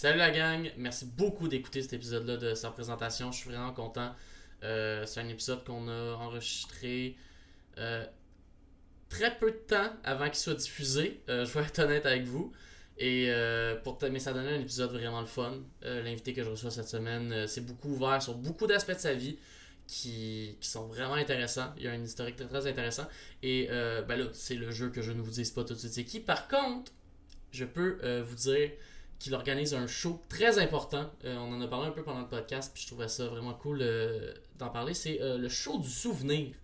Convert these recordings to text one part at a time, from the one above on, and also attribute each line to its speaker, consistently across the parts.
Speaker 1: Salut la gang, merci beaucoup d'écouter cet épisode-là de sa présentation. Je suis vraiment content. Euh, c'est un épisode qu'on a enregistré euh, très peu de temps avant qu'il soit diffusé. Euh, je vais être honnête avec vous. Et pour mais ça donnait un épisode vraiment le fun. L'invité que je reçois cette semaine, c'est beaucoup ouvert sur beaucoup d'aspects de sa vie qui, sont vraiment intéressants. Il y a un historique très très intéressant. Et ben là, c'est le jeu que je ne vous dis pas tout de suite c'est qui. Par contre, je peux vous dire qu'il organise un show très important. Euh, on en a parlé un peu pendant le podcast, puis je trouvais ça vraiment cool euh, d'en parler. C'est euh, le show du souvenir.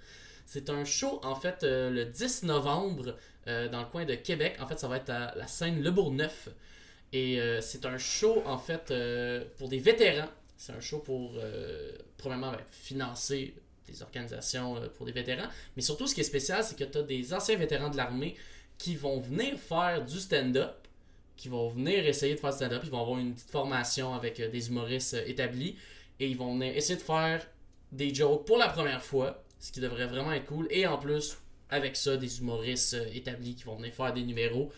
Speaker 1: C'est un show, en fait, le 10 novembre, dans le coin de Québec. En fait, ça va être à la scène Le Bourgneuf. Et c'est un show, en fait, pour des vétérans. C'est un show pour, premièrement, ben, financer des organisations pour des vétérans. Mais surtout, ce qui est spécial, c'est que tu as des anciens vétérans de l'armée qui vont venir faire du stand-up qui vont venir essayer de faire du stand-up. Ils vont avoir une petite formation avec euh, des humoristes euh, établis et ils vont venir essayer de faire des jokes pour la première fois, ce qui devrait vraiment être cool. Et en plus, avec ça, des humoristes euh, établis qui vont venir faire des numéros.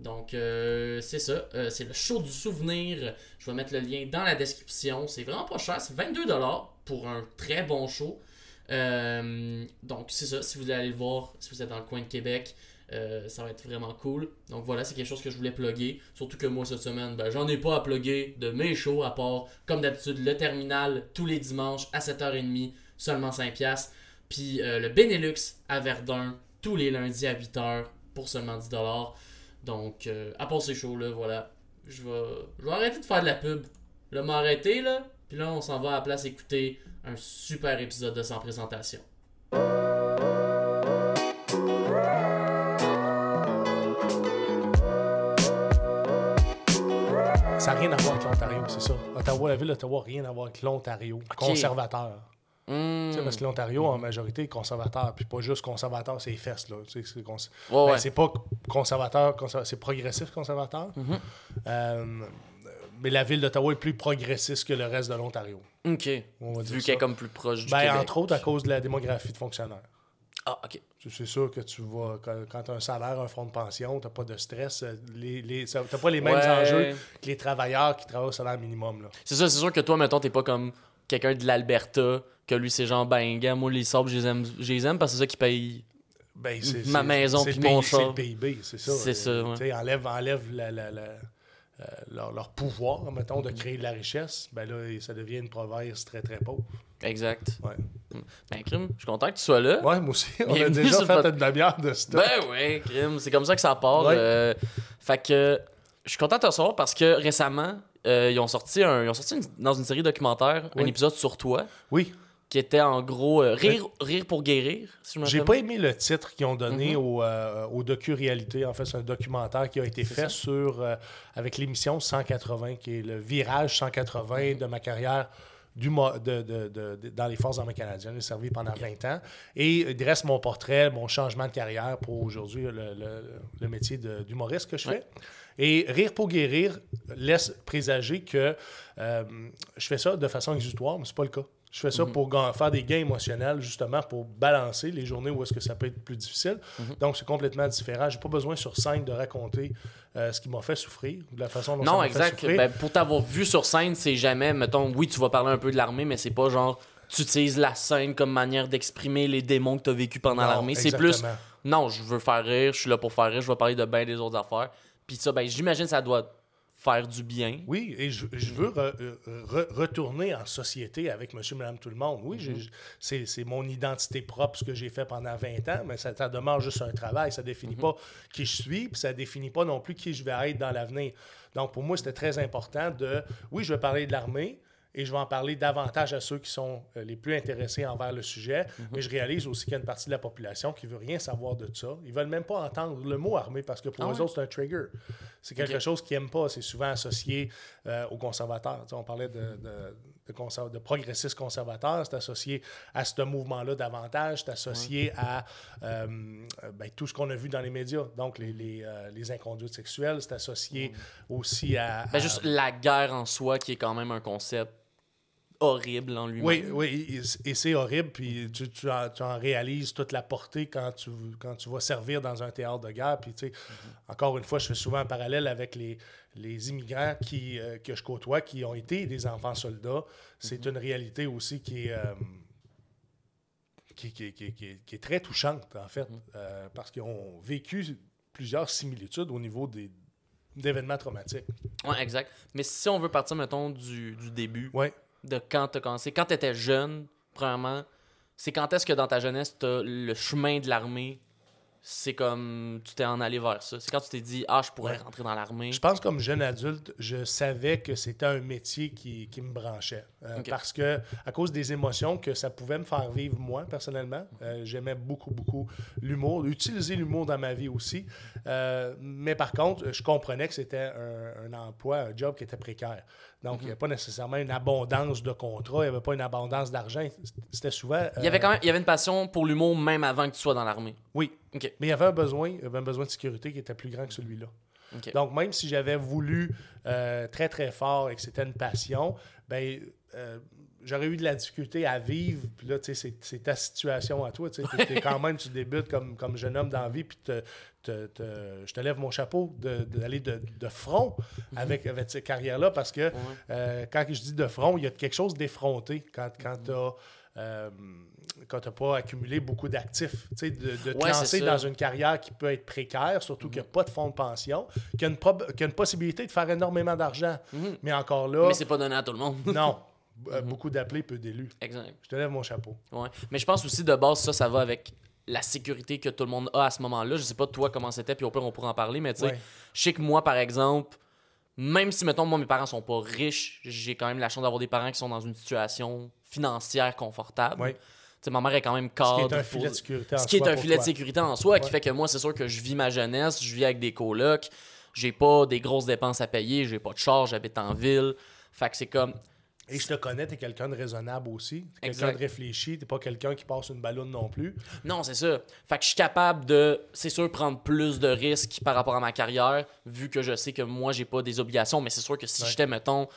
Speaker 1: Donc, c'est ça. c'est le show du souvenir. Je vais mettre le lien dans la description. C'est vraiment pas cher. C'est 22$ pour un très bon show. donc, c'est ça. Si vous voulez aller le voir, si vous êtes dans le coin de Québec, euh, ça va être vraiment cool. Donc voilà, c'est quelque chose que je voulais plugger. Surtout que moi, cette semaine, ben, j'en ai pas à plugger de mes shows, à part, comme d'habitude, le terminal tous les dimanches à 7h30, seulement 5$. Puis euh, le Benelux à Verdun, tous les lundis à 8h pour seulement 10$. Donc, euh, à part ces shows-là, voilà. Je vais, je vais arrêter de faire de la pub. Là, m'arrêter, là. Puis là, on s'en va à la place écouter un super épisode de Sans Présentation.
Speaker 2: Ça n'a rien à voir avec l'Ontario, c'est ça. Ottawa, la ville d'Ottawa n'a rien à voir avec l'Ontario. Conservateur.
Speaker 1: Hmm.
Speaker 2: Parce que l'Ontario, en majorité, est conservateur. Puis pas juste conservateur, c'est les fesses. Là. C'est, ben, pas conservateur, c'est progressif conservateur. Euh, mais la ville d'Ottawa est plus progressiste que le reste de l'Ontario.
Speaker 1: OK. Vu qu'elle est comme plus proche du
Speaker 2: ben, Entre autres, à cause de la démographie de fonctionnaires.
Speaker 1: Ah, OK.
Speaker 2: C'est sûr que tu vas, quand, tu as un salaire, un fonds de pension, tu n'as pas de stress. Euh, les, les, tu n'as pas les mêmes enjeux que les travailleurs qui travaillent au salaire minimum.
Speaker 1: C'est ça, c'est sûr que toi, mettons, tu n'es pas comme quelqu'un de l'Alberta, que lui, c'est genre, ben, gars, moi, les sabres, je les aime, parce que c'est ça qui paye
Speaker 2: ben,
Speaker 1: ma maison puis mon.
Speaker 2: C'est le PIB, c'est ça.
Speaker 1: C'est ça,
Speaker 2: Enlève, enlève la, la, euh, leur, pouvoir, mettons, de créer de la richesse, ben là, ça devient une province très, très pauvre.
Speaker 1: Exact.
Speaker 2: Ouais.
Speaker 1: Ben, Crime, je suis content que tu sois là.
Speaker 2: Ouais, moi aussi. On a déjà fait une demi-heure de stock.
Speaker 1: Ben oui, Crime, c'est comme ça que ça part. Euh, fait que je suis content de te recevoir parce que récemment, euh, ils ont sorti, un, ils ont sorti dans une série documentaire un épisode sur toi.
Speaker 2: Oui
Speaker 1: qui était en gros euh, rire, rire pour guérir. Si
Speaker 2: J'ai pas aimé le titre qu'ils ont donné mhm. au, euh, au docu-réalité. En fait, c'est un documentaire qui a été fait sur euh, avec l'émission 180, qui est le virage 180 mhm. de ma carrière du, de, de, de, dans les Forces armées canadiennes. J'ai servi pendant 20 ans. Et il dresse mon portrait, mon changement de carrière pour aujourd'hui, le, le, métier d'humoriste que je fais. Et Rire pour guérir laisse présager que je fais ça de façon exutoire, mais c'est pas le cas. Je fais ça mhm. pour faire des gains émotionnels, justement, pour balancer les journées où est-ce que ça peut être plus difficile. Mhm. Donc, c'est complètement différent. J'ai pas besoin sur scène de raconter euh, ce qui m'a fait souffrir, de la façon dont non, ça m'a fait souffrir.
Speaker 1: Ben, pour t'avoir vu sur scène, c'est jamais, mettons, oui, tu vas parler un peu de l'armée, mais c'est pas genre, tu utilises la scène comme manière d'exprimer les démons que tu as vécu pendant l'armée. C'est plus, non, je veux faire rire, je suis là pour faire rire, je vais parler de bien des autres affaires. Puis ça, ben, j'imagine ça doit faire du bien.
Speaker 2: Oui, et je, veux retourner en société avec monsieur, madame, tout le monde. Oui, mhm. c'est mon identité propre, ce que j'ai fait pendant 20 ans, mais ça, demande juste un travail. Ça ne définit mhm. pas qui je suis, puis ça ne définit pas non plus qui je vais être dans l'avenir. Donc, pour moi, c'était très important de, oui, je vais parler de l'armée, et je vais en parler davantage à ceux qui sont euh, les plus intéressés envers le sujet. Mhm. Mais je réalise aussi qu'il y a une partie de la population qui ne veut rien savoir de ça. Ils ne veulent même pas entendre le mot armée parce que pour ah eux autres, c'est un trigger. C'est quelque chose qu'ils n'aiment pas. C'est souvent associé euh, aux conservateurs. on parlait de, de, de, progressistes conservateurs. C'est associé à ce mouvement-là davantage. C'est associé à euh, ben, tout ce qu'on a vu dans les médias. Donc, les, les, les inconduites sexuelles. C'est associé aussi à,
Speaker 1: ben, Juste la guerre en soi qui est quand même un concept horrible en lui-même.
Speaker 2: Oui, oui, et, c'est horrible, puis tu, tu, en, tu, en, réalises toute la portée quand tu, quand tu vas servir dans un théâtre de guerre. Puis, tu sais, encore une fois, je fais souvent un parallèle avec les, les immigrants qui, euh, que je côtoie qui ont été des enfants soldats, c'est une réalité aussi qui est, euh, qui, qui- qui- qui- qui est très touchante, en fait, euh, parce qu'ils ont vécu plusieurs similitudes au niveau des d'événements traumatiques.
Speaker 1: Ouais, exact. Mais si on veut partir, mettons, du, du début,
Speaker 2: Oui.
Speaker 1: De quand tu as commencé, quand tu étais jeune, premièrement, c'est quand est-ce que dans ta jeunesse, t'as le chemin de l'armée, c'est comme tu t'es en allé vers ça? C'est quand tu t'es dit, ah, je pourrais rentrer dans l'armée.
Speaker 2: Je pense comme jeune adulte, je savais que c'était un métier qui, qui me branchait. Euh. Parce que, à cause des émotions que ça pouvait me faire vivre moi, personnellement, euh, j'aimais beaucoup, beaucoup l'humour, utiliser l'humour dans ma vie aussi. Euh, mais par contre, je comprenais que c'était un, un emploi, un job qui était précaire. Donc, il n'y avait pas nécessairement une abondance de contrats, il n'y avait pas une abondance d'argent. C'était souvent.
Speaker 1: Il y avait
Speaker 2: euh,
Speaker 1: quand même il y avait une passion pour l'humour même avant que tu sois dans l'armée.
Speaker 2: Oui. Mais il y avait un besoin, il y avait un besoin de sécurité qui était plus grand que celui-là. Donc, même si j'avais voulu euh, très, très fort et que c'était une passion, ben, euh, j'aurais eu de la difficulté à vivre. Puis là, tu sais, c'est- ta situation à toi. Tu sais, quand même, tu débutes comme, comme jeune homme dans la vie, puis te- te- te- je te lève mon chapeau d'aller de, de front avec, avec cette carrière-là, parce que euh, quand je dis de front, il y a quelque chose d'effronté quand, quand tu n'as pas accumulé beaucoup d'actifs. Tu de, de te
Speaker 1: Ouais,
Speaker 2: lancer dans une carrière qui peut être précaire, surtout qu'il n'y a pas de fonds de pension, qu'il y a une, prob- qu'il y a une possibilité de faire énormément d'argent. Mais encore là,
Speaker 1: Mais c'est pas donné à tout le monde.
Speaker 2: non. Euh, Beaucoup d'appelés, peu d'élus.
Speaker 1: exact.
Speaker 2: Je te lève mon chapeau.
Speaker 1: Ouais. Mais je pense aussi de base, ça, ça va avec la sécurité que tout le monde a à ce moment-là. Je sais pas toi comment c'était, puis au pire, on pourra en parler, mais tu sais,
Speaker 2: Ouais.
Speaker 1: je sais que moi, par exemple, même si, mettons, moi, mes parents sont pas riches, j'ai quand même la chance d'avoir des parents qui sont dans une situation financière confortable.
Speaker 2: Ouais.
Speaker 1: Tu sais, ma mère est quand même
Speaker 2: Ce
Speaker 1: cadre.
Speaker 2: qui est un
Speaker 1: pour-
Speaker 2: filet de sécurité en
Speaker 1: Ce qui est un filet de sécurité en soi, qui fait que moi, c'est sûr que je vis ma jeunesse, je vis avec des colocs, j'ai pas des grosses dépenses à payer, j'ai pas de charge, j'habite en ville. Fait que c'est comme.
Speaker 2: Et je te connais, tu es quelqu'un de raisonnable aussi.
Speaker 1: Exact.
Speaker 2: quelqu'un de réfléchi. Tu pas quelqu'un qui passe une ballonne non plus.
Speaker 1: Non, c'est ça. Fait que je suis capable de, c'est sûr, prendre plus de risques par rapport à ma carrière, vu que je sais que moi, j'ai pas des obligations. Mais c'est sûr que si
Speaker 2: Ouais.
Speaker 1: j'étais, mettons,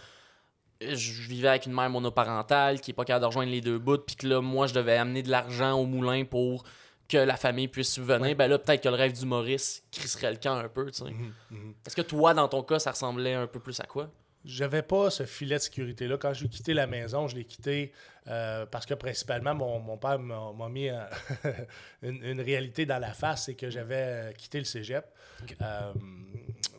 Speaker 1: je vivais avec une mère monoparentale qui est pas capable de rejoindre les deux bouts, puis que là, moi, je devais amener de l'argent au moulin pour que la famille puisse subvenir, ben là, peut-être que le rêve d'humoriste crisserait le camp un peu, tu sais.
Speaker 2: Mhm,
Speaker 1: Est-ce que toi, dans ton cas, ça ressemblait un peu plus à quoi?
Speaker 2: J'avais pas ce filet de sécurité-là. Quand j'ai quitté la maison, je l'ai quitté euh, parce que principalement, mon, mon père m'a m'a mis euh, une, une réalité dans la face, c'est que j'avais quitté le cégep. Euh,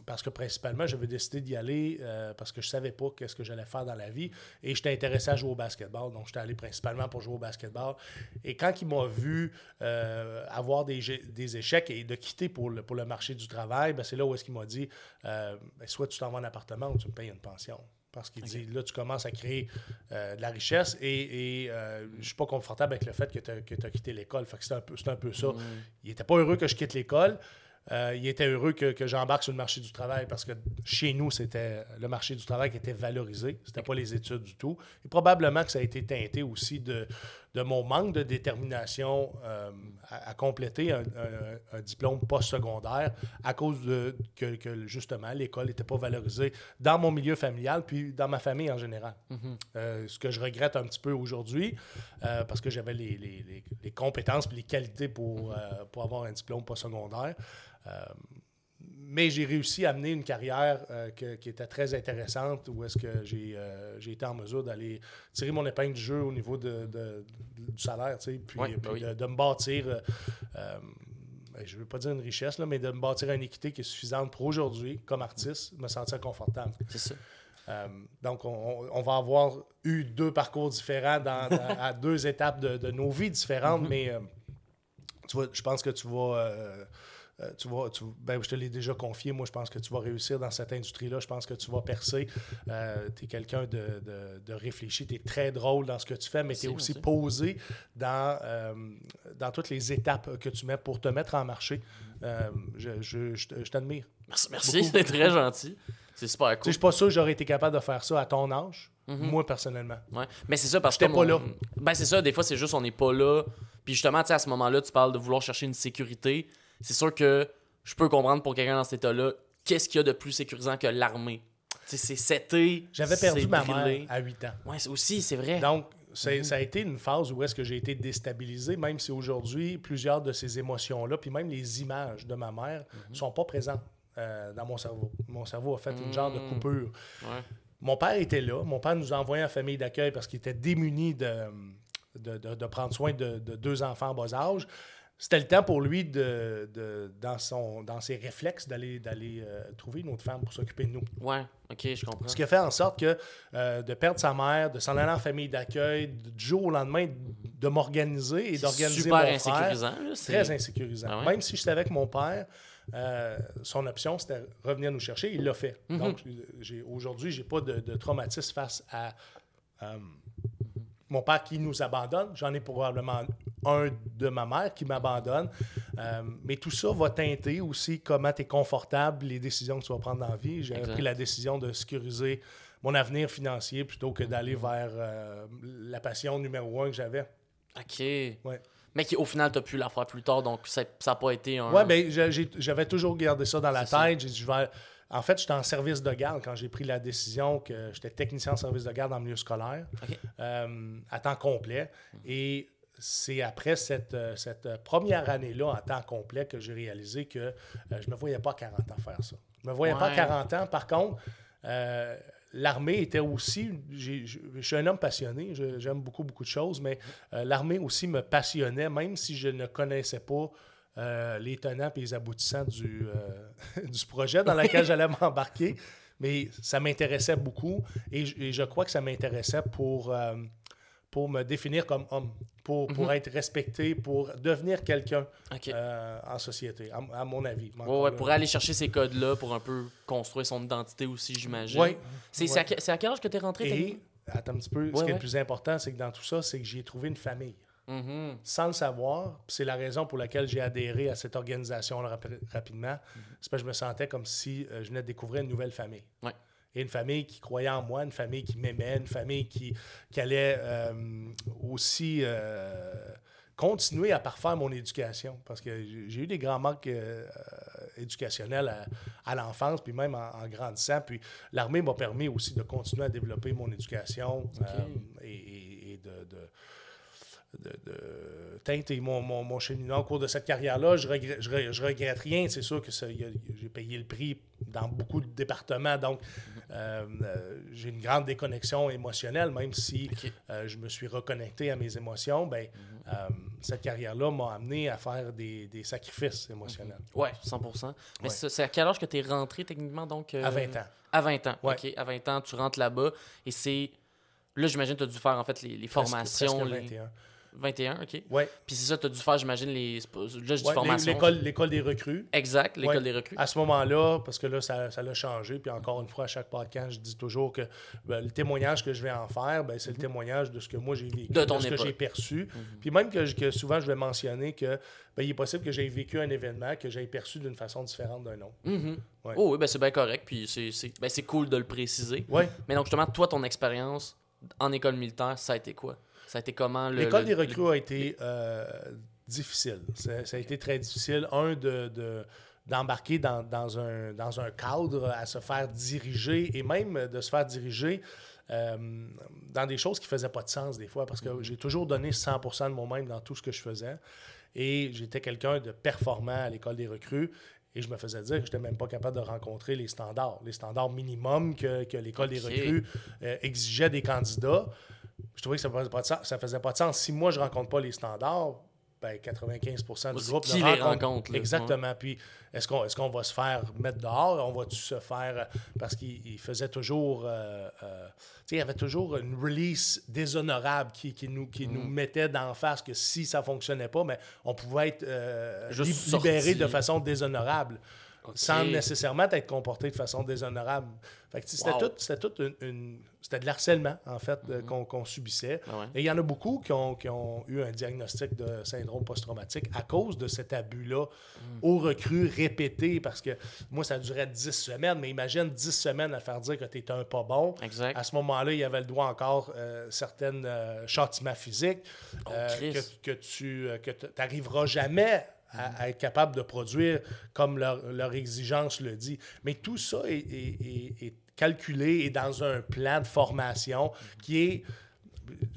Speaker 2: parce que principalement, j'avais décidé d'y aller euh, parce que je savais pas qu'est-ce que j'allais faire dans la vie. Et j'étais intéressé à jouer au basketball. Donc, j'étais allé principalement pour jouer au basketball. Et quand il m'a vu euh, avoir des, des échecs et de quitter pour le, pour le marché du travail, ben, c'est là où est-ce qu'il m'a dit euh, ben, soit tu t'en vas en appartement ou tu me payes une pension. Parce qu'il dit là, tu commences à créer euh, de la richesse et, et euh, je suis pas confortable avec le fait que tu as, quitté l'école. Fait que c'est un, un peu ça. Il était pas heureux que je quitte l'école. Euh, il était heureux que, que j'embarque sur le marché du travail parce que chez nous, c'était le marché du travail qui était valorisé. C'était pas les études du tout. Et probablement que ça a été teinté aussi de, de mon manque de détermination euh, à, à compléter un, un- un diplôme postsecondaire à cause de que, que, justement l'école n'était pas valorisée dans mon milieu familial puis dans ma famille en général. Euh, ce que je regrette un petit peu aujourd'hui euh, parce que j'avais les, les- les- les compétences et les qualités pour, pour avoir un diplôme postsecondaire. Euh, mais j'ai réussi à mener une carrière euh, que- qui était très intéressante où est-ce que j'ai euh, j'ai été en mesure d'aller tirer mon épingle du jeu au niveau de, de- du salaire, tu sais, puis,
Speaker 1: Ouais,
Speaker 2: puis
Speaker 1: ben oui.
Speaker 2: de, me bâtir, euh, je ne veux pas dire une richesse, là, mais de me bâtir une équité qui est suffisante pour aujourd'hui, comme artiste, me sentir confortable.
Speaker 1: C'est ça.
Speaker 2: Euh, donc, on, va avoir eu deux parcours différents dans, dans- à deux étapes de, de nos vies différentes, mais euh, tu vas- je pense que tu vas. euh, euh, tu vas, tu- ben, je te l'ai déjà confié. Moi, je pense que tu vas réussir dans cette industrie-là. Je pense que tu vas percer. tu es quelqu'un de, de- de réfléchi. Tu es très drôle dans ce que tu fais, mais tu es aussi
Speaker 1: merci.
Speaker 2: posé dans, euh, dans toutes les étapes que tu mets pour te mettre en marché. Euh, je je- je t'admire.
Speaker 1: Merci, merci c'est très gentil. C'est super
Speaker 2: Tu sais,
Speaker 1: cool.
Speaker 2: Je suis pas sûr que j'aurais été capable de faire ça à ton âge, moi personnellement.
Speaker 1: Ouais. Mais c'est ça parce que
Speaker 2: pas là.
Speaker 1: Ben c'est ça, des fois c'est juste on n'est pas là. Puis justement, à ce moment-là, tu parles de vouloir chercher une sécurité. C'est sûr que je peux comprendre pour quelqu'un dans cet état-là, qu'est-ce qu'il y a de plus sécurisant que l'armée? C'est seté.
Speaker 2: J'avais perdu ma mère à 8 ans.
Speaker 1: C'est aussi, c'est vrai.
Speaker 2: Donc, c'est- ça a été une phase où est-ce que j'ai été déstabilisé, même si aujourd'hui, plusieurs de ces émotions-là, puis même les images de ma mère,
Speaker 1: Mhm.
Speaker 2: sont pas présentes euh, dans mon cerveau. Mon cerveau a fait une genre de
Speaker 1: Mm.
Speaker 2: coupure.
Speaker 1: Ouais.
Speaker 2: Mon père était là. Mon père nous a envoyé en famille d'accueil parce qu'il était démuni de, de, de- de prendre soin de, de deux enfants en bas âge. C'était le temps pour lui, de, de- dans, son, dans ses réflexes, d'aller d'aller euh, trouver une autre femme pour s'occuper de nous.
Speaker 1: Ouais, ok, je comprends.
Speaker 2: Ce qui a fait en sorte que euh, de perdre sa mère, de s'en aller en famille d'accueil, du jour au lendemain, de m'organiser et d'organiser
Speaker 1: super
Speaker 2: mon frère,
Speaker 1: insécurisant. là, c'est-
Speaker 2: Très insécurisant.
Speaker 1: Ah ouais?
Speaker 2: Même si j'étais avec mon père, euh, son option, c'était revenir nous chercher. Il l'a fait.
Speaker 1: Mhm.
Speaker 2: Donc, j'ai- aujourd'hui, j'ai pas de, de traumatisme face à mon père qui nous abandonne. J'en ai probablement un de ma mère qui m'abandonne. Euh, mais tout ça va teinter aussi comment tu es confortable, les décisions que tu vas prendre dans la vie. J'ai pris la décision de sécuriser mon avenir financier plutôt que d'aller vers euh, la passion numéro un que j'avais.
Speaker 1: Ok.
Speaker 2: Ouais.
Speaker 1: Mais qui, au final, t'as pu la faire plus tard, donc ça n'a pas été un.
Speaker 2: Ouais, ben, j'ai- j'ai- j'avais toujours gardé ça dans la tête. J'ai dit, je vais- En fait, j'étais en service de garde quand j'ai pris la décision que j'étais technicien en service de garde en milieu scolaire, euh, à temps complet. Et c'est après cette, euh, cette première année-là, en temps complet, que j'ai réalisé que euh, je ne me voyais pas à 40 ans faire ça. Je ne me voyais pas à
Speaker 1: Ouais.
Speaker 2: 40 ans. Par contre, euh, l'armée était aussi. Je suis un homme passionné, j'aime beaucoup, beaucoup de choses, mais euh, l'armée aussi me passionnait, même si je ne connaissais pas euh, les tenants et les aboutissants du, euh, du projet dans lequel j'allais m'embarquer. Mais ça m'intéressait beaucoup et, je- et je crois que ça m'intéressait pour, euh, pour me définir comme homme, pour, pour être respecté, pour devenir quelqu'un en société, à, à mon avis.
Speaker 1: Ouais, pour aller chercher ces codes-là, pour un peu construire son identité aussi, j'imagine.
Speaker 2: Ouais.
Speaker 1: C'est
Speaker 2: Ouais.
Speaker 1: à, à quel âge que t'es rentré?
Speaker 2: Et, attends un petit peu, ce qui est le plus important, c'est que dans tout ça, c'est que j'ai trouvé une famille.
Speaker 1: Mhm.
Speaker 2: sans le savoir. C'est la raison pour laquelle j'ai adhéré à cette organisation rapi- rapidement. C'est parce que je me sentais comme si euh, je venais de découvrir une nouvelle famille.
Speaker 1: Ouais.
Speaker 2: Et une famille qui croyait en moi, une famille qui m'aimait, une famille qui, qui allait euh, aussi euh, continuer à parfaire mon éducation. Parce que j'ai eu des grands manques éducationnels à, à l'enfance, puis même en, en grandissant. Puis l'armée m'a permis aussi de continuer à développer mon éducation euh, et, et- et de- de de, teinter mon, mon, mon cheminement au cours de cette carrière-là. Je regrette, je, re- je regrette rien. C'est sûr que j'ai payé le prix dans beaucoup de départements. Donc, euh, euh, j'ai une grande déconnexion émotionnelle, même si euh, je me suis reconnecté à mes émotions. Ben, euh, cette carrière-là m'a amené à faire des, des sacrifices émotionnels.
Speaker 1: Ouais, 100%. Mais
Speaker 2: Ouais.
Speaker 1: c'est à quel âge que t'es rentré techniquement donc
Speaker 2: À 20 ans.
Speaker 1: À 20 ans.
Speaker 2: Ouais.
Speaker 1: OK. À 20 ans, tu rentres là-bas et c'est. Là, j'imagine que tu as dû faire en fait les, les
Speaker 2: Presque-
Speaker 1: formations.
Speaker 2: presque
Speaker 1: les-
Speaker 2: 21.
Speaker 1: 21, OK.
Speaker 2: Ouais.
Speaker 1: Puis c'est ça, tu as dû faire, j'imagine, les. Là, je dis
Speaker 2: Ouais,
Speaker 1: formation.
Speaker 2: l'école, l'école des recrues.
Speaker 1: Exact, l'école
Speaker 2: Ouais.
Speaker 1: des recrues.
Speaker 2: À ce moment-là, parce que là, ça, ça l'a changé. Puis encore une fois, à chaque podcast, je dis toujours que ben, le témoignage que je vais en faire, ben, c'est le témoignage de ce que moi j'ai vécu,
Speaker 1: Mhm. De ton
Speaker 2: ce que
Speaker 1: époque. Mhm.
Speaker 2: j'ai perçu. Puis même que, souvent, je vais mentionner que ben, il est possible que j'ai vécu un événement que j'ai perçu d'une façon différente d'un autre.
Speaker 1: Mhm.
Speaker 2: Ouais.
Speaker 1: Oh oui, ben c'est bien correct. Puis c'est, ben c'est cool de le préciser.
Speaker 2: Oui.
Speaker 1: Mais donc, justement, toi, ton expérience en école militaire, ça a été quoi? Ça a été comment le.
Speaker 2: L'école
Speaker 1: le-
Speaker 2: des recrues a été euh, difficile. Ça, ça a été très difficile. Un, de, de- d'embarquer dans, dans un, dans un cadre à se faire diriger et même de se faire diriger euh, dans des choses qui ne faisaient pas de sens des fois parce que j'ai toujours donné 100% de moi-même dans tout ce que je faisais et j'étais quelqu'un de performant à l'école des recrues et je me faisais dire que je n'étais même pas capable de rencontrer les standards, les standards minimums que, que l'école des recrues euh, exigeait des candidats. Je trouvais que ça faisait pas de sens. Ça faisait pas de sens. Si moi, je ne rencontre pas les standards, ben 95 du groupe
Speaker 1: qui
Speaker 2: ne
Speaker 1: les
Speaker 2: rencontre-
Speaker 1: rencontre, là,
Speaker 2: Exactement. Puis, est-ce qu'on est qu'on va se faire mettre dehors? On va-tu se faire... Parce qu'il il faisait toujours... euh, euh, tu sais, il y avait toujours une release déshonorable qui, qui nous, qui
Speaker 1: Mm.
Speaker 2: nous mettait d'en face que si ça ne fonctionnait pas, mais on pouvait être euh,
Speaker 1: sorti.
Speaker 2: libéré de façon déshonorable sans nécessairement être comporté de façon déshonorable. Fait que, c'était
Speaker 1: Wow.
Speaker 2: tout, c'était tout une, une- c'était de l'harcèlement, en fait,
Speaker 1: Mm-hmm.
Speaker 2: euh, qu'on qu'on subissait.
Speaker 1: Ah ouais.
Speaker 2: Et il y en a beaucoup qui ont, qui ont eu un diagnostic de syndrome post-traumatique à cause de cet abus-là
Speaker 1: Mm.
Speaker 2: aux recrues répété, parce que moi, ça durait 10 semaines, mais imagine 10 semaines à faire dire que tu un pas bon.
Speaker 1: Exact.
Speaker 2: À ce moment-là, il y avait le droit encore euh, certaines euh, châtiments physiques euh,
Speaker 1: Oh, Christ.
Speaker 2: que, que tu euh, que n'arriveras jamais à, être capable de produire comme leur, leur exigence le dit. Mais tout ça est, est- est- est calculé et dans un plan de formation qui est,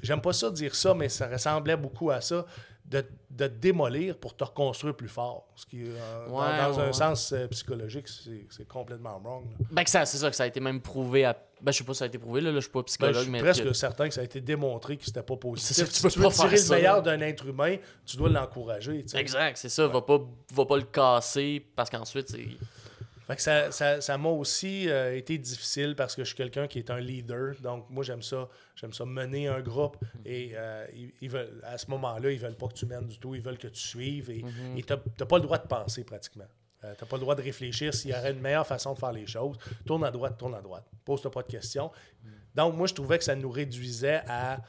Speaker 2: j'aime pas ça dire ça, mais ça ressemblait beaucoup à ça, de, de te démolir pour te reconstruire plus fort. Ce qui, euh, dans-
Speaker 1: Ouais,
Speaker 2: dans,
Speaker 1: ouais,
Speaker 2: un
Speaker 1: ouais.
Speaker 2: sens euh, psychologique, c'est complètement wrong. là.
Speaker 1: Ben, que ça, c'est ça, que ça a été même prouvé à. Ben, je sais pas si ça a été prouvé, là, là je suis pas
Speaker 2: Ben,
Speaker 1: psychologue,
Speaker 2: je suis
Speaker 1: mais.
Speaker 2: presque
Speaker 1: que-
Speaker 2: certain que ça a été démontré que c'était pas positif.
Speaker 1: Ça, tu
Speaker 2: si
Speaker 1: peux
Speaker 2: tu
Speaker 1: pas
Speaker 2: veux tirer le meilleur d'un être humain, tu dois l'encourager.
Speaker 1: Exact, c'est ça. Va pas, va pas le casser parce qu'ensuite, c'est.
Speaker 2: Fait que ça, ça, ça m'a aussi euh, été difficile parce que je suis quelqu'un qui est un leader. Donc, moi, j'aime ça. J'aime ça mener un groupe. Et euh, ils, ils veulent, à ce moment-là, ils veulent pas que tu mènes du tout. Ils veulent que tu suives. Et et t'as t'as pas le droit de penser pratiquement. Euh, t'as pas le droit de réfléchir s'il y aurait une meilleure façon de faire les choses. Tourne à droite, tourne à droite. Pose-toi pas de questions. Donc, moi, je trouvais que ça nous réduisait à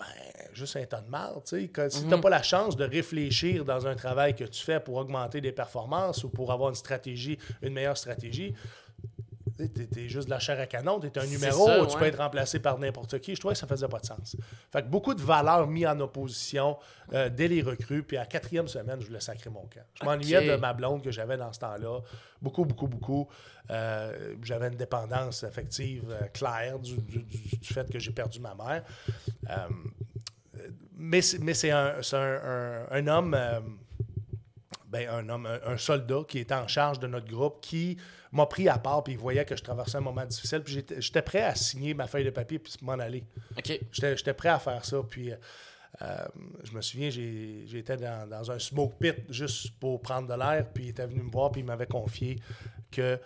Speaker 2: ben, juste un tas de marde. Si tu n'as pas la chance de réfléchir dans un travail que tu fais pour augmenter des performances ou pour avoir une stratégie, une meilleure stratégie, tu es, juste de la chair à canon, tu es un numéro,
Speaker 1: ça,
Speaker 2: tu
Speaker 1: ouais.
Speaker 2: peux être remplacé par n'importe qui. Je trouvais que ça faisait pas de sens. Fait que beaucoup de valeurs mises en opposition euh, dès les recrues, puis à la quatrième semaine, je voulais sacrer mon camp. Je m'ennuyais de ma blonde que j'avais dans ce temps-là. Beaucoup, beaucoup, beaucoup. Euh, j'avais une dépendance affective euh, claire du, du- du- du fait que j'ai perdu ma mère. Mais c'est, un, c'est un- un- un homme, ben, un homme, un soldat qui était en charge de notre groupe qui m'a pris à part puis il voyait que je traversais un moment difficile puis j'étais, prêt à signer ma feuille de papier puis m'en aller. J'étais, prêt à faire ça. Puis euh, je me souviens, j'ai, j'étais dans, dans un smoke pit juste pour prendre de l'air. Puis il était venu me voir puis il m'avait confié que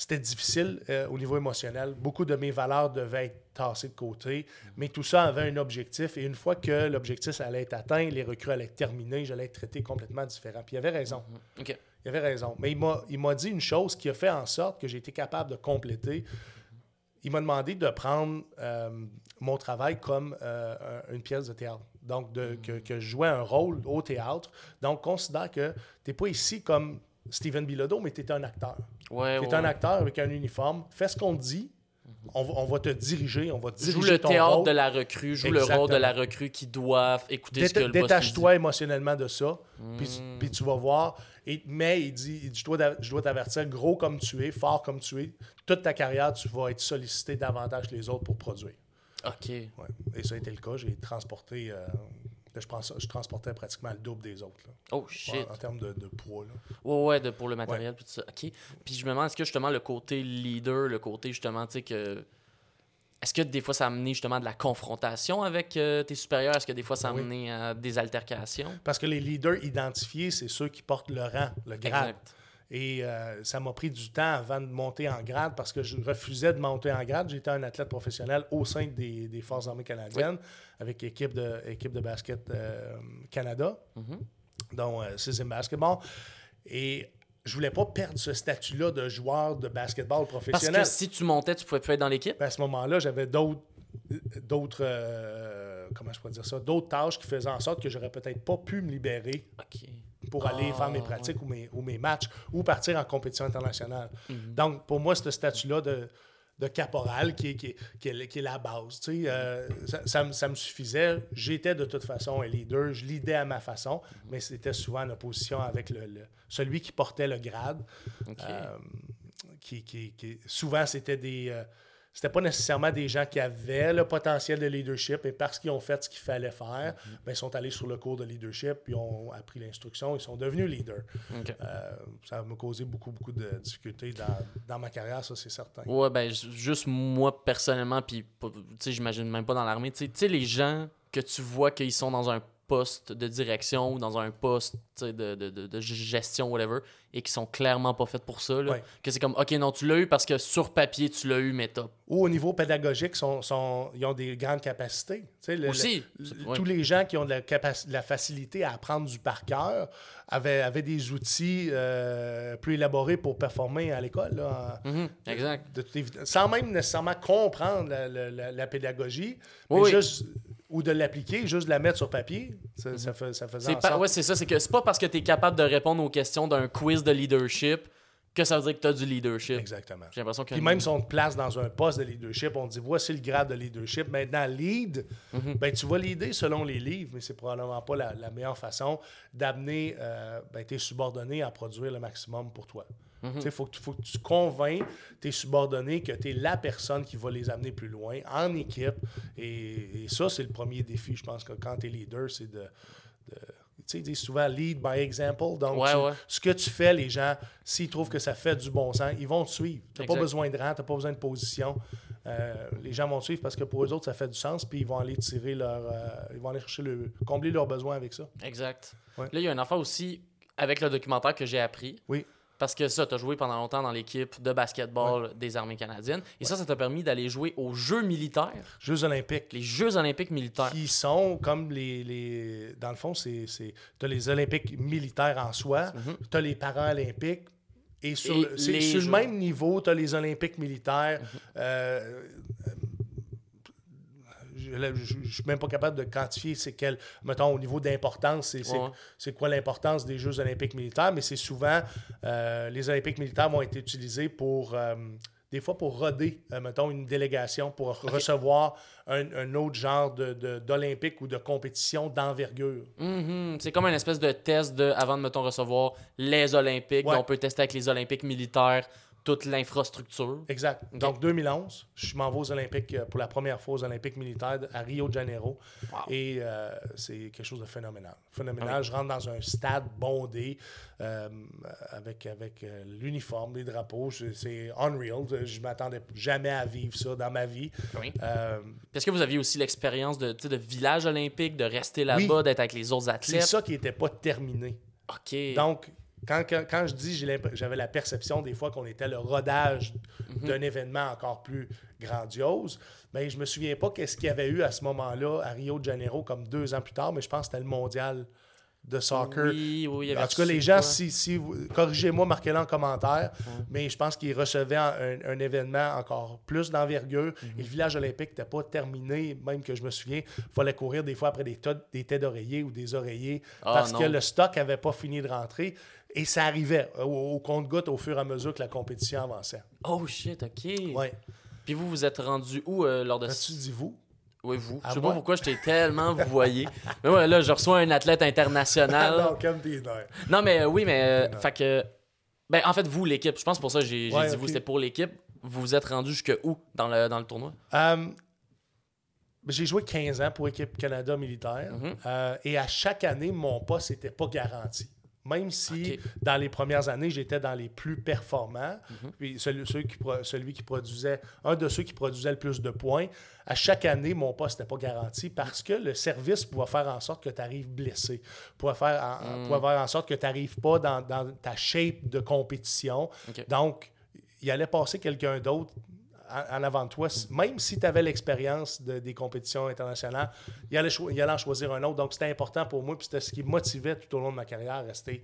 Speaker 2: c'était difficile euh, au niveau émotionnel. Beaucoup de mes valeurs devaient être tassées de côté. Mais tout ça avait un objectif. Et une fois que l'objectif allait être atteint, les recrues allaient être terminées, j'allais être traité complètement différent. Puis il avait raison.
Speaker 1: Ok.
Speaker 2: Il avait raison. Mais il m'a, dit une chose qui a fait en sorte que j'ai été capable de compléter. Il m'a demandé de prendre euh, mon travail comme euh, un- une pièce de théâtre. Donc, de, que, que je jouais un rôle au théâtre. Donc, considère que tu n'es pas ici comme Steven Bilodeau, mais tu es un acteur.
Speaker 1: Ouais,
Speaker 2: Tu
Speaker 1: ouais.
Speaker 2: es un acteur avec un uniforme. Fais ce qu'on te dit. On, va- on va te diriger. On va diriger
Speaker 1: Joue le
Speaker 2: ton
Speaker 1: théâtre
Speaker 2: rôle.
Speaker 1: de la recrue, joue le rôle de la recrue qui doit écouter ce que le
Speaker 2: Détache-toi émotionnellement de ça, puis,
Speaker 1: Hmm.
Speaker 2: puis tu vas voir. Et, mais il dit, il dit, je dois, t'avertir, gros comme tu es, fort comme tu es, toute ta carrière, tu vas être sollicité davantage que les autres pour produire.
Speaker 1: Ok.
Speaker 2: Ouais. Et ça a été le cas. J'ai transporté, euh, je, transportais pratiquement le double des autres, là,
Speaker 1: Oh shit.
Speaker 2: en, en termes de, de poids. là.
Speaker 1: Ouais, ouais, de, pour le matériel, tout ça. OK. Puis je me demande, est-ce que justement le côté leader, le côté justement, tu sais, que. Est-ce que des fois ça a amené justement de la confrontation avec euh, tes supérieurs? Est-ce que des fois ça a
Speaker 2: Oui.
Speaker 1: amené à des altercations?
Speaker 2: Parce que les leaders identifiés, c'est ceux qui portent le rang, le grade.
Speaker 1: Exact.
Speaker 2: Et euh, ça m'a pris du temps avant de monter en grade parce que je refusais de monter en grade. J'étais un athlète professionnel au sein des, des Forces armées canadiennes avec équipe de, équipe de basket euh, Canada,
Speaker 1: Mhm.
Speaker 2: dont euh, Cizim Basketball. Et je voulais pas perdre ce statut-là de joueur de basketball
Speaker 1: Parce
Speaker 2: professionnel.
Speaker 1: que si tu montais, tu pouvais plus être dans l'équipe?
Speaker 2: Ben, à ce moment-là, j'avais d'autres d'autres euh, comment je pourrais dire ça d'autres tâches qui faisaient en sorte que j'aurais peut-être pas pu me libérer. Pour aller
Speaker 1: Ah,
Speaker 2: faire mes pratiques ou, mes, ou mes matchs ou partir en compétition internationale. Donc, pour moi, ce statut-là de, de caporal qui est, qui est, qui est- qui est la base. tu sais, euh, ça, ça me- ça me suffisait. J'étais de toute façon un leader. Je lidais à ma façon, mais c'était souvent en opposition avec le, le- celui qui portait le grade. Euh, qui, qui- qui- souvent, c'était des. euh, c'était pas nécessairement des gens qui avaient le potentiel de leadership, et parce qu'ils ont fait ce qu'il fallait faire, ben, ils sont allés sur le cours de leadership, puis ont appris l'instruction, ils sont devenus leaders. Euh, ça m'a causé beaucoup, beaucoup de difficultés dans, dans ma carrière, ça c'est certain.
Speaker 1: Ouais, ben, ju- juste moi, personnellement, puis, pas- tu sais, j'imagine même pas dans l'armée, tu sais, les gens que tu vois qu'ils sont dans un poste de direction ou dans un poste de, de, de, de gestion, whatever, et qui sont clairement pas faits pour ça, là.
Speaker 2: Ouais.
Speaker 1: Que c'est comme, OK, non, tu l'as eu parce que sur papier, tu l'as eu, mais top.
Speaker 2: Ou au niveau pédagogique, sont, sont- ils ont des grandes capacités. Le-
Speaker 1: Aussi.
Speaker 2: le-
Speaker 1: Ouais.
Speaker 2: Tous les gens qui ont de la, la facilité à apprendre du par cœur avaient, avaient des outils euh, plus élaborés pour performer à l'école.
Speaker 1: Mhm, exact.
Speaker 2: sans même nécessairement comprendre la, la- pédagogie, mais
Speaker 1: Oui, oui.
Speaker 2: juste, ou de l'appliquer, juste de la mettre sur papier. Ça, ça, fait, ça faisait en sorte-
Speaker 1: ouais, c'est ça, c'est que c'est pas parce que tu es capable de répondre aux questions d'un quiz de leadership que ça veut dire que tu as du leadership.
Speaker 2: Exactement.
Speaker 1: J'ai l'impression que
Speaker 2: Puis même si on te place dans un poste de leadership, on te dit voici le grade de leadership. Maintenant, lead,
Speaker 1: Mhm.
Speaker 2: ben, tu vas leader selon les livres, mais c'est probablement pas la, la meilleure façon d'amener euh, ben, tes subordonnés à produire le maximum pour toi. Il faut, que tu- faut que tu convaincs tes subordonnés que tu es la personne qui va les amener plus loin en équipe. Et, et ça, c'est le premier défi, je pense, que quand tu es leader, c'est de. de- tu sais, ils disent souvent lead by example. Donc,
Speaker 1: Ouais,
Speaker 2: tu-
Speaker 1: ouais.
Speaker 2: ce que tu fais, les gens, s'ils trouvent que ça fait du bon sens, ils vont te suivre. Tu n'as pas besoin de rang, tu n'as pas besoin de position. Euh, les gens vont te suivre parce que pour eux autres, ça fait du sens, puis ils vont aller tirer leur. euh, ils vont aller chercher le. combler leurs besoins avec ça.
Speaker 1: Exact.
Speaker 2: Ouais.
Speaker 1: Là, il y a une affaire aussi avec le documentaire que j'ai appris.
Speaker 2: Oui.
Speaker 1: Parce que ça, tu as joué pendant longtemps dans l'équipe de basketball des armées canadiennes. Et ça, ça t'a permis d'aller jouer aux Jeux militaires,
Speaker 2: Jeux olympiques.
Speaker 1: les Jeux olympiques militaires.
Speaker 2: qui sont comme les. les dans le fond, c'est. Tu as les Olympiques militaires en soi, tu as les Paralympiques. Et sur,
Speaker 1: Mhm. Et
Speaker 2: le, sur
Speaker 1: Jeux.
Speaker 2: le même niveau, tu as les Olympiques militaires. Euh, je ne suis même pas capable de quantifier c'est quel, mettons, au niveau d'importance, c'est,
Speaker 1: Ouais.
Speaker 2: quoi l'importance des Jeux olympiques militaires, mais c'est souvent, euh, les Olympiques militaires vont être utilisés pour, euh, des fois pour roder, euh, mettons, une délégation pour recevoir un, un autre genre de, de- d'Olympique ou de compétition d'envergure.
Speaker 1: Mhm. C'est comme une espèce de test de, avant de, mettons, recevoir les Olympiques.
Speaker 2: Ouais.
Speaker 1: On peut tester avec les Olympiques militaires toute l'infrastructure.
Speaker 2: Exact. Donc, 2011, je m'en vais aux Olympiques euh, pour la première fois aux Olympiques militaires à Rio de Janeiro.
Speaker 1: Wow.
Speaker 2: Et euh, c'est quelque chose de phénoménal. Phénoménal.
Speaker 1: Ah.
Speaker 2: Je rentre dans un stade bondé euh, avec, avec euh, l'uniforme, les drapeaux. C'est unreal. Je m'attendais jamais à vivre ça dans ma vie.
Speaker 1: Oui. Est-ce que vous aviez aussi l'expérience de, de village olympique, de rester là-bas,
Speaker 2: Oui.
Speaker 1: d'être avec les autres
Speaker 2: c'est
Speaker 1: athlètes?
Speaker 2: ça qui n'était pas terminé.
Speaker 1: OK.
Speaker 2: Donc, quand, quand, quand je dis j'avais la perception des fois qu'on était le rodage
Speaker 1: Mhm.
Speaker 2: d'un événement encore plus grandiose, mais je me souviens pas qu'est-ce qu'il y avait eu à ce moment-là à Rio de Janeiro comme deux ans plus tard, mais je pense que c'était le mondial de soccer.
Speaker 1: Oui, oui, il y avait
Speaker 2: En tout cas, les gens, si, si corrigez-moi, marquez-le en commentaire, mais je pense qu'ils recevaient un, un événement encore plus d'envergure.
Speaker 1: Mhm.
Speaker 2: Et le village olympique n'était pas terminé, même que je me souviens, il fallait courir des fois après des, têtes d'oreiller ou des oreillers
Speaker 1: Ah,
Speaker 2: parce
Speaker 1: non.
Speaker 2: que le stock n'avait pas fini de rentrer. Et ça arrivait au, au compte-goutte au fur et à mesure que la compétition avançait.
Speaker 1: Oh shit, OK.
Speaker 2: Ouais.
Speaker 1: Puis vous, vous êtes rendu où euh, lors de...
Speaker 2: As-tu dit vous?
Speaker 1: Oui, vous.
Speaker 2: À
Speaker 1: Je sais
Speaker 2: moi?
Speaker 1: pas pourquoi je t'ai tellement vous voyez. Mais ouais, là, je reçois un athlète international.
Speaker 2: Non, comme.
Speaker 1: Non, mais euh, oui, mais. euh, fait que. Ben, en fait, vous, l'équipe, je pense pour ça que j'ai
Speaker 2: Ouais,
Speaker 1: dit vous, c'était pour l'équipe. Vous vous êtes rendu jusque où dans le, dans le tournoi?
Speaker 2: J'ai joué 15 ans pour Équipe Canada militaire.
Speaker 1: Mhm.
Speaker 2: Euh, et à chaque année, mon poste n'était pas garanti. Même si dans les premières années, j'étais dans les plus performants,
Speaker 1: Mhm.
Speaker 2: puis celui, qui celui qui produisait, un de ceux qui produisait le plus de points, à chaque année, mon poste n'était pas garanti parce que le service pouvait faire en sorte que tu arrives blessé, pouvait faire en,
Speaker 1: Mm.
Speaker 2: pouvait faire en sorte que tu n'arrives pas dans, dans ta shape de compétition. Donc, il allait passer quelqu'un d'autre en, en avant de toi, même si tu avais l'expérience de- des compétitions internationales, il allait, il allait en choisir un autre. Donc, c'était important pour moi, puis c'était ce qui me motivait tout au long de ma carrière à rester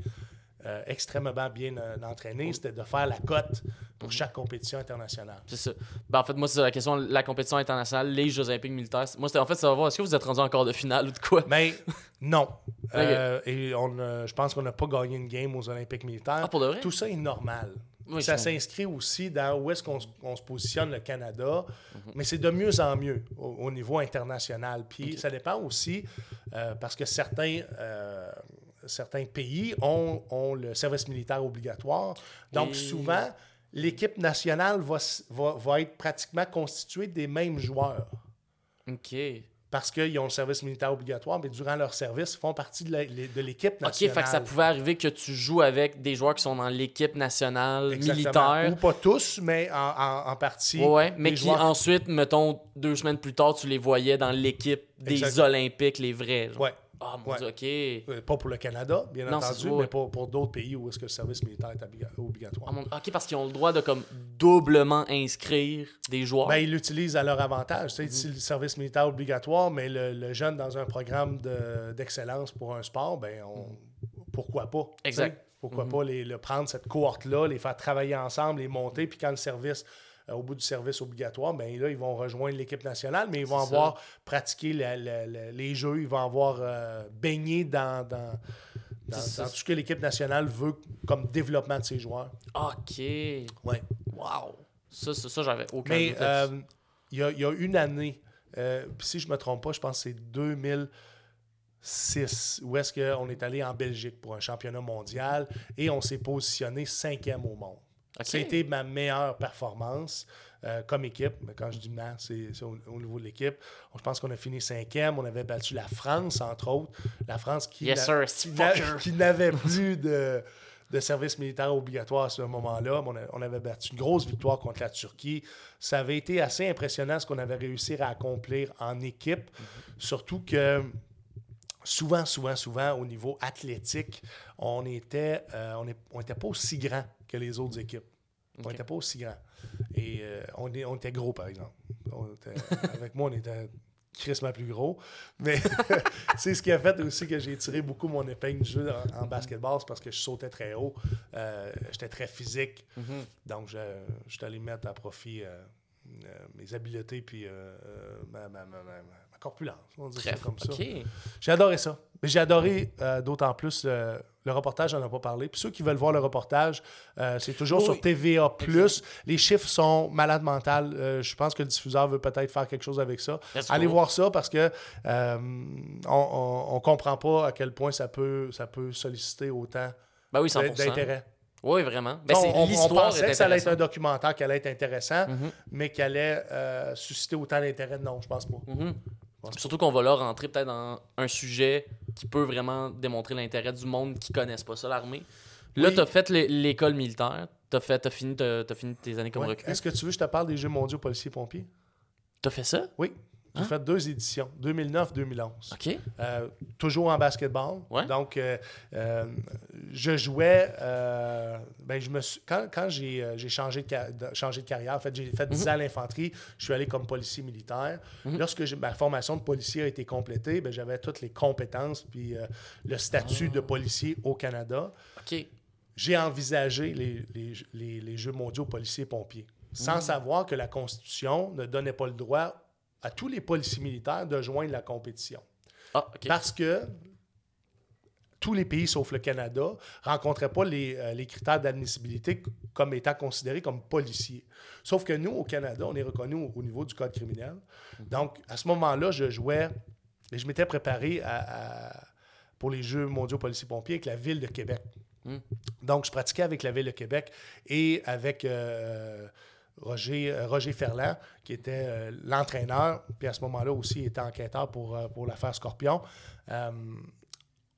Speaker 2: euh, extrêmement bien euh, entraîné, c'était de faire la cote pour chaque compétition internationale.
Speaker 1: C'est ça. Ben, en fait, moi, c'est la question, la compétition internationale, les Jeux Olympiques militaires. Moi, c'était en fait, ça va voir, est-ce que vous êtes rendu encore de finale ou de quoi?
Speaker 2: Mais non. Euh, et on, euh, je pense qu'on n'a pas gagné une game aux Olympiques militaires.
Speaker 1: Ah, pour de vrai?
Speaker 2: Tout ça est normal.
Speaker 1: Oui,
Speaker 2: ça s'inscrit aussi dans où est-ce qu'on se- on se positionne le Canada,
Speaker 1: Mhm.
Speaker 2: mais c'est de mieux en mieux au, au niveau international. Puis ça dépend aussi euh, parce que certains, euh, certains pays ont, ont le service militaire obligatoire. Donc
Speaker 1: Et-
Speaker 2: souvent, l'équipe nationale va, va, va être pratiquement constituée des mêmes joueurs
Speaker 1: OK.
Speaker 2: Parce qu'ils ont le service militaire obligatoire, mais durant leur service, ils font partie de l'équipe
Speaker 1: OK,
Speaker 2: nationale.
Speaker 1: fait que ça pouvait arriver que tu joues avec des joueurs qui sont dans l'équipe nationale
Speaker 2: Exactement.
Speaker 1: militaire.
Speaker 2: Ou pas tous, mais en, en- en partie.
Speaker 1: Ouais, mais qui
Speaker 2: joueurs-
Speaker 1: ensuite, mettons, deux semaines plus tard, tu les voyais dans l'équipe des. Olympiques, les vrais. genre. Ah, mon
Speaker 2: Ouais.
Speaker 1: Dieu, OK.
Speaker 2: Euh, Pas pour le Canada, bien
Speaker 1: Non,
Speaker 2: entendu, mais pour, pour d'autres pays où est-ce que le service militaire est obliga- obligatoire.
Speaker 1: Ah, OK, parce qu'ils ont le droit de comme doublement inscrire des joueurs.
Speaker 2: Ben, ils l'utilisent à leur avantage. Tu sais,
Speaker 1: Mhm.
Speaker 2: Si le service militaire obligatoire, mais le, le jeune dans un programme de- d'excellence pour un sport, ben on, pourquoi pas? tu sais?
Speaker 1: Exact.
Speaker 2: Pourquoi
Speaker 1: Mhm.
Speaker 2: pas les, le prendre cette cohorte-là, les faire travailler ensemble, les monter, puis quand le service, au bout du service obligatoire, ben là, ils vont rejoindre l'équipe nationale, mais ils vont
Speaker 1: ça.
Speaker 2: avoir pratiqué la- la- la- les jeux, ils vont avoir euh, baigné dans, dans, tout ce que l'équipe nationale veut comme développement de ses joueurs.
Speaker 1: OK.
Speaker 2: Ouais.
Speaker 1: Wow. Ça, ça, ça, j'avais aucun
Speaker 2: Mais euh, il y, a, il y a une année, euh, si je me trompe pas, je pense que c'est 2006, où est-ce qu'on est allé en Belgique pour un championnat mondial et on s'est positionné cinquième au monde. C'était ma meilleure performance euh, comme équipe. Mais quand je dis ma, c'est au, au niveau de l'équipe. Je pense qu'on a fini cinquième. On avait battu la France, entre autres. La France qui
Speaker 1: Yes,
Speaker 2: n'a- n'avait plus de, de service militaire obligatoire à ce moment-là. On, avait battu une grosse victoire contre la Turquie. Ça avait été assez impressionnant ce qu'on avait réussi à accomplir en équipe. Surtout que souvent, souvent, souvent, au niveau athlétique, on était, euh, on est- on était pas aussi grand que les autres équipes. On n'était pas aussi grand. Et euh, on, est- on était gros, par exemple. On était- avec moi, on était crissement plus gros. Mais c'est ce qui a fait aussi que j'ai tiré beaucoup mon épingle du jeu en, en basketball, c'est parce que je sautais très haut. Euh, J'étais très physique.
Speaker 1: Mhm.
Speaker 2: Donc, je, je suis allé mettre à profit euh, mes habiletés puis ma, ma, ma, ma- ma corpulence. On dit ça
Speaker 1: Bref,
Speaker 2: comme ça.
Speaker 1: ok.
Speaker 2: J'ai adoré ça. Mais j'ai adoré euh, d'autant plus euh, le reportage, j'en ai pas parlé. Puis ceux qui veulent voir le reportage, euh, c'est toujours
Speaker 1: Oui,
Speaker 2: sur. TVA. Les chiffres sont malades mentales. Je pense que le diffuseur veut peut-être faire quelque chose avec ça.
Speaker 1: Let's
Speaker 2: Allez
Speaker 1: go.
Speaker 2: voir ça parce que on, on, on comprend pas à quel point ça peut, ça peut solliciter autant
Speaker 1: Ben oui, 100%.
Speaker 2: d'intérêt.
Speaker 1: Oui, vraiment. Ben,
Speaker 2: on, on- on pensait que ça allait être un documentaire qui allait être intéressant,
Speaker 1: Mhm.
Speaker 2: mais qui allait euh, susciter autant d'intérêt. Non, je pense pas.
Speaker 1: Mhm. Surtout qu'on va là rentrer peut-être dans un sujet qui peut vraiment démontrer l'intérêt du monde qui connaissent pas ça, l'armée. Là,
Speaker 2: Oui.
Speaker 1: tu as fait l'é- l'école militaire, tu as, as, fini, t'as- t'as fini tes années comme
Speaker 2: Ouais.
Speaker 1: recrue.
Speaker 2: Est-ce que tu veux que je te parle des Jeux mondiaux policiers-pompiers?
Speaker 1: Tu as fait ça?
Speaker 2: Oui. J'ai
Speaker 1: Hein?
Speaker 2: fait deux éditions, 2009-2011.
Speaker 1: OK.
Speaker 2: Euh, toujours en basketball.
Speaker 1: Ouais.
Speaker 2: Donc, euh, euh, je jouais. ben, je me suis- quand quand j'ai j'ai changé, de changé de carrière, en fait, j'ai fait 10
Speaker 1: Mhm.
Speaker 2: ans à l'infanterie, je suis allé comme policier militaire.
Speaker 1: Mhm.
Speaker 2: Lorsque ma formation de policier a été complétée, ben, j'avais toutes les compétences puis le statut
Speaker 1: Ah.
Speaker 2: de policier au Canada.
Speaker 1: OK.
Speaker 2: J'ai envisagé les, les- les- les Jeux mondiaux policiers-pompiers, sans savoir que la Constitution ne donnait pas le droit à tous les policiers militaires de joindre la compétition.
Speaker 1: Ah.
Speaker 2: Parce que tous les pays, sauf le Canada, ne rencontraient pas les, euh, les critères d'admissibilité comme étant considérés comme policiers. Sauf que nous, au Canada, on est reconnu au, au niveau du code criminel. Donc, à ce moment-là, je jouais et je m'étais préparé à- à- pour les Jeux mondiaux policiers-pompiers avec la ville de Québec.
Speaker 1: Mm.
Speaker 2: Donc, je pratiquais avec la ville de Québec et avec euh, Roger, euh, Roger Ferland, qui était euh, l'entraîneur, puis à ce moment-là aussi, il était enquêteur pour, euh, pour l'affaire Scorpion. Euh,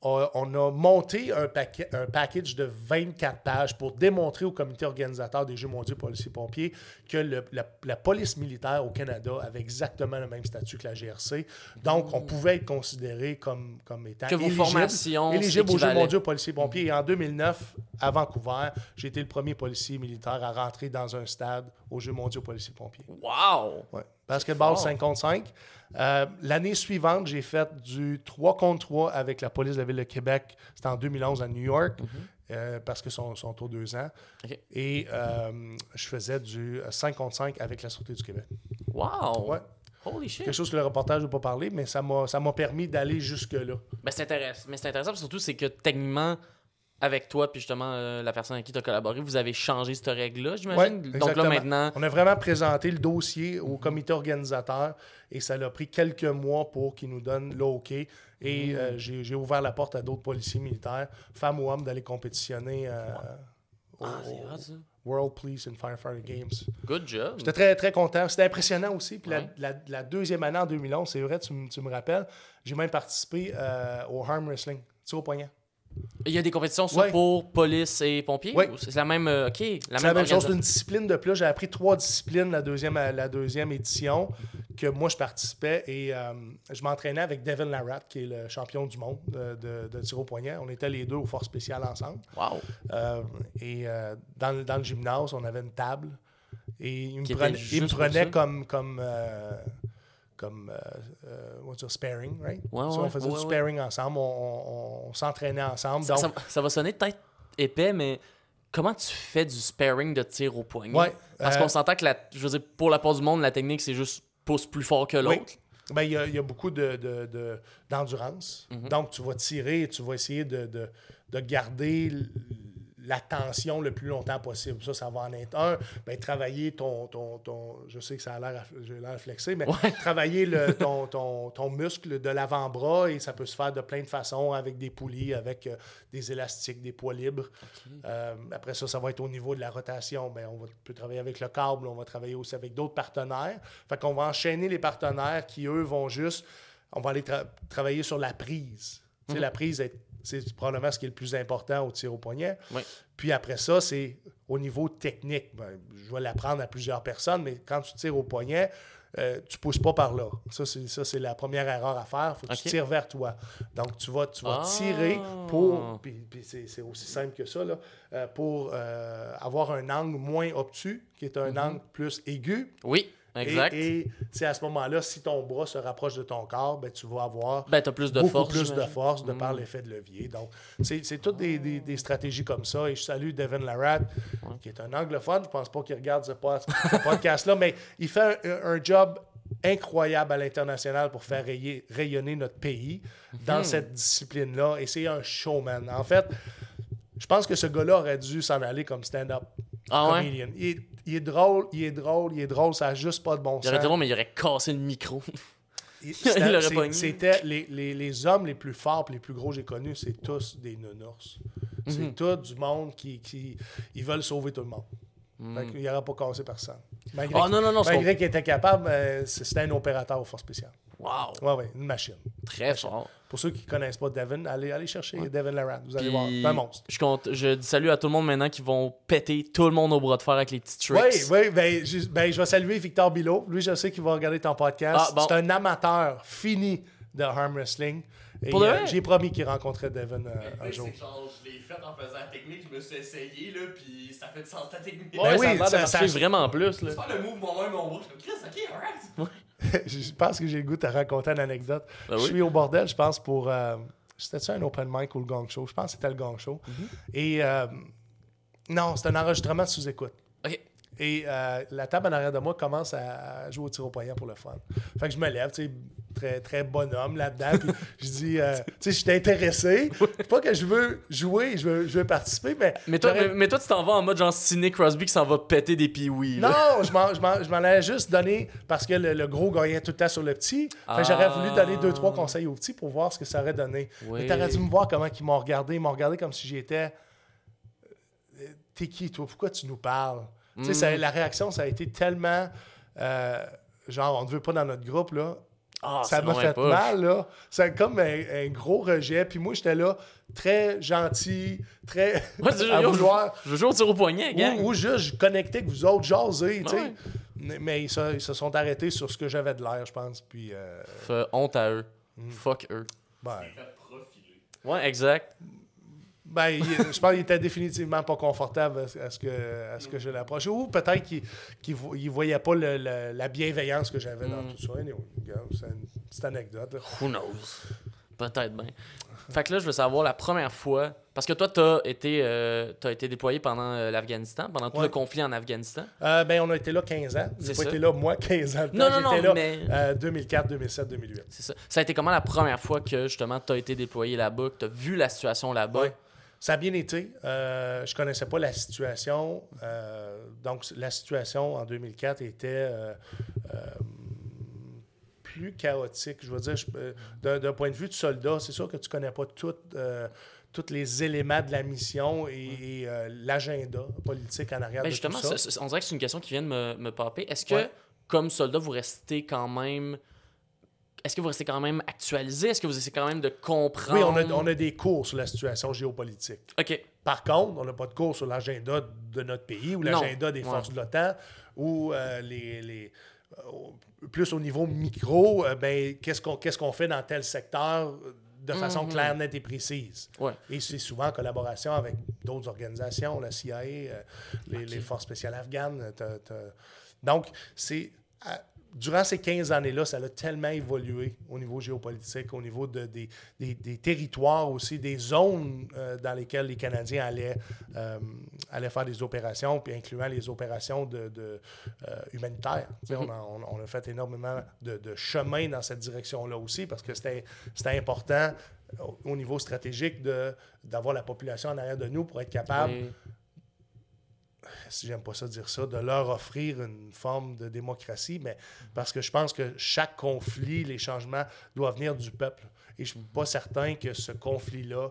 Speaker 2: on, a monté un, paquet, un package de 24 pages pour démontrer au comité organisateur des Jeux mondiaux policiers-pompiers que le- la, la police militaire au Canada avait exactement le même statut que la GRC. Donc, on pouvait être considéré comme, comme étant
Speaker 1: Que vos
Speaker 2: éligible-
Speaker 1: formations
Speaker 2: éligible aux Jeux mondiaux policiers-pompiers. Et en 2009, à Vancouver, j'ai été le premier policier militaire à rentrer dans un stade aux Jeux mondiaux policiers-pompiers.
Speaker 1: Wow!
Speaker 2: Ouais. Basketball
Speaker 1: fort.
Speaker 2: 5 contre 5. Euh, L'année suivante, j'ai fait du 3 contre 3 avec la police de la Ville de Québec. C'était en 2011 à New York, euh, parce que sont, sont aux deux ans. Et euh, je faisais du 5 contre 5 avec la Sûreté du Québec.
Speaker 1: Wow!
Speaker 2: Ouais.
Speaker 1: Holy shit!
Speaker 2: Quelque chose que le reportage veut pas parler, mais ça m'a ça m'a permis d'aller jusque-là.
Speaker 1: Ben, c'est intéressant. Mais c'est intéressant, surtout, c'est que techniquement, avec toi, puis justement, euh, la personne avec qui tu as collaboré, vous avez changé cette règle-là,
Speaker 2: Ouais,
Speaker 1: j'imagine. Donc là, maintenant,
Speaker 2: On a vraiment présenté le dossier au comité organisateur et ça a pris quelques mois pour qu'ils nous donnent l'OK. Et
Speaker 1: Mm.
Speaker 2: euh, j'ai j'ai ouvert la porte à d'autres policiers militaires, femmes ou hommes, d'aller compétitionner euh, au
Speaker 1: Ah, ça.
Speaker 2: World Police and Firefighter Games.
Speaker 1: Good job.
Speaker 2: J'étais très, très content. C'était impressionnant aussi. Puis la-
Speaker 1: Ouais.
Speaker 2: la, la deuxième année en 2011, c'est vrai, tu, me- tu me rappelles, j'ai même participé au arm wrestling, tir au poignet.
Speaker 1: Il y a des compétitions
Speaker 2: Ouais.
Speaker 1: pour police et pompiers?
Speaker 2: Ouais.
Speaker 1: ou C'est la même. euh, OK. La même,
Speaker 2: même chose, c'est une discipline de plus. J'ai appris trois disciplines la deuxième, la deuxième édition que moi je participais et euh, je m'entraînais avec Devin Larratt, qui est le champion du monde de, de, de tir au poignet. On était les deux aux forces spéciales ensemble.
Speaker 1: Wow.
Speaker 2: Euh, et euh, dans, le- dans le gymnase, on avait une table et il me
Speaker 1: Qui
Speaker 2: prenait, il me prenait comme, comme, euh, comme euh, euh, on va dire sparring, right?
Speaker 1: Ouais,
Speaker 2: on faisait
Speaker 1: ouais,
Speaker 2: du
Speaker 1: ouais.
Speaker 2: sparring ensemble, on, on- on s'entraînait ensemble.
Speaker 1: Ça,
Speaker 2: Donc,
Speaker 1: ça- ça va sonner peut-être épais, mais comment tu fais du sparring de tir au poignet? Parce
Speaker 2: euh,
Speaker 1: qu'on s'entend que, la, je veux dire, pour la part du monde, la technique, c'est juste pousse plus fort que l'autre.
Speaker 2: Ben, il, y a, il y a beaucoup de, de- de- d'endurance.
Speaker 1: Mhm.
Speaker 2: Donc, tu vas tirer et tu vas essayer de, de- de garder la tension le plus longtemps possible. Ça, ça va en être un. Ben, travailler ton, ton, ton je sais que ça a l'air, j'ai l'air flexé, mais travailler le, ton, ton, ton, muscle de l'avant-bras et ça peut se faire de plein de façons avec des poulies, avec euh, des élastiques, des poids libres. Euh, après ça, ça va être au niveau de la rotation. Ben, on va, peut travailler avec le câble, on va travailler aussi avec d'autres partenaires. Fait qu'on va enchaîner les partenaires qui, eux, vont juste, on va aller travailler sur la prise. Tu sais, mhm. La prise est c'est probablement ce qui est le plus important au tir au poignet. Puis après ça, c'est au niveau technique. Ben, je vais l'apprendre à plusieurs personnes, mais quand tu tires au poignet, euh, tu ne pousses pas par là. Ça, c'est la première erreur à faire. Il faut que tu tires vers toi. Donc, tu vas, tu vas tirer pour, puis, c'est aussi simple que ça, là, euh, pour euh, avoir un angle moins obtus, qui est un mhm. angle plus aigu.
Speaker 1: Oui. Exact.
Speaker 2: Et, c'est à ce moment-là, si ton bras se rapproche de ton corps, ben, tu vas avoir
Speaker 1: ben, plus de
Speaker 2: beaucoup
Speaker 1: force,
Speaker 2: plus de force de par mm. l'effet de levier. Donc, c'est toutes des, des, stratégies comme ça. Et je salue Devin Larrad, qui est un anglophone. Je pense pas qu'il regarde ce, podcast-là, mais il fait un, job incroyable à l'international pour faire rayonner notre pays dans mm-hmm. cette discipline-là. Et c'est un showman. En fait, je pense que ce gars-là aurait dû s'en aller comme stand-up
Speaker 1: ah
Speaker 2: comedian. Il, est, drôle, il est drôle, il est drôle, ça n'a juste pas de bon sens.
Speaker 1: Il aurait été bon, mais il aurait cassé le micro.
Speaker 2: C'était les, les, les, hommes les plus forts les plus gros que j'ai connus, c'est tous des nounours. C'est mhm. tout du monde qui, qui ils veulent sauver tout le monde. Mm. il n'aurait pas cassé personne. Malgré
Speaker 1: oh, non,
Speaker 2: malgré qu'il était capable, c'était un opérateur aux forces spéciales.
Speaker 1: Wow!
Speaker 2: Oui, oui, une machine.
Speaker 1: Très fort.
Speaker 2: Pour ceux qui ne connaissent pas Devin, allez, allez chercher Devin Larand. Vous allez voir. C'est un monstre.
Speaker 1: Je, compte, je dis salut à tout le monde maintenant qui vont péter tout le monde au bras de fer avec les petits tricks.
Speaker 2: Oui, oui. Ben, je, ben, je vais saluer Victor Bilot. Lui, je sais qu'il va regarder ton podcast. Ah, C'est un amateur fini de arm wrestling. Euh, j'ai promis qu'il rencontrait Devin euh, un jour.
Speaker 3: Genre, je l'ai fait en faisant la technique, je me suis essayé, là, puis ça fait du sens ta technique.
Speaker 1: Ouais, ben oui, ça, ça, vraiment plus.
Speaker 3: Là. C'est pas le move moi-même, mon bras. Je me Chris, ok, alright.
Speaker 2: je pense que j'ai le goût de te raconter une anecdote. Ben je suis au bordel, je pense, pour. Euh, c'était-tu un open mic ou le gang show? Je pense que c'était le gang show. Mhm. Et. Euh, non, c'est un enregistrement sous écoute.
Speaker 1: OK.
Speaker 2: Et euh, la table en arrière de moi commence à jouer au tir au poignet pour le fun. Fait que je me lève, tu sais, très, très bonhomme là-dedans. Puis je dis, euh, tu sais, je suis intéressé. pas que je veux jouer, je veux, je veux participer, mais.
Speaker 1: Mais toi, mais, toi, tu t'en vas en mode genre Sidney Crosby qui s'en va péter des piouis.
Speaker 2: Non, je m'en allais juste donner parce que le, gros gagnait tout le temps sur le petit. Fait j'aurais voulu donner deux, trois conseils au petit pour voir ce que ça aurait donné. Oui. Mais t'aurais dû me voir comment ils m'ont regardé. Ils m'ont regardé comme si j'étais. Euh, t'es qui, toi? Pourquoi tu nous parles? Tu sais, mm. la réaction, ça a été tellement. Euh, genre, on ne veut pas dans notre groupe, là. Ah, ça m'a fait mal, là. C'est comme un, gros rejet. Puis moi, j'étais là, très gentil, très.
Speaker 1: à vouloir... Je veux jouer au tir au poignet, gang.
Speaker 2: Ou, juste, je connectais avec vous autres, jaser, tu sais. Mais ils se, se, sont arrêtés sur ce que j'avais de l'air, je pense. Puis.
Speaker 1: Euh... honte à eux. Mm. Fuck eux.
Speaker 2: Ben.
Speaker 1: Ouais, exact.
Speaker 2: Ben, je pense qu'il était définitivement pas confortable à ce que, à ce que je l'approche. Ou peut-être qu'il ne voyait pas la bienveillance que j'avais dans mm. tout ça. c'est une petite anecdote.
Speaker 1: Who knows? Peut-être bien. Fait que là, je veux savoir la première fois. Parce que toi, tu as, été, euh, été déployé pendant euh, l'Afghanistan, pendant tout le conflit en Afghanistan.
Speaker 2: Euh, ben, on a été là 15 ans. J'ai pas été là, moi, 15 ans.
Speaker 1: Non, non, non,
Speaker 2: là,
Speaker 1: mais...
Speaker 2: 2004, 2007, 2008.
Speaker 1: C'est ça. Ça a été comment la première fois que, justement, tu as été déployé là-bas, que tu as vu la situation là-bas?
Speaker 2: Ça a bien été. Euh, je ne connaissais pas la situation. Euh, donc, la situation en 2004 était euh, plus chaotique. Je veux dire, d'un point de vue de soldat, c'est sûr que tu ne connais pas tous les éléments de la mission et, l'agenda politique en arrière
Speaker 1: Mais
Speaker 2: de
Speaker 1: justement,
Speaker 2: tout ça.
Speaker 1: on dirait que c'est une question qui vient de me, me paper. Est-ce que, comme soldat, vous restez quand même est-ce que vous restez quand même actualisé? Est-ce que vous essayez quand même de comprendre?
Speaker 2: Oui, on a, on a des cours sur la situation géopolitique.
Speaker 1: OK.
Speaker 2: Par contre, on n'a pas de cours sur l'agenda de notre pays ou l'agenda des forces de l'OTAN ou euh, les, les euh, plus au niveau micro, euh, ben, qu'est-ce qu'on qu'est-ce qu'on fait dans tel secteur de façon mhm. claire, nette et précise?
Speaker 1: Ouais.
Speaker 2: Et c'est souvent en collaboration avec d'autres organisations, la CIA, les, les, forces spéciales afghanes. Donc, c'est durant ces 15 années-là, ça a tellement évolué au niveau géopolitique, au niveau de, des, des- des territoires aussi, des zones euh, dans lesquelles les Canadiens allaient, euh, allaient faire des opérations, puis incluant les opérations de, de, euh, humanitaires. On, a, on- on a fait énormément de, de chemin dans cette direction-là aussi, parce que c'était important au, au niveau stratégique d'avoir la population en arrière de nous pour être capable si j'aime pas ça dire ça, de leur offrir une forme de démocratie, mais parce que je pense que chaque conflit, les changements doivent venir du peuple. Et je suis pas certain que ce conflit-là,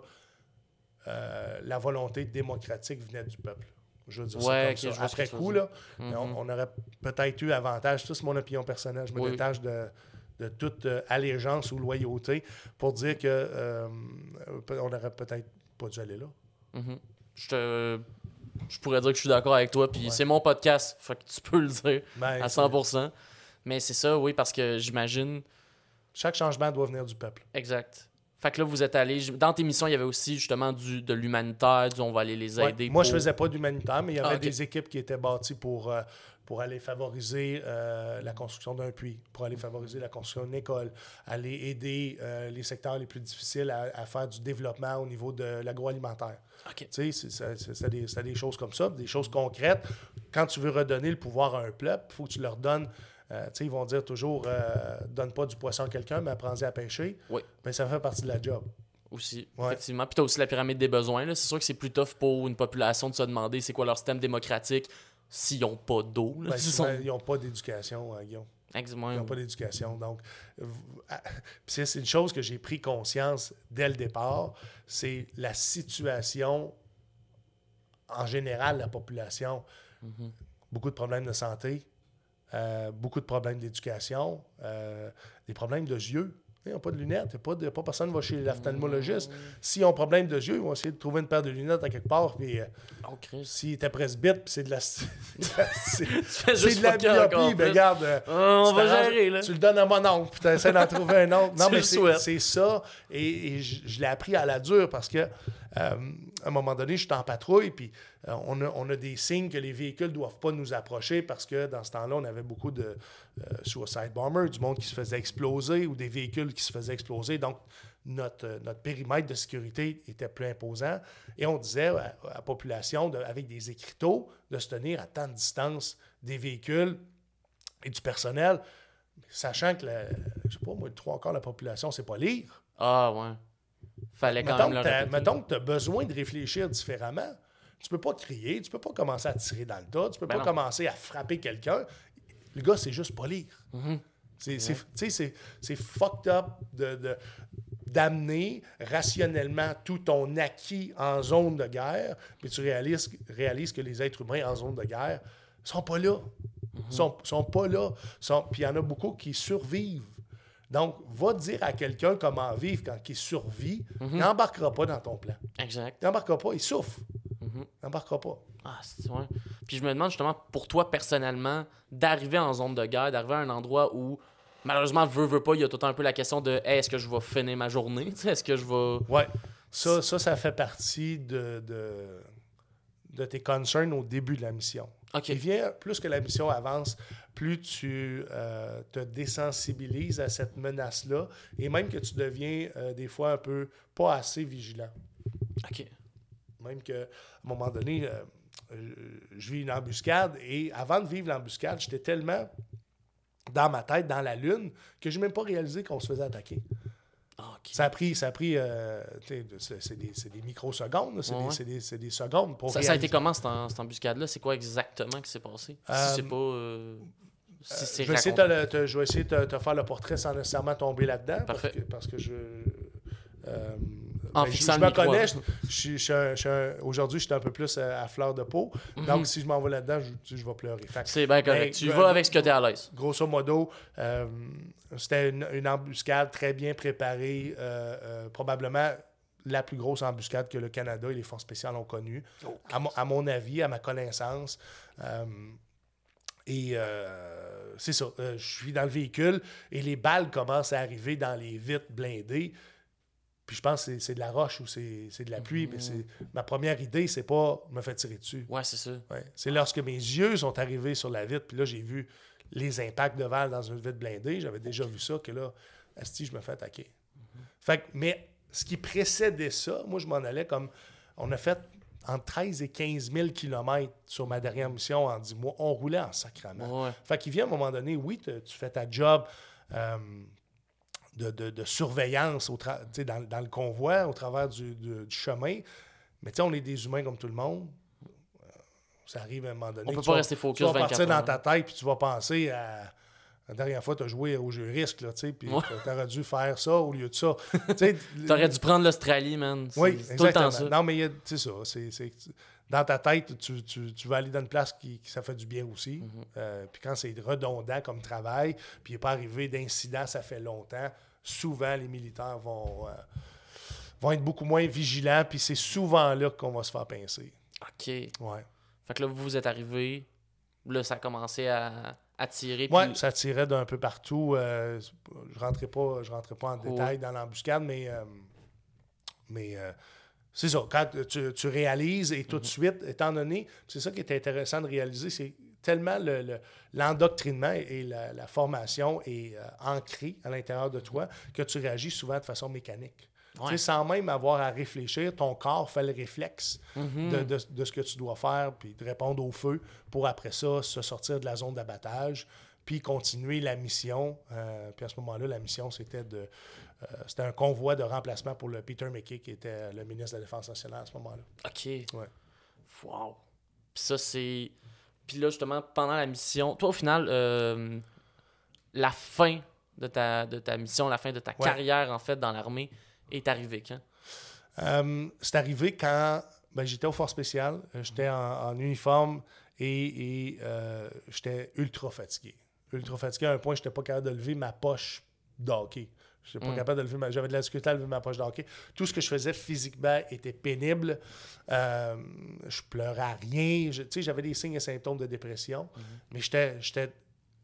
Speaker 2: euh, la volonté démocratique venait du peuple. Je veux dire ça comme ça. Après coup, là,
Speaker 1: Mhm.
Speaker 2: on, on aurait peut-être eu avantage. Ça, c'est mon opinion personnelle. Je me
Speaker 1: Oui.
Speaker 2: détache de, de toute euh, allégeance ou loyauté pour dire que euh, on aurait peut-être pas dû aller là.
Speaker 1: Mhm. Je te- Je pourrais dire que je suis d'accord avec toi, puis
Speaker 2: Ouais.
Speaker 1: c'est mon podcast, fait que tu peux le dire
Speaker 2: Ben,
Speaker 1: à
Speaker 2: c'est-
Speaker 1: 100%. Mais c'est ça, oui, parce que j'imagine.
Speaker 2: Chaque changement doit venir du peuple.
Speaker 1: Exact. Fait que là, vous êtes allé. Dans tes missions, il y avait aussi justement du, de l'humanitaire, du on va aller les
Speaker 2: Ouais.
Speaker 1: aider.
Speaker 2: Moi, je
Speaker 1: pour-
Speaker 2: faisais pas d'humanitaire, mais il y avait
Speaker 1: Ah,
Speaker 2: des équipes qui étaient bâties pour, euh, pour aller favoriser euh, la construction d'un puits, pour aller favoriser la construction d'une école, aller aider euh, les secteurs les plus difficiles à, à faire du développement au niveau de l'agroalimentaire.
Speaker 1: Ok.
Speaker 2: Tu sais, c'est- des, des choses comme ça, des choses concrètes. Quand tu veux redonner le pouvoir à un peuple, il faut que tu leur donnes. euh, tu sais, ils vont dire toujours donne pas du poisson à quelqu'un, mais apprends-y à pêcher.
Speaker 1: Oui.
Speaker 2: Mais ça fait partie de la job.
Speaker 1: Aussi,
Speaker 2: Ouais.
Speaker 1: effectivement. Puis t'as aussi la pyramide des besoins. C'est sûr que c'est plus tough pour une population de se demander c'est quoi leur système démocratique s'ils n'ont pas d'eau.
Speaker 2: Ben,
Speaker 1: sont-
Speaker 2: ils n'ont pas d'éducation, euh, Guillaume.
Speaker 1: Exactement.
Speaker 2: Ils n'ont pas d'éducation. Donc, c'est une chose que j'ai pris conscience dès le départ, c'est la situation en général de la population.
Speaker 1: Mhm.
Speaker 2: Beaucoup de problèmes de santé, euh, beaucoup de problèmes d'éducation, euh, des problèmes de yeux. Ils n'ont pas de lunettes. y a Pas, de, pas personne ne va chez l'ophtalmologiste. S'ils ont un problème de yeux, ils vont essayer de trouver une paire de lunettes à quelque part. Puis, euh,
Speaker 1: Oh,
Speaker 2: étaient presbytes, puis c'est de la, c'est de la myopie. Mais regarde, euh,
Speaker 1: Ah, on va gérer, là.
Speaker 2: Tu le donnes à mon oncle, puis tu essaies d'en trouver un autre. Non,
Speaker 1: Tu
Speaker 2: mais c'est ça. Et, et je, l'ai appris à la dure parce que, à un moment donné, je suis en patrouille, puis euh, on, a, on a des signes que les véhicules ne doivent pas nous approcher parce que dans ce temps-là, on avait beaucoup de euh, suicide bombers, du monde qui se faisait exploser ou des véhicules qui se faisaient exploser. Donc, notre, euh, notre périmètre de sécurité était plus imposant. Et on disait à, la population, avec des écriteaux, de se tenir à tant de distance des véhicules et du personnel, sachant que, la, je sais pas, moi, trois quarts de la population, c'est pas lire.
Speaker 1: Ah, ouais. Fallait quand
Speaker 2: Mettons
Speaker 1: même
Speaker 2: que
Speaker 1: le
Speaker 2: t'as-
Speaker 1: répéter.
Speaker 2: mettons que tu as besoin de réfléchir différemment. Tu peux pas crier, tu peux pas commencer à tirer dans le tas, tu peux
Speaker 1: Ben
Speaker 2: pas
Speaker 1: non.
Speaker 2: commencer à frapper quelqu'un. Le gars, c'est juste pas lire.
Speaker 1: Mhm.
Speaker 2: C'est, c'est- tu sais, c'est, c'est fucked up de, de- d'amener rationnellement tout ton acquis en zone de guerre, mais tu réalises, réalises que les êtres humains en zone de guerre sont pas là. sont, sont pas là. Sont, puis il y en a beaucoup qui survivent. Donc, va dire à quelqu'un comment vivre quand il survit, il n'embarquera pas dans ton plan.
Speaker 1: Exact.
Speaker 2: Il n'embarquera pas, il souffre.
Speaker 1: Mhm.
Speaker 2: Il n'embarquera pas.
Speaker 1: Ah, c'est ouais. Puis je me demande justement, pour toi personnellement, d'arriver en zone de guerre, d'arriver à un endroit où, malheureusement, veut, veut pas, il y a tout le temps un peu la question de Hey, est-ce que je vais finir ma journée? Est-ce que je vais.
Speaker 2: Ouais. Ça, ça, ça fait partie de, de, de tes concerns au début de la mission. Et vient, plus que la mission avance, plus tu euh, te désensibilises à cette menace-là et même que tu deviens euh, des fois un peu pas assez vigilant.
Speaker 1: Ok.
Speaker 2: Même qu'à un moment donné, euh, je vis une embuscade et avant de vivre l'embuscade, j'étais tellement dans ma tête, dans la lune, que je n'ai même pas réalisé qu'on se faisait attaquer.
Speaker 1: Ah.
Speaker 2: Ça a pris, ça a pris euh, c'est des, microsecondes, c'est
Speaker 1: Ouais,
Speaker 2: des, secondes pour
Speaker 1: Ça, ça a été comment cette, embuscade-là? C'est quoi exactement qui s'est passé?
Speaker 2: Euh,
Speaker 1: Si c'est pas. euh, si
Speaker 2: Je vais, essayer de te le- te- je vais essayer de te, te faire le portrait sans nécessairement tomber là-dedans. Parce que, parce que je.
Speaker 1: En
Speaker 2: ben, je,
Speaker 1: fixant
Speaker 2: je
Speaker 1: le
Speaker 2: me
Speaker 1: micro,
Speaker 2: connais.
Speaker 1: hein.
Speaker 2: je- je Aujourd'hui, je suis un peu plus à fleur de peau.
Speaker 1: Mhm.
Speaker 2: Donc, si je m'en vais là-dedans, je, vais pleurer.
Speaker 1: C'est bien correct.
Speaker 2: Ben,
Speaker 1: tu
Speaker 2: ben,
Speaker 1: vas avec ce que t'es à l'aise.
Speaker 2: grosso modo, euh, c'était une, une embuscade très bien préparée, euh, euh, probablement la plus grosse embuscade que le Canada et les forces spéciales ont connue, à, mon, à mon avis, à ma connaissance. Et euh, c'est ça, euh, je suis dans le véhicule et les balles commencent à arriver dans les vitres blindées. Puis je pense que c'est- de la roche ou c'est de la pluie. Mais c'est ma première idée, c'est pas me faire tirer dessus.
Speaker 1: Ouais, c'est ça.
Speaker 2: Ouais. C'est lorsque mes yeux sont arrivés sur la vitre, puis là, j'ai vu les impacts de balles dans une vide blindée. J'avais déjà vu ça, que là, Asti, je me fais attaquer. Fait que, mais ce qui précédait ça, moi, je m'en allais comme. On a fait entre 13 et 15 000 km sur ma dernière mission en 10 mois. On roulait en sacrament.
Speaker 1: Ouais.
Speaker 2: Fait qu'il vient à un moment donné, oui, tu fais ta job euh, de, de- de surveillance au dans, dans le convoi, au travers du, du- du chemin. Mais tu sais, on est des humains comme tout le monde. Euh, Ça arrive à un moment donné.
Speaker 1: On peut pas
Speaker 2: tu vas-
Speaker 1: rester focus
Speaker 2: Tu vas
Speaker 1: 24
Speaker 2: partir dans ta tête, puis tu vas penser à. La dernière fois, tu as joué au jeu risque, là, tu sais, puis
Speaker 1: Ouais.
Speaker 2: tu aurais dû faire ça au lieu de ça. Tu
Speaker 1: T'aurais dû prendre l'Australie, man.
Speaker 2: Oui,
Speaker 1: c'est tout le temps
Speaker 2: exactement.
Speaker 1: ça.
Speaker 2: Non, mais c'est ça. Dans ta tête, tu, tu, tu vas aller dans une place qui, qui ça fait du bien aussi.
Speaker 1: Mhm.
Speaker 2: Euh, puis quand c'est redondant comme travail, puis il n'est pas arrivé d'incident, ça fait longtemps, souvent les militaires vont, euh, vont être beaucoup moins vigilants, puis c'est souvent là qu'on va se faire pincer.
Speaker 1: OK.
Speaker 2: Ouais.
Speaker 1: Fait que là, vous êtes arrivé. Là, ça a commencé à,
Speaker 2: Ouais,
Speaker 1: puis-
Speaker 2: ça tirait d'un peu partout. euh, je rentrais pas, je rentrais pas en détail dans l'embuscade, mais, euh, mais euh, c'est ça. Quand tu, tu réalises et
Speaker 1: Mhm.
Speaker 2: tout de suite, étant donné, c'est ça qui est intéressant de réaliser, c'est tellement le- le- l'endoctrinement et la, la formation est ancrée à l'intérieur de toi que tu réagis souvent de façon mécanique.
Speaker 1: Ouais.
Speaker 2: sans même avoir à réfléchir, ton corps fait le réflexe
Speaker 1: Mhm.
Speaker 2: de, de- de ce que tu dois faire, puis de répondre au feu pour après ça se sortir de la zone d'abattage, puis continuer la mission. Euh, puis à ce moment-là, la mission, c'était de. euh, c'était un convoi de remplacement pour le Peter McKay, qui était le ministre de la Défense nationale à ce moment-là.
Speaker 1: OK.
Speaker 2: Ouais.
Speaker 1: Wow. Puis ça, c'est. Puis là, justement, pendant la mission, toi, au final, euh, la fin de ta, de ta mission, la fin de ta
Speaker 2: Ouais.
Speaker 1: carrière, en fait, dans l'armée, est arrivée quand?
Speaker 2: Euh, c'est arrivé quand ben, j'étais au Force spécial, euh, j'étais en, en uniforme et, et, euh, j'étais ultra fatigué. Ultra fatigué à un point je n'étais pas capable de lever ma poche d'hockey. Pas
Speaker 1: Mm.
Speaker 2: capable de lever ma... J'avais de la difficulté à lever ma poche d'hockey. Tout ce que je faisais physiquement était pénible. Euh, je pleurais à rien. Je- tu sais, J'avais des signes et symptômes de dépression, mais j'étais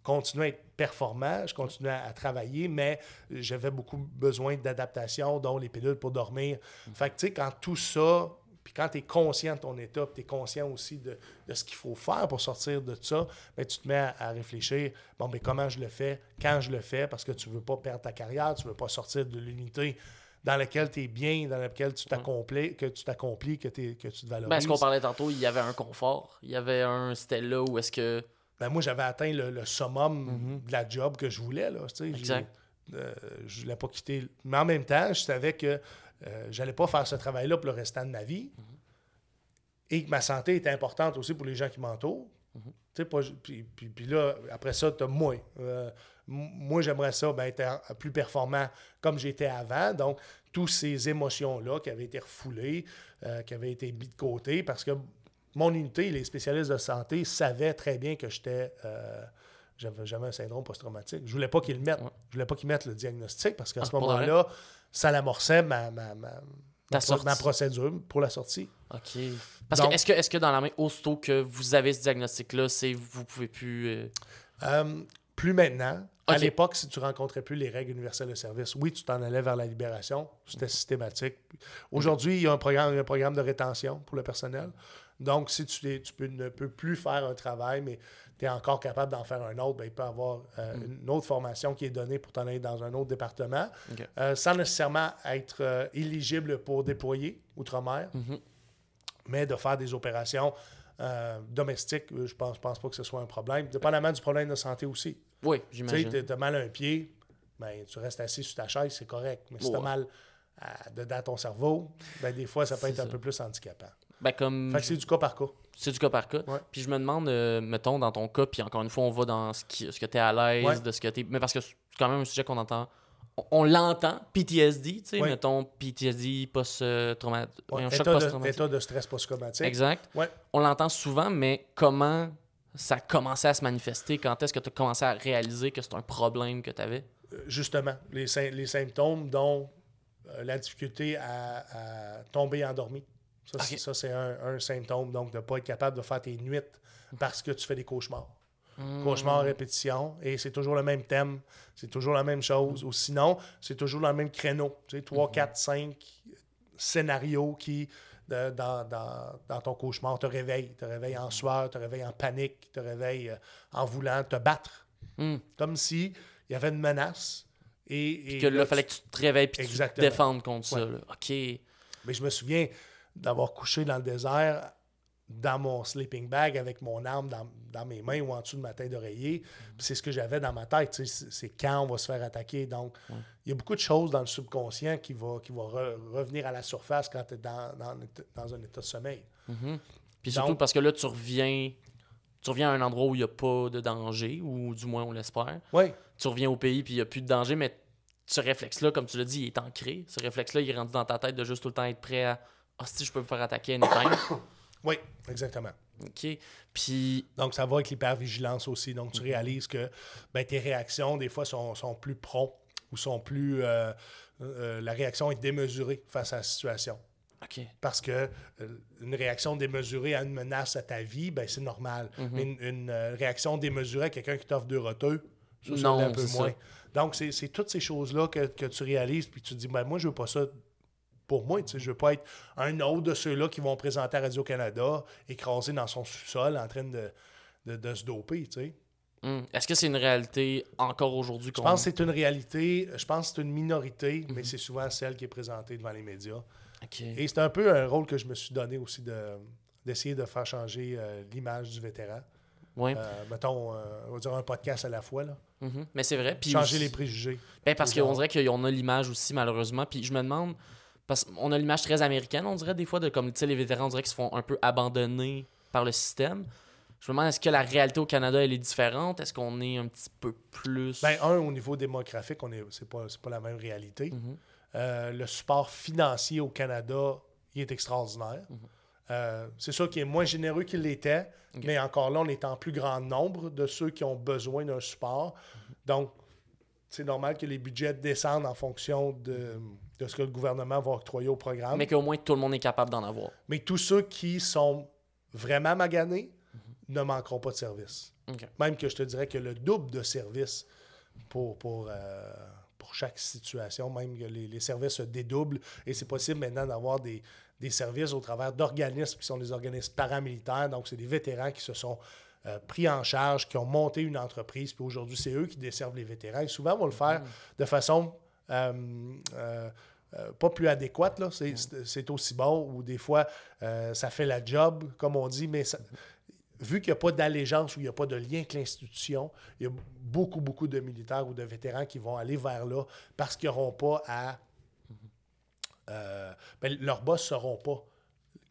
Speaker 2: continuais à être performant, je continuais à, à travailler, mais j'avais beaucoup besoin d'adaptation, dont les pilules pour dormir. Fait que, tu sais, quand tout ça, puis quand tu es conscient de ton état, puis tu es conscient aussi de, de ce qu'il faut faire pour sortir de ça, ben, tu te mets à, à réfléchir, bon, mais comment je le fais, quand je le fais, parce que tu veux pas perdre ta carrière, tu veux pas sortir de l'unité dans laquelle tu es bien, dans laquelle tu t'accomplis, que tu t'accomplis, que tu te valorises.
Speaker 1: Ben, ce qu'on parlait tantôt, il y avait un confort. Il y avait un. C'était là où est-ce que.
Speaker 2: Ben, moi, j'avais atteint le, le summum de la job que je voulais. Là,
Speaker 1: Exact.
Speaker 2: euh, je voulais pas quitter. Mais en même temps, je savais que euh, j'allais pas faire ce travail-là pour le restant de ma vie. Et que ma santé était importante aussi pour les gens qui m'entourent. Pas ju- puis, puis- puis là, après ça, tu as moi. Euh, moi, j'aimerais ça ben, être en- plus performant comme j'étais avant. Donc, toutes ces émotions-là qui avaient été refoulées, euh, qui avaient été mises de côté, parce que mon unité, les spécialistes de santé savaient très bien que j'étais. euh, j'avais un syndrome post-traumatique. Je voulais pas qu'ils le mettent.
Speaker 1: Ouais.
Speaker 2: Je voulais pas qu'ils mettent le diagnostic parce qu'à
Speaker 1: Ah,
Speaker 2: ce moment-là, ça l'amorçait ma, ma, ma,
Speaker 1: Ta
Speaker 2: ma, pro-
Speaker 1: sortie.
Speaker 2: ma procédure pour la sortie.
Speaker 1: OK. Parce
Speaker 2: Donc-
Speaker 1: que est-ce que, est que dans l'armée, aussitôt que vous avez ce diagnostic-là, c'est vous pouvez plus. euh,
Speaker 2: Euh, plus maintenant. À l'époque, si tu rencontrais plus les règles universelles de service, oui, tu t'en allais vers la libération. C'était systématique. Aujourd'hui, il y a un programme, il y a un programme de rétention pour le personnel. Donc, si tu, tu peux- ne peux plus faire un travail, mais tu es encore capable d'en faire un autre, ben, il peut y avoir euh, une autre formation qui est donnée pour t'en aller dans un autre département, euh, sans nécessairement être euh, éligible pour déployer outre-mer,
Speaker 1: Mhm.
Speaker 2: mais de faire des opérations domestiques, je pense, je pense pas que ce soit un problème. Dépendamment du problème de santé aussi.
Speaker 1: Oui,
Speaker 2: Tu sais,
Speaker 1: j'imagine.
Speaker 2: t'as- t'as mal à un pied, ben, tu restes assis sur ta chaise, c'est correct. Mais si t'as
Speaker 1: Ouais.
Speaker 2: mal à- dedans ton cerveau, ben, des fois, ça peut être un peu plus handicapant.
Speaker 1: Ben, comme.
Speaker 2: Fait que c'est du cas par cas.
Speaker 1: C'est du cas par cas.
Speaker 2: Ouais.
Speaker 1: Puis je me demande, euh, mettons, dans ton cas, puis encore une fois, on va dans ce, qui, ce que tu es à l'aise,
Speaker 2: Ouais.
Speaker 1: de ce que tu Mais parce que c'est quand même un sujet qu'on entend. On, on l'entend, PTSD, tu sais,
Speaker 2: Ouais.
Speaker 1: mettons, PTSD, post-traumatique.
Speaker 2: Ouais,
Speaker 1: un choc
Speaker 2: état, de,
Speaker 1: post-traumatique.
Speaker 2: état de stress post-traumatique.
Speaker 1: Exact. On l'entend souvent, mais comment ça a commencé à se manifester? Quand est-ce que tu as commencé à réaliser que c'est un problème que tu avais?
Speaker 2: Euh, Justement, les, les symptômes dont euh, la difficulté à, à tomber endormi. Ça, c'est-
Speaker 1: Ok.
Speaker 2: ça, c'est un, un symptôme, donc de ne pas être capable de faire tes nuits parce que tu fais des cauchemars.
Speaker 1: Hmm.
Speaker 2: Cauchemar à répétition, et c'est toujours le même thème, c'est toujours la même chose. Ou sinon, c'est toujours dans le même créneau. Tu sais, 3, 4, 5 scénarios qui, de- dans, dans- dans ton cauchemar, te réveillent. Te réveillent en sueur, te réveillent en panique, te réveillent euh, en voulant te battre.
Speaker 1: Hmm.
Speaker 2: Comme si il y avait une menace. Et, et
Speaker 1: Que là, il fallait que tu te réveilles et que tu te défendes contre ça. Là. OK.
Speaker 2: Mais je me souviens d'avoir couché dans le désert dans mon sleeping bag avec mon arme dans, dans mes mains ou en dessous de ma tête d'oreiller. Puis c'est ce que j'avais dans ma tête. C'est quand on va se faire attaquer. Donc, il y a beaucoup de choses dans le subconscient qui va, qui va re- revenir à la surface quand tu es dans, dans, dans un état de sommeil.
Speaker 1: Puis surtout
Speaker 2: Donc-
Speaker 1: parce que là, tu reviens, tu reviens à un endroit où il n'y a pas de danger, ou du moins on l'espère.
Speaker 2: Oui,
Speaker 1: Tu reviens au pays puis il n'y a plus de danger, mais ce réflexe-là, comme tu l'as dit, il est ancré. Ce réflexe-là, il est rendu dans ta tête de juste tout le temps être prêt à Ah, si je peux me faire attaquer anytime.
Speaker 2: oui, exactement.
Speaker 1: OK. Puis,
Speaker 2: Donc, ça va avec l'hypervigilance aussi. Donc, tu réalises que ben, tes réactions, des fois, sont, sont plus promptes ou sont plus. euh, euh, la réaction est démesurée face à la situation.
Speaker 1: OK.
Speaker 2: Parce que euh, une réaction démesurée à une menace à ta vie, ben, c'est normal.
Speaker 1: Mhm.
Speaker 2: Mais une, une, euh, réaction démesurée à quelqu'un qui t'offre deux roteux, ça,
Speaker 1: Non,
Speaker 2: un peu moins.
Speaker 1: ça.
Speaker 2: Donc, c'est c'est toutes ces choses-là que, que tu réalises, puis tu te dis, ben, moi, je veux pas ça pour moi. Je veux pas être un autre de ceux-là qui vont présenter à Radio-Canada, écrasé dans son sous-sol, en train de, de, de se doper.
Speaker 1: Hum. Est-ce que c'est une réalité encore aujourd'hui
Speaker 2: Je pense que c'est une réalité, je pense que c'est une minorité,
Speaker 1: Mhm.
Speaker 2: mais c'est souvent celle qui est présentée devant les médias. Et c'est un peu un rôle que je me suis donné aussi de d'essayer de faire changer euh, l'image du vétéran.
Speaker 1: Ouais.
Speaker 2: Euh, mettons, euh, on va dire un podcast à la fois, là.
Speaker 1: Mhm. Mais c'est vrai. Puis
Speaker 2: changer
Speaker 1: aussi-
Speaker 2: les préjugés.
Speaker 1: Ben, parce qu'on dirait qu'on a l'image aussi, malheureusement. Puis je me demande, parce qu'on a l'image très américaine, on dirait des fois, de comme, tu sais, les vétérans, on dirait qu'ils se font un peu abandonner par le système. Je me demande, est-ce que la réalité au Canada, elle est différente? Est-ce qu'on est un petit peu plus...
Speaker 2: Ben, un, au niveau démographique, on est, c'est pas, c'est pas la même réalité.
Speaker 1: Mhm.
Speaker 2: Euh, le support financier au Canada, il est extraordinaire.
Speaker 1: Mhm.
Speaker 2: Euh, c'est sûr qu'il est moins généreux qu'il l'était, mais encore là, on est en plus grand nombre de ceux qui ont besoin d'un support.
Speaker 1: Mhm.
Speaker 2: Donc, c'est normal que les budgets descendent en fonction de, de ce que le gouvernement va octroyer au programme.
Speaker 1: Mais qu'au moins tout le monde est capable d'en avoir.
Speaker 2: Mais tous ceux qui sont vraiment maganés ne manqueront pas de service. Même que je te dirais que le double de services pour, pour, euh, pour chaque situation, même que les, les services se dédoublent. Et c'est possible maintenant d'avoir des, des services au travers d'organismes qui sont des organismes paramilitaires. Donc, c'est des vétérans qui se sont euh, pris en charge, qui ont monté une entreprise. Puis aujourd'hui, c'est eux qui desservent les vétérans. Et souvent, on va le faire de façon euh, euh, euh, pas plus adéquate. Là. C'est, c'est- aussi bon ou des fois, euh, ça fait la job, comme on dit, mais ça- vu qu'il n'y a pas d'allégeance ou il n'y a pas de lien avec l'institution, il y a beaucoup, beaucoup de militaires ou de vétérans qui vont aller vers là parce qu'ils n'auront pas à. euh, ben, leurs boss ne sauront pas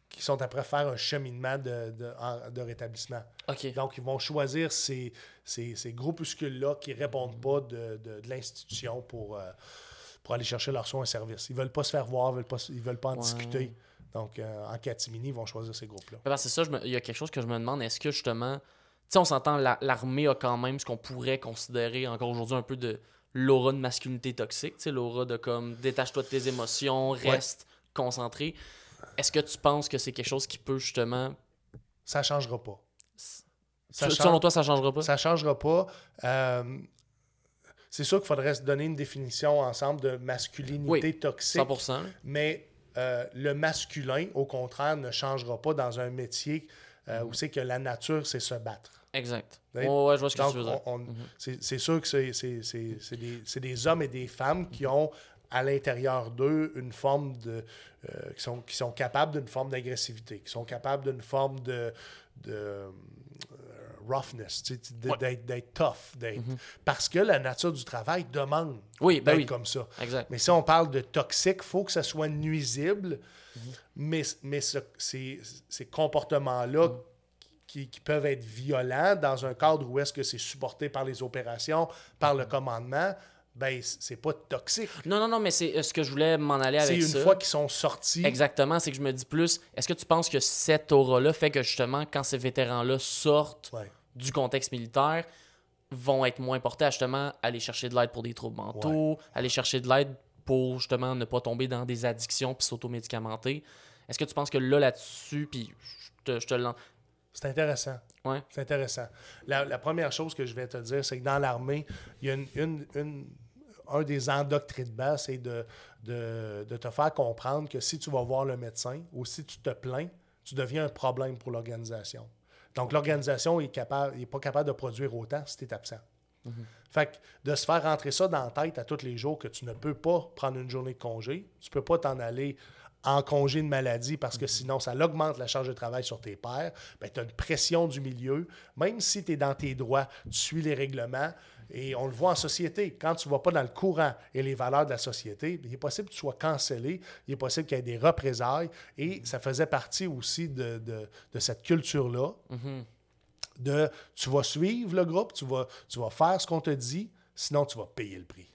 Speaker 2: qu'ils sont après faire un cheminement de, de, en- de rétablissement. Donc, ils vont choisir ces, ces, ces groupuscules-là qui ne répondent pas de, de- l'institution pour, pour aller chercher leurs soins et services. Ils ne veulent pas se faire voir, ils ne veulent pas, ils veulent pas en
Speaker 1: Ouais.
Speaker 2: discuter. Donc, euh, en catimini, ils vont choisir ces groupes-là.
Speaker 1: Ben, c'est ça, je me- il y a quelque chose que je me demande, est-ce que justement, tu sais, on s'entend, la- l'armée a quand même ce qu'on pourrait considérer encore aujourd'hui un peu de l'aura de masculinité toxique, tu sais, l'aura de comme détache-toi de tes émotions, reste concentré. Est-ce que tu penses que c'est quelque chose qui peut justement.
Speaker 2: Ça ne changera pas. Ça
Speaker 1: Tu-
Speaker 2: change-
Speaker 1: selon toi, ça changera pas?
Speaker 2: Ça ne changera pas. Euh, c'est sûr qu'il faudrait se donner une définition ensemble de masculinité
Speaker 1: Oui,
Speaker 2: toxique.
Speaker 1: 100%. là.
Speaker 2: Mais euh, le masculin, au contraire, ne changera pas dans un métier euh, où c'est que la nature, c'est se battre.
Speaker 1: Exact.
Speaker 2: Oui.
Speaker 1: Ouais, ouais, je vois ce que
Speaker 2: Donc,
Speaker 1: tu veux dire.
Speaker 2: on- c'est sûr que c'est- des, des hommes et des femmes qui ont à l'intérieur d'eux une forme de. euh, qui, sont, qui sont capables d'une forme d'agressivité, qui sont capables d'une forme de. de roughness,
Speaker 1: Ouais.
Speaker 2: d'être d'être tough, d'être. Parce que la nature du travail demande
Speaker 1: Oui, ben
Speaker 2: d'être
Speaker 1: oui.
Speaker 2: comme ça.
Speaker 1: Exact.
Speaker 2: Mais si on parle de toxique, il faut que ça soit nuisible.
Speaker 1: Mhm.
Speaker 2: Mais, mais ce- ces, ces comportements-là
Speaker 1: Mhm.
Speaker 2: qui, qui peuvent être violents dans un cadre où est-ce que c'est supporté par les opérations, par
Speaker 1: Mhm.
Speaker 2: le commandement, ben c'est pas toxique.
Speaker 1: Non, non, non, mais c'est euh, ce que je voulais m'en aller
Speaker 2: C'est
Speaker 1: avec
Speaker 2: une
Speaker 1: ça.
Speaker 2: fois qu'ils sont sortis.
Speaker 1: Exactement, c'est que je me dis plus, est-ce que tu penses que cette aura-là fait que justement, quand ces vétérans-là sortent
Speaker 2: Ouais.
Speaker 1: du contexte militaire, vont être moins portés à justement aller chercher de l'aide pour des troubles mentaux, aller chercher de l'aide pour justement ne pas tomber dans des addictions puis s'automédicamenter? Est-ce que tu penses que là, là-dessus, puis je te, je te
Speaker 2: C'est intéressant.
Speaker 1: Ouais.
Speaker 2: C'est intéressant. La, la première chose que je vais te dire, c'est que dans l'armée, il y a une, une- une- un des endoctrinements, c'est de, de, de te faire comprendre que si tu vas voir le médecin ou si tu te plains, tu deviens un problème pour l'organisation. Donc, l'organisation n'est est pas capable de produire autant si tu es absent. Fait que de se faire rentrer ça dans la tête à tous les jours que tu ne peux pas prendre une journée de congé, tu peux pas t'en aller en congé de maladie parce que sinon ça augmente la charge de travail sur tes pairs, ben, tu as une pression du milieu. Même si tu es dans tes droits, tu suis les règlements. Et on le voit en société. Quand tu ne vas pas dans le courant et les valeurs de la société, ben, il est possible que tu sois cancellé, il est possible qu'il y ait des représailles. Et ça faisait partie aussi de, de- de cette culture-là de tu vas suivre le groupe, tu vas, tu vas faire ce qu'on te dit, sinon tu vas payer le prix.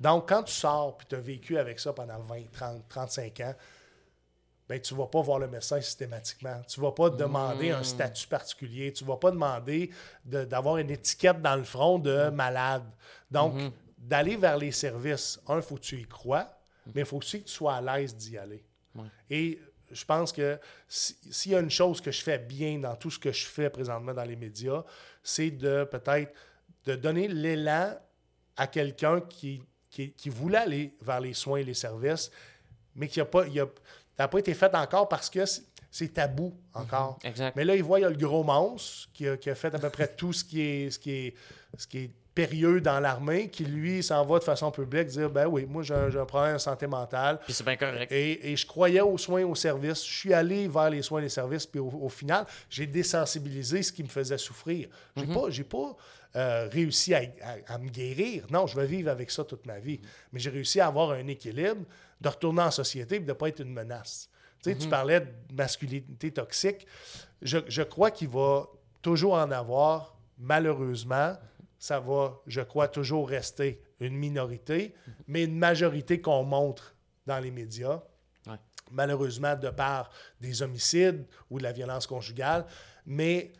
Speaker 2: Donc, quand tu sors et tu as vécu avec ça pendant 20, 30, 35 ans, ben, tu ne vas pas voir le médecin systématiquement. Tu ne vas pas demander un statut particulier. Tu ne vas pas demander de- d'avoir une étiquette dans le front de malade. Donc, d'aller vers les services, un, il faut que tu y crois, mais il faut aussi que tu sois à l'aise d'y aller. Et je pense que si- s'il y a une chose que je fais bien dans tout ce que je fais présentement dans les médias, c'est de peut-être de donner l'élan à quelqu'un qui, qui, qui voulait aller vers les soins et les services, mais qui n'a pas, il a- pas été fait encore parce que c'est- tabou encore.
Speaker 1: Exact.
Speaker 2: Mais là, il voit, il y a le gros monstre qui a, qui a fait à peu près tout ce qui est, ce qui est, ce qui est périlleux dans l'armée, qui lui s'en va de façon publique dire Ben oui, moi j'ai un, j'ai un problème de santé mentale.
Speaker 1: Puis c'est bien correct.
Speaker 2: Et, et je croyais aux soins, aux services. Je suis allé vers les soins et les services, puis au, au final, j'ai désensibilisé ce qui me faisait souffrir. J'ai pas, j'ai pas euh, réussi à, à- à me guérir. Non, je vais vivre avec ça toute ma vie. Mais j'ai réussi à avoir un équilibre, de retourner en société et de ne pas être une menace. Tu sais, tu parlais de masculinité toxique. Je, je crois qu'il va toujours en avoir, malheureusement. Ça va, je crois, toujours rester une minorité, mais une majorité qu'on montre dans les médias
Speaker 1: Ouais.
Speaker 2: malheureusement de par des homicides ou de la violence conjugale, mais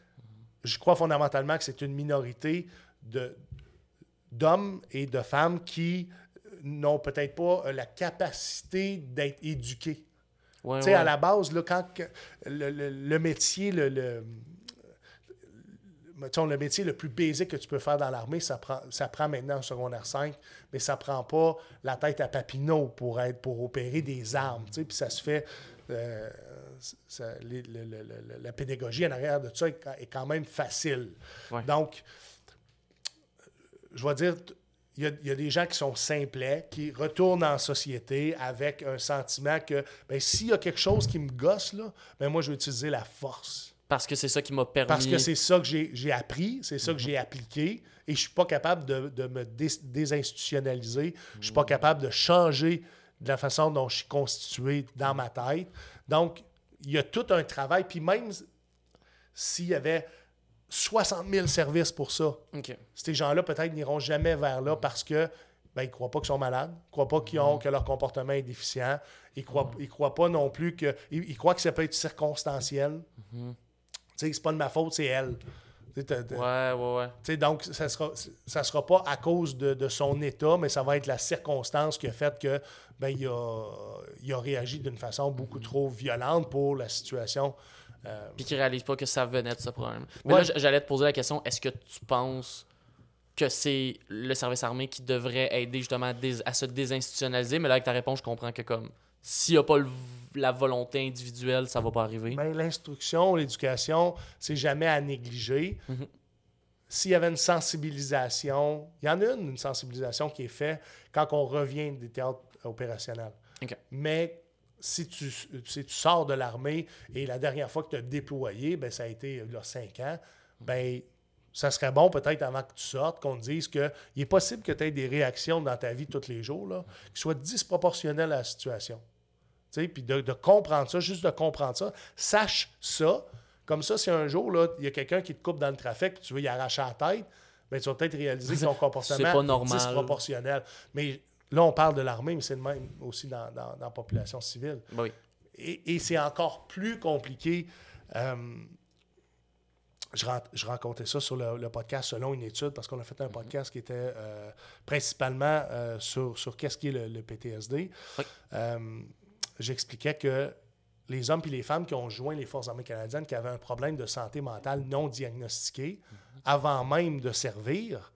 Speaker 2: je crois fondamentalement que c'est une minorité d'hommes et de femmes qui n'ont peut-être pas euh, la capacité d'être éduqués.
Speaker 1: Ouais,
Speaker 2: Tu sais,
Speaker 1: ouais.
Speaker 2: à la base, là, quand le, le- le métier, le, le- mettons, le métier le plus basique que tu peux faire dans l'armée, ça prend, ça prend maintenant en secondaire 5, mais ça prend pas la tête à Papineau pour, être, pour opérer des armes. Puis ça se fait. euh, ça- les- le- le- le- la pédagogie en arrière de ça est quand- est quand même facile.
Speaker 1: Ouais.
Speaker 2: Donc, je vais dire, il y, y a des gens qui sont simplets, qui retournent en société avec un sentiment que ben, s'il y a quelque chose qui me gosse, là, ben, moi, je vais utiliser la force.
Speaker 1: Parce que c'est ça qui m'a permis.
Speaker 2: Parce que c'est ça que j'ai appris, c'est ça que j'ai appliqué, et je suis pas capable de, de me dés- désinstitutionnaliser, je suis pas capable de changer de la façon dont je suis constitué dans ma tête. Donc, il y a tout un travail, puis même s'il y avait 60 000 services pour ça, ces gens-là, peut-être, n'iront jamais vers là parce que ben, ils ne croient pas qu'ils sont malades, ils ne croient pas qu'ils ont, que leur comportement est déficient, ils ne croient, ils croient pas non plus que. Ils, ils croient que ça peut être circonstanciel. Tu sais, c'est pas de ma faute, c'est elle. Tu sais, t'as- t'as-
Speaker 1: Ouais, ouais, ouais.
Speaker 2: tu sais, donc, ça sera, ça sera pas à cause de, de son état, mais ça va être la circonstance qui a fait que ben, il, a, il a réagi d'une façon beaucoup trop violente pour la situation. Euh,
Speaker 1: Puis qui réalisent pas que ça venait de ce problème. Mais
Speaker 2: Ouais.
Speaker 1: là, j'allais te poser la question est-ce que tu penses que c'est le service armé qui devrait aider justement à, dés- à se désinstitutionnaliser? Mais là, avec ta réponse, je comprends que comme s'il n'y a pas le- la volonté individuelle, ça va pas arriver.
Speaker 2: Ben, L'instruction, l'éducation, c'est jamais à négliger.
Speaker 1: Mhm.
Speaker 2: S'il y avait une sensibilisation, il y en a une, une sensibilisation qui est faite quand on revient des théâtres opérationnels. Mais si tu, si tu sors de l'armée et la dernière fois que tu as déployé, ben, ça a été il y a cinq ans, ben, ça serait bon peut-être avant que tu sortes qu'on te dise qu'il est possible que tu aies des réactions dans ta vie tous les jours là, qui soient disproportionnelles à la situation. Puis de, de comprendre ça, juste de comprendre ça, sache ça. Comme ça, si un jour, il y a quelqu'un qui te coupe dans le trafic et tu veux y arracher la tête, ben, tu vas peut-être réaliser que ton comportement
Speaker 1: pas normal.
Speaker 2: est disproportionnel. Mais là, on parle de l'armée, mais c'est le même aussi dans, dans- dans la population civile.
Speaker 1: Oui.
Speaker 2: Et, et c'est encore plus compliqué. Euh, je, je rencontrais ça sur le, le podcast selon une étude, parce qu'on a fait un podcast qui était euh, principalement euh, sur, sur qu'est-ce qui est le, le PTSD.
Speaker 1: Oui.
Speaker 2: J'expliquais que les hommes et les femmes qui ont joint les Forces armées canadiennes, qui avaient un problème de santé mentale non diagnostiqué, avant même de servir,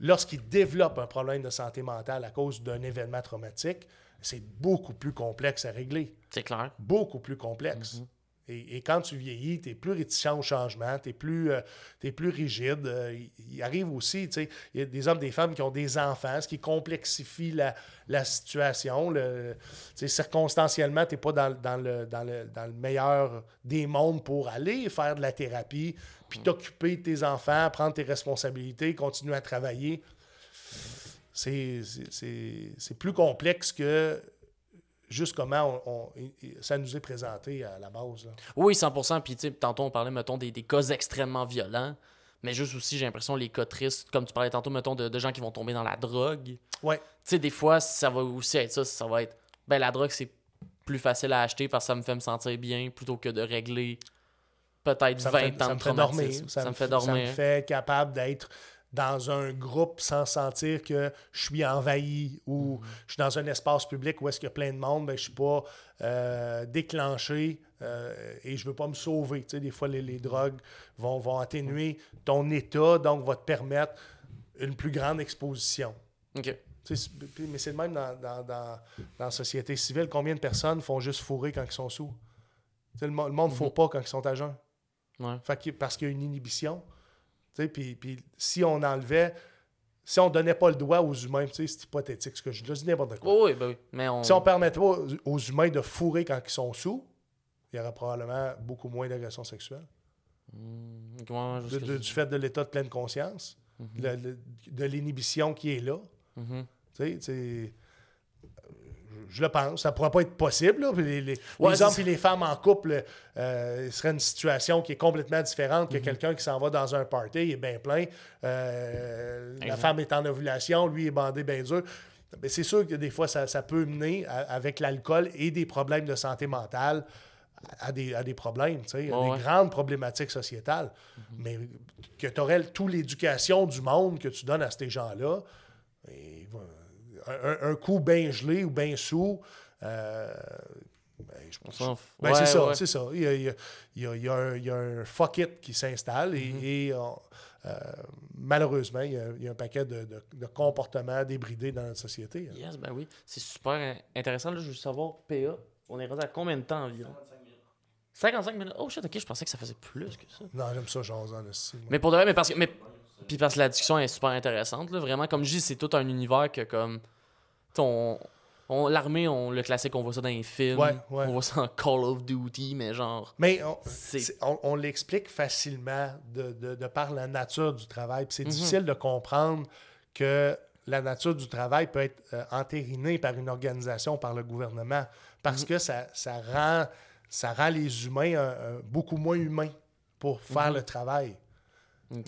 Speaker 2: lorsqu'ils développent un problème de santé mentale à cause d'un événement traumatique, c'est beaucoup plus complexe à régler
Speaker 1: C'est clair.
Speaker 2: beaucoup plus complexe. Et, quand tu vieillis, tu es plus réticent au changement, tu es, euh, plus rigide. Euh, il, arrive aussi, tu sais, il y a des hommes, des femmes qui ont des enfants, ce qui complexifie la, situation. Le, circonstanciellement, tu n'es pas dans, dans le, dans, le, dans le meilleur des mondes pour aller faire de la thérapie, puis t'occuper de tes enfants, prendre tes responsabilités, continuer à travailler. C'est plus complexe que juste comment on, on- ça nous est présenté à la base. là.
Speaker 1: Oui, 100%. Puis, tu sais, tantôt, on parlait, mettons, des, des cas extrêmement violents. Mais juste aussi, j'ai l'impression, les cas tristes, comme tu parlais tantôt, mettons, de, de gens qui vont tomber dans la drogue.
Speaker 2: Ouais.
Speaker 1: Tu sais, des fois, ça va aussi être ça. Ça va être, ben, la drogue, c'est plus facile à acheter parce que ça me fait me sentir bien plutôt que de régler peut-être
Speaker 2: Ça
Speaker 1: 20
Speaker 2: me fait,
Speaker 1: ans
Speaker 2: ça
Speaker 1: de
Speaker 2: me fait dormir.
Speaker 1: traumatisme.
Speaker 2: Ça,
Speaker 1: me fait
Speaker 2: Ça
Speaker 1: dormir.
Speaker 2: me fait capable d'être dans un groupe sans sentir que je suis envahi ou je suis dans un espace public où est-ce qu'il y a plein de monde, ben, je suis pas euh, déclenché euh, et je veux pas me sauver. Tu sais, des fois, les, les drogues vont, vont atténuer ton état, donc va te permettre une plus grande exposition.
Speaker 1: OK.
Speaker 2: Tu sais, mais c'est le même dans, dans, dans- dans la société civile. Combien de personnes font juste fourrer quand ils sont sous? Tu sais, le, le monde ne faut pas quand ils sont à jeun.
Speaker 1: Ouais.
Speaker 2: Fait que- parce qu'il y a une inhibition. Puis, puis si on enlevait, si on donnait pas le doigt aux humains, c'est hypothétique ce que je je dis n'importe quoi.
Speaker 1: Oui, oui, ben oui. Mais on.
Speaker 2: Si on permettait pas aux, aux humains de fourrer quand ils sont sous, il y aurait probablement beaucoup moins d'agressions sexuelles.
Speaker 1: Hmm,
Speaker 2: De- de- du fait de l'état de pleine conscience, le- le- de l'inhibition qui est là.
Speaker 1: Mhm
Speaker 2: sais, tu sais, euh, je le pense. Ça ne pourra pas être possible. là. Les, les-
Speaker 1: Ouais,
Speaker 2: les hommes et les femmes en couple, euh, ce serait une situation qui est complètement différente
Speaker 1: Mhm.
Speaker 2: que quelqu'un qui s'en va dans un party, il est bien plein. euh, la femme est en ovulation, lui est bandé bien dur. Mais c'est sûr que des fois, ça, ça peut mener à- avec l'alcool et des problèmes de santé mentale à des, à des problèmes, tu sais, des
Speaker 1: ouais. Mhm.
Speaker 2: grandes problématiques sociétales. Mais que tu aurais toute l'éducation du monde que tu donnes à ces gens-là, et, euh, un, un coup bien gelé ou bien sous, euh, ben, je
Speaker 1: On s'en f-
Speaker 2: ben,
Speaker 1: ouais,
Speaker 2: c'est ça,
Speaker 1: ouais.
Speaker 2: c'est ça. Il y a, il y a- il y un, il y a un fuck it qui s'installe et,
Speaker 1: Mhm.
Speaker 2: et, on- euh, malheureusement, il y, a, il y a un paquet de, de- de comportements débridés dans notre société. hein.
Speaker 1: Yes, ben oui. C'est super in- intéressant. Là, je veux savoir, PA, on est rendu à combien de temps environ? 55 minutes. Oh shit, ok, je pensais que ça faisait plus que ça.
Speaker 2: Non, j'aime ça, j'ose en esti, moi.
Speaker 1: Mais pour de vrai, mais parce que. Mais, puis parce que la discussion est super intéressante, là. Vraiment, comme je dis, c'est tout un univers que, comme. T'sais, On, on- L'armée, on, le classique, on voit ça dans les films.
Speaker 2: Ouais, ouais.
Speaker 1: On voit ça en Call of Duty, mais genre.
Speaker 2: Mais on,
Speaker 1: C'est-
Speaker 2: c'est- on- on l'explique facilement de, de- de par la nature du travail. Puis c'est
Speaker 1: Mhm.
Speaker 2: difficile de comprendre que la nature du travail peut être euh, entérinée par une organisation, par le gouvernement, parce
Speaker 1: Mhm.
Speaker 2: que ça, ça rend, ça rend les humains euh, beaucoup moins humains pour faire
Speaker 1: Mhm.
Speaker 2: le travail.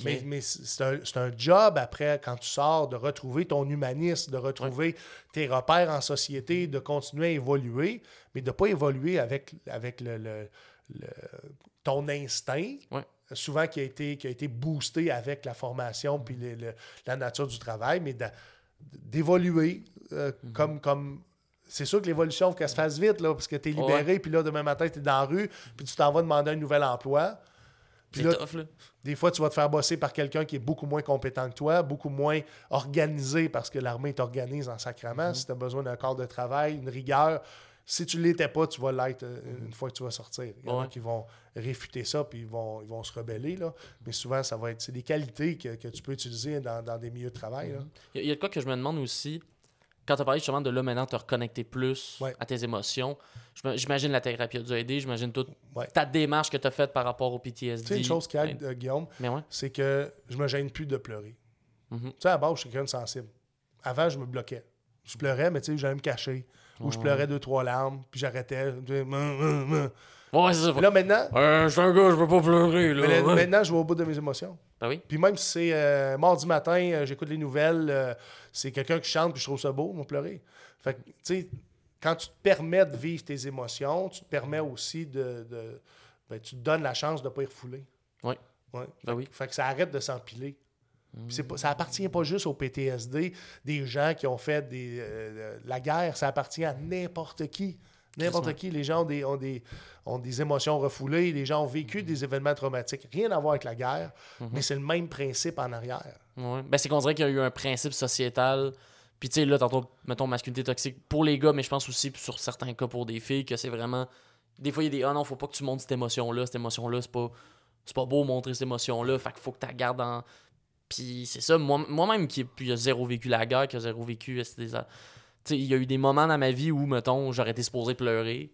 Speaker 2: Mais, mais c'est un, c'est un job après, quand tu sors, de retrouver ton humanisme, de retrouver tes repères en société, de continuer à évoluer, mais de ne pas évoluer avec, avec le, le- le- ton instinct,
Speaker 1: Ouais.
Speaker 2: souvent qui a, été, qui a été boosté avec la formation puis le- le- la nature du travail, mais d'évoluer euh,
Speaker 1: Mhm.
Speaker 2: comme. comme c'est sûr que l'évolution, il faut qu'elle se fasse vite, là, parce que tu es libéré, puis là, demain matin, tu es dans la rue, puis tu t'en vas demander un nouvel emploi. Puis là,
Speaker 1: tough, là.
Speaker 2: des fois, tu vas te faire bosser par quelqu'un qui est beaucoup moins compétent que toi, beaucoup moins organisé parce que l'armée t'organise en sacrament. Si tu as besoin d'un corps de travail, une rigueur, si tu ne l'étais pas, tu vas l'être euh, une fois que tu vas sortir. Il y en a
Speaker 1: Ouais.
Speaker 2: qui vont réfuter ça puis ils vont, ils vont se rebeller. Là. Mais souvent, ça va être c'est des qualités que, que tu peux utiliser dans, dans des milieux de travail. là.
Speaker 1: Il y, a- de quoi que je me demande aussi. Quand tu as parlé justement de là maintenant te reconnecter plus
Speaker 2: Ouais.
Speaker 1: à tes émotions, j'imagine la thérapie a dû aider, j'imagine toute
Speaker 2: Ouais.
Speaker 1: ta démarche que tu as faite par rapport au PTSD.
Speaker 2: Tu sais, une chose qui aide, euh, Guillaume,
Speaker 1: Mais ouais.
Speaker 2: c'est que je me gêne plus de pleurer.
Speaker 1: Mhm.
Speaker 2: Tu sais, à base, je suis quelqu'un de sensible. Avant, je me bloquais. Je pleurais, mais tu sais, j'allais me cacher. Ou je pleurais deux, trois larmes, puis j'arrêtais.
Speaker 1: Ouais, c'est ça.
Speaker 2: là, maintenant,
Speaker 1: Euh, je suis un gars, je peux pas pleurer, là.
Speaker 2: mais là,
Speaker 1: ouais.
Speaker 2: maintenant, je vais au bout de mes émotions.
Speaker 1: Ben oui.
Speaker 2: Puis même si c'est euh, mardi matin, j'écoute les nouvelles, c'est quelqu'un qui chante, puis je trouve ça beau, moi, pleurer. Fait que, tu sais, quand tu te permets de vivre tes émotions, tu te permets aussi de. de- ben, tu te donnes la chance de ne pas y refouler.
Speaker 1: Ouais.
Speaker 2: Ouais.
Speaker 1: Ben oui.
Speaker 2: Fait que ça arrête de s'empiler. Pas- ça appartient pas juste au PTSD, des gens qui ont fait des, euh, la guerre, ça appartient à n'importe qui. N'importe qui. Les gens ont des, ont, des, ont des émotions refoulées, les gens ont vécu des événements traumatiques. Rien à voir avec la guerre, mais c'est le même principe en arrière.
Speaker 1: Ouais. Ben, c'est qu'on dirait qu'il y a eu un principe sociétal. Puis, tu sais, là, tantôt, mettons, masculinité toxique pour les gars, mais je pense aussi sur certains cas pour des filles que c'est vraiment. Des fois, il y a des Ah non, faut pas que tu montres cette émotion-là. Cette émotion-là, c'est pas, c'est pas beau montrer cette émotion-là. Fait qu'il faut que tu la gardes en. Puis c'est ça, moi- moi-même qui a zéro vécu la guerre, qui a zéro vécu. c'est des- Tu sais, il y a eu des moments dans ma vie où, mettons, j'aurais été supposé pleurer,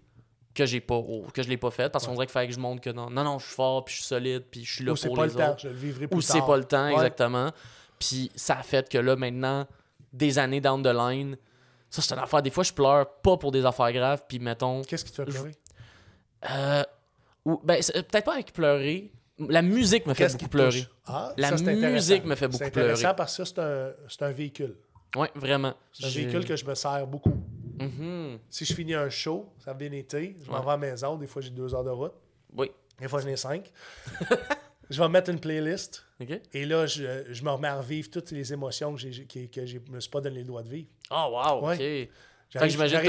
Speaker 1: que j'ai pas, oh, que je l'ai pas fait, parce qu'on dirait qu'il fallait que je montre que non, non, non, je suis fort, puis je suis solide, puis je suis là
Speaker 2: Ou
Speaker 1: pour
Speaker 2: pas
Speaker 1: les
Speaker 2: le temps, je le vivrai plus
Speaker 1: Ou c'est pas le temps,
Speaker 2: Ouais.
Speaker 1: exactement. Puis ça a fait que là, maintenant, des années down the line, ça, c'est une affaire. Des fois, je pleure pas pour des affaires graves, puis mettons.
Speaker 2: Qu'est-ce qui te fait pleurer?
Speaker 1: Euh, ou, ben, peut-être pas avec pleurer. La musique me fait beaucoup pleurer.
Speaker 2: Ah,
Speaker 1: La
Speaker 2: ça,
Speaker 1: musique me fait beaucoup
Speaker 2: C'est intéressant
Speaker 1: pleurer.
Speaker 2: parce que c'est un, un véhicule.
Speaker 1: Ouais, vraiment.
Speaker 2: C'est un véhicule que je me sers beaucoup.
Speaker 1: Mhm.
Speaker 2: Si je finis un show, ça a bien été, je m'en
Speaker 1: Ouais.
Speaker 2: vais à la maison, des fois j'ai deux heures de route,
Speaker 1: Oui.
Speaker 2: des fois j'en ai cinq. je vais mettre une playlist
Speaker 1: OK.
Speaker 2: et là, je, je me remets à revivre toutes les émotions que, que, que je me suis pas donné le droit de vivre.
Speaker 1: Oh, wow. OK.
Speaker 2: Ouais.
Speaker 1: Que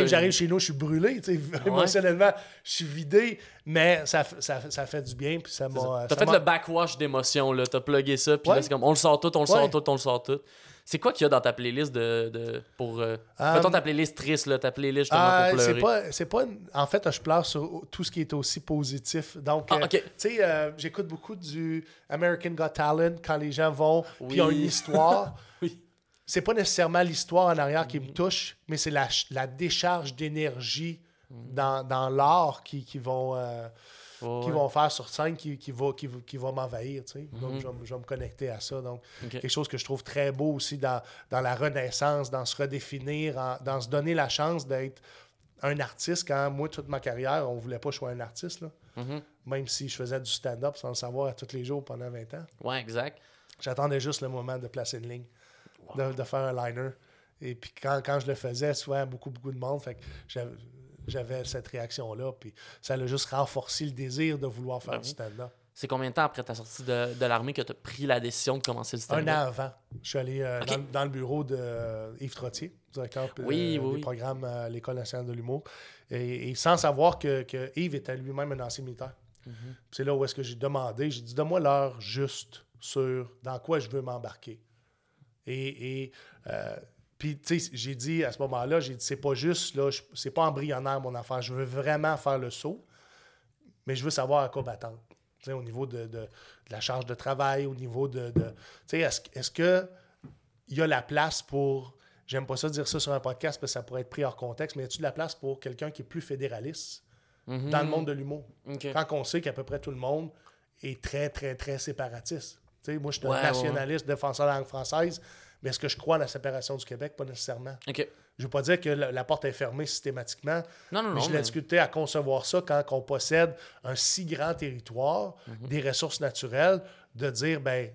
Speaker 2: J'arrive, chez nous, je suis brûlé, émotionnellement, je suis vidé, mais ça, ça, ça fait du bien, puis ça m'a...
Speaker 1: T'as fait le backwash d'émotions, là. T'as plugué ça, puis
Speaker 2: Ouais.
Speaker 1: là, c'est comme on le sort tout, on le sort tout, on le sort tout. C'est quoi qu'il y a dans ta playlist de, de pour. euh,
Speaker 2: Um,
Speaker 1: mettons ta playlist triste, là, ta playlist justement
Speaker 2: Ah,
Speaker 1: pour
Speaker 2: c'est
Speaker 1: pleurer.
Speaker 2: pas, c'est pas. une- En fait, je pleure sur tout ce qui est aussi positif. Donc,
Speaker 1: Ah,
Speaker 2: euh, tu sais, euh, j'écoute beaucoup du American Got Talent quand les gens vont, puis ils ont
Speaker 1: Oui.
Speaker 2: une histoire.
Speaker 1: Oui.
Speaker 2: C'est pas nécessairement l'histoire en arrière qui me touche, mais c'est la, la décharge d'énergie dans, dans l'art qui, qui vont. Euh,
Speaker 1: Ouais,
Speaker 2: qui
Speaker 1: ouais.
Speaker 2: vont faire sur scène qui, qui va, qui, qui va m'envahir. tu sais.
Speaker 1: Mhm.
Speaker 2: Donc, je, vais me- je vais me connecter à ça. Donc, quelque chose que je trouve très beau aussi dans, dans la renaissance, dans se redéfinir, en- dans se donner la chance d'être un artiste. Quand moi, toute ma carrière, on voulait pas que je sois un artiste. là.
Speaker 1: Mhm.
Speaker 2: Même si je faisais du stand-up sans le savoir à tous les jours pendant 20 ans.
Speaker 1: Ouais, exact.
Speaker 2: J'attendais juste le moment de placer une ligne, de, de faire un liner. Et puis quand, quand je le faisais, souvent, beaucoup, beaucoup de monde. Fait que j'avais, cette réaction-là. Puis ça a juste renforcé le désir de vouloir faire
Speaker 1: Ben
Speaker 2: du
Speaker 1: oui.
Speaker 2: stand-up.
Speaker 1: C'est combien de temps après ta sortie de, de l'armée que tu as pris la décision de commencer le
Speaker 2: Un
Speaker 1: stand-up?
Speaker 2: an avant, je suis allé euh, dans, dans le bureau de euh, Yves Trottier, directeur euh,
Speaker 1: Oui, oui,
Speaker 2: des
Speaker 1: oui.
Speaker 2: programmes à l'École nationale de l'humour, et, et sans savoir que, que Yves était lui-même un ancien militaire.
Speaker 1: Mhm.
Speaker 2: C'est là où est-ce que j'ai demandé, j'ai dit, donne-moi l'heure juste sur dans quoi je veux m'embarquer. Et, et, euh, puis, tu sais, j'ai dit à ce moment-là, j'ai dit, c'est pas juste, là, c'est pas embryonnaire mon affaire, je veux vraiment faire le saut, mais je veux savoir à quoi m'attendre. Tu sais, au niveau de, de- de la charge de travail, au niveau de. de- tu sais, est-ce, est-ce que il y a la place pour. J'aime pas ça dire ça sur un podcast parce que ça pourrait être pris hors contexte, mais y a-t-il de la place pour quelqu'un qui est plus fédéraliste
Speaker 1: Mhm.
Speaker 2: dans le monde de l'humour? Quand on sait qu'à peu près tout le monde est très, très, très séparatiste. Tu sais, moi, je suis un
Speaker 1: ouais,
Speaker 2: nationaliste, défenseur de la langue française, mais est-ce que je crois à la séparation du Québec? Pas nécessairement.
Speaker 1: Ok.
Speaker 2: Je veux pas dire que la, la porte est fermée systématiquement,
Speaker 1: Non, non,
Speaker 2: mais
Speaker 1: non.
Speaker 2: j'ai de la
Speaker 1: mais-
Speaker 2: difficulté à concevoir ça quand on possède un si grand territoire,
Speaker 1: Mhm.
Speaker 2: des ressources naturelles, de dire, ben,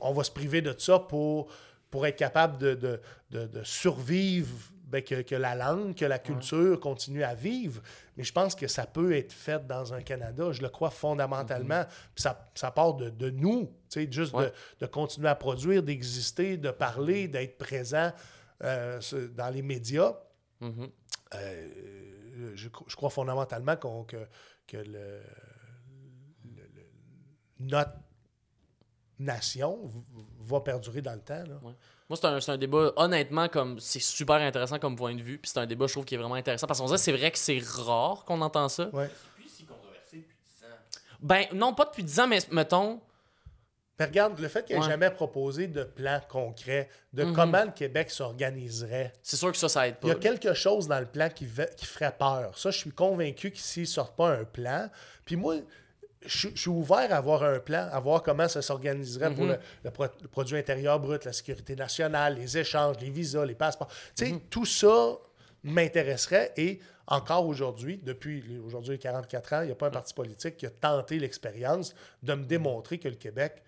Speaker 2: on va se priver de ça pour, pour être capable de, de- de- de survivre, ben, que, que la langue, que la culture continue à vivre. Mais je pense que ça peut être fait dans un Canada, je le crois fondamentalement. Puis ça, ça part de, de nous, juste
Speaker 1: Mhm. Ouais.
Speaker 2: de, de continuer à produire, d'exister, de parler, d'être présent euh, dans les médias.
Speaker 1: Mhm.
Speaker 2: Euh, je, je crois fondamentalement que, que le, le- le- notre nation va perdurer dans le temps. là.
Speaker 1: Moi, c'est un, c'est un débat, honnêtement, comme c'est super intéressant comme point de vue. Puis c'est un débat, je trouve, qui est vraiment intéressant. Parce qu'on dirait que c'est vrai que c'est rare qu'on entend ça.
Speaker 2: Ouais.
Speaker 4: Puis si controversé depuis 10 ans.
Speaker 1: Ben, non, pas depuis 10 ans, mais mettons.
Speaker 2: Mais regarde, le fait qu'il n'ait
Speaker 1: Ouais.
Speaker 2: jamais proposé de plan concret de
Speaker 1: Mhm.
Speaker 2: comment le Québec s'organiserait,
Speaker 1: C'est sûr que ça, ça aide
Speaker 2: il y
Speaker 1: pas.
Speaker 2: a quelque chose dans le plan qui, va- qui ferait peur. Ça, je suis convaincu qu'ici, ne sortent pas un plan. Puis moi, je, je suis ouvert à avoir un plan, à voir comment ça s'organiserait pour
Speaker 1: Mhm.
Speaker 2: le, le pro- le produit intérieur brut, la sécurité nationale, les échanges, les visas, les passeports. Tu sais,
Speaker 1: Mhm.
Speaker 2: tout ça m'intéresserait et encore aujourd'hui, depuis aujourd'hui 44 ans, il n'y a pas un parti politique qui a tenté l'expérience de me démontrer que le Québec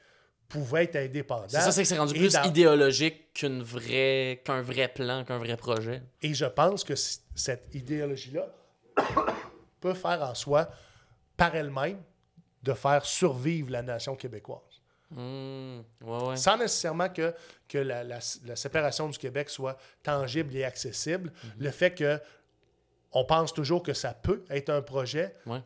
Speaker 2: pouvait être indépendant.
Speaker 1: C'est ça, c'est que c'est rendu plus
Speaker 2: dans-
Speaker 1: idéologique qu'une vraie, qu'un vrai plan, qu'un vrai projet.
Speaker 2: Et je pense que cette idéologie-là peut faire en soi, par elle-même, de faire survivre la nation québécoise.
Speaker 1: Hmm, ouais, ouais.
Speaker 2: Sans nécessairement que, que la, la- la séparation du Québec soit tangible et accessible.
Speaker 1: Mhm.
Speaker 2: Le fait que on pense toujours que ça peut être un projet,
Speaker 1: Ouais.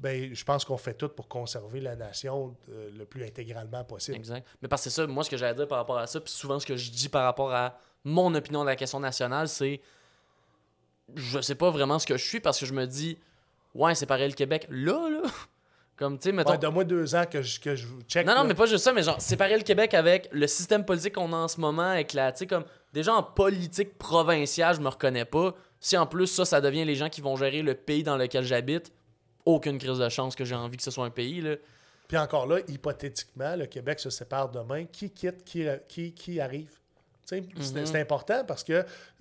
Speaker 2: ben, je pense qu'on fait tout pour conserver la nation euh, le plus intégralement possible.
Speaker 1: Exact. Mais parce que c'est ça, moi, ce que j'allais dire par rapport à ça, puis souvent, ce que je dis par rapport à mon opinion de la question nationale, c'est je sais pas vraiment ce que je suis parce que je me dis, ouais, séparer le Québec là, là. Comme, tu sais, mettons.
Speaker 2: Ouais, Donne-moi deux ans que je, que je check.
Speaker 1: Non, non,
Speaker 2: là.
Speaker 1: mais pas juste ça, mais genre, séparer le Québec avec le système politique qu'on a en ce moment, avec la, tu sais, comme, déjà en politique provinciale, je me reconnais pas. Si en plus ça, ça devient les gens qui vont gérer le pays dans lequel j'habite, aucune crise de chance que j'ai envie que ce soit un pays, là.
Speaker 2: Puis encore là, hypothétiquement, le Québec se sépare demain. Qui quitte, qui, qui, qui arrive? Sais, C'est important parce que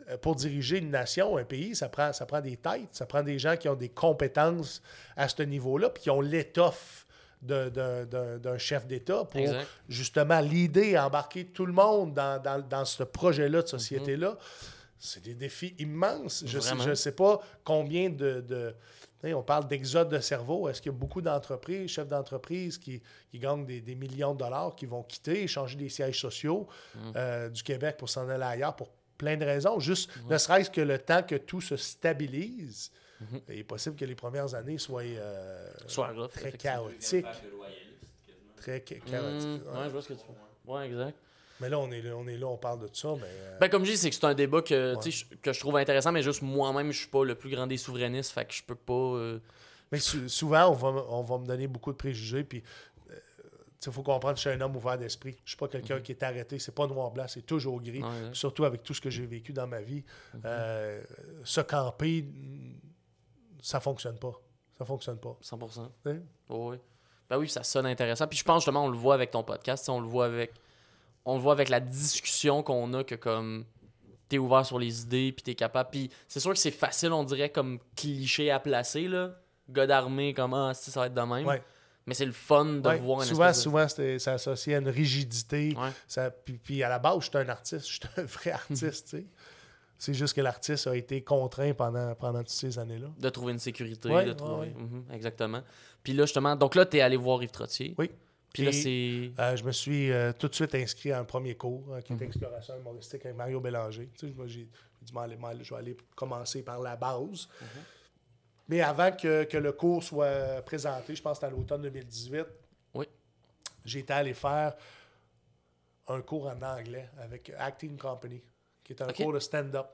Speaker 2: euh, pour diriger une nation, un pays, ça prend, ça prend des têtes, ça prend des gens qui ont des compétences à ce niveau-là, puis qui ont l'étoffe d'un- chef d'État pour
Speaker 1: Exact.
Speaker 2: justement l'idée, embarquer tout le monde dans, dans- dans ce projet-là de
Speaker 1: Mhm.
Speaker 2: société-là. C'est des défis immenses. Je sais, je sais pas combien de. de- on parle d'exode de cerveau. Est-ce qu'il y a beaucoup d'entreprises, chefs d'entreprise qui, qui gagnent des, des millions de dollars, qui vont quitter, changer des sièges sociaux
Speaker 1: Mm.
Speaker 2: euh, du Québec pour s'en aller ailleurs pour plein de raisons? Juste, ne serait-ce que le temps que tout se stabilise,
Speaker 1: Mm-hmm.
Speaker 2: il est possible que les premières années soient euh,
Speaker 1: Soit rough,
Speaker 2: très chaotiques. Très
Speaker 1: Hmm,
Speaker 2: chaotiques.
Speaker 1: ouais, je vois ce que tu veux. Ouais, exact.
Speaker 2: Mais là, on est là, on est là, on parle de tout ça, mais. euh,
Speaker 1: Ben, comme je dis, c'est que c'est un débat que,
Speaker 2: Ouais.
Speaker 1: je- que je trouve intéressant, mais juste moi-même, je suis pas le plus grand des souverainistes, fait que je peux pas. euh,
Speaker 2: Mais sou- souvent, on va, me- on va me donner beaucoup de préjugés. Puis, il faut comprendre que je suis un homme ouvert d'esprit. Je suis pas quelqu'un qui est arrêté. C'est pas noir-blanc, c'est toujours gris.
Speaker 1: Mhm.
Speaker 2: Surtout avec tout ce que j'ai vécu dans ma vie. Euh, se camper, ça fonctionne pas. Ça fonctionne pas.
Speaker 1: 100%.
Speaker 2: Hein?
Speaker 1: Oui. Ben oui, ça sonne intéressant. Puis je pense justement, on le voit avec ton podcast, on le voit avec. On le voit avec la discussion qu'on a que comme t'es ouvert sur les idées puis t'es capable. Puis c'est sûr que c'est facile, on dirait, comme cliché à placer, là. Gars d'armée, comme ah, si ça va être de même.
Speaker 2: Ouais.
Speaker 1: Mais c'est le fun de
Speaker 2: Ouais,
Speaker 1: voir un
Speaker 2: souvent,
Speaker 1: de-
Speaker 2: souvent c'est associé à une rigidité.
Speaker 1: Ouais.
Speaker 2: Ça, puis, à la base, je suis un artiste. Je suis un vrai artiste. tu sais. C'est juste que l'artiste a été contraint pendant, pendant toutes ces années-là.
Speaker 1: De trouver une sécurité, de trouver. Mhm, exactement. Puis là, justement, donc là, t'es allé voir Yves Trottier.
Speaker 2: Oui.
Speaker 1: Puis là,
Speaker 2: Puis-
Speaker 1: c'est.
Speaker 2: Euh, je me suis euh, tout de suite inscrit à un premier cours
Speaker 1: Mhm.
Speaker 2: qui était exploration humoristique avec Mario Bélanger. Tu sais, j'ai dit, je vais aller commencer par la base.
Speaker 1: Mhm.
Speaker 2: Mais avant que, que le cours soit présenté, je pense que c'était à l'automne 2018,
Speaker 1: Oui.
Speaker 2: j'étais allé faire un cours en anglais avec Acting Company, qui est un cours de stand-up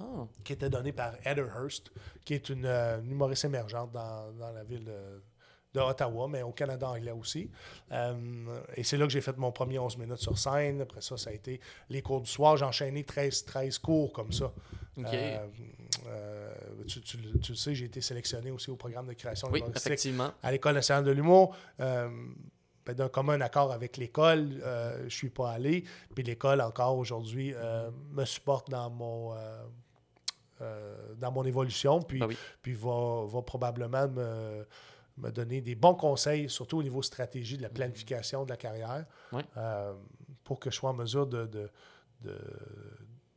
Speaker 1: Ah,
Speaker 2: qui était donné par Heather Hurst, qui est une, euh, une humoriste émergente dans, dans la ville de, de Ottawa, mais au Canada anglais aussi. Euh, et c'est là que j'ai fait mon premier 11 minutes sur scène. Après ça, ça a été les cours du soir. J'ai enchaîné 13, 13 cours comme ça. Euh, euh, tu, tu le- tu le sais, j'ai été sélectionné aussi au programme de création
Speaker 1: oui, effectivement.
Speaker 2: à l'École nationale de l'humour. Euh, ben, D'un commun accord avec l'école, euh, je ne suis pas allé. Puis l'école, encore aujourd'hui, euh, me supporte dans mon, euh, euh, dans mon évolution. Puis,
Speaker 1: Ben oui.
Speaker 2: puis va, va probablement me, me donner des bons conseils, surtout au niveau stratégie de la planification de la carrière, euh, pour que je sois en mesure de, de, de,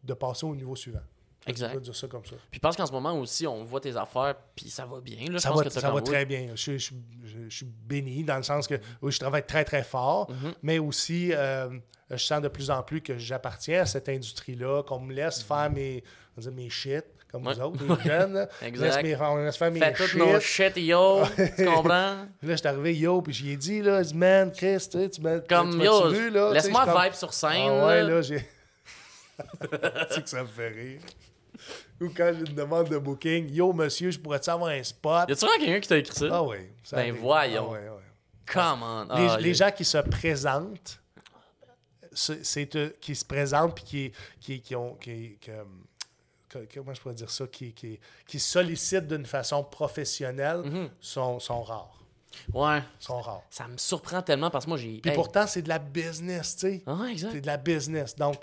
Speaker 2: de passer au niveau suivant.
Speaker 1: Exact.
Speaker 2: Je dire ça comme ça.
Speaker 1: Puis je pense qu'en ce moment aussi, on voit tes affaires, puis ça va bien. Là. Je
Speaker 2: Ça
Speaker 1: pense
Speaker 2: va,
Speaker 1: que
Speaker 2: ça va très bien. Je, je- je- je suis béni dans le sens que oui, je travaille très, très fort,
Speaker 1: Mhm.
Speaker 2: mais aussi euh, je sens de plus en plus que j'appartiens à cette industrie-là, qu'on me laisse faire mes, dire mes shit, comme
Speaker 1: Ouais.
Speaker 2: vous autres, les jeunes. là.
Speaker 1: Exact.
Speaker 2: Laisse mes- on laisse faire mes
Speaker 1: Fais
Speaker 2: shit.
Speaker 1: nos shit, yo. tu comprends?
Speaker 2: Là, je suis arrivé, yo, puis j'y ai dit, là, je dis, man, Chris, tu sais, tu m'as
Speaker 1: Comme, yo, laisse-moi vibe sur scène.
Speaker 2: Ah ouais,
Speaker 1: là.
Speaker 2: j'ai. tu sais que ça me fait rire. Ou quand j'ai une demande de booking, yo, monsieur, je pourrais-tu avoir un spot?
Speaker 1: Y a-tu vraiment quelqu'un qui t'a écrit ça?
Speaker 2: Ah oui. ça
Speaker 1: Ben, voyons.
Speaker 2: Ah ouais, ouais.
Speaker 1: Come on.
Speaker 2: les,
Speaker 1: Ah,
Speaker 2: les gens qui se présentent, c'est euh, qui se présentent puis qui, qui, qui ont. Qui, que- comment je pourrais dire ça? Qui, qui, qui sollicitent d'une façon professionnelle
Speaker 1: Mhm.
Speaker 2: sont, sont rares.
Speaker 1: Ouais.
Speaker 2: Sont rares.
Speaker 1: Ça me surprend tellement parce que moi, j'ai.
Speaker 2: Puis
Speaker 1: Hey.
Speaker 2: pourtant, c'est de la business, tu sais.
Speaker 1: Ah, exact.
Speaker 2: C'est de la business. Donc,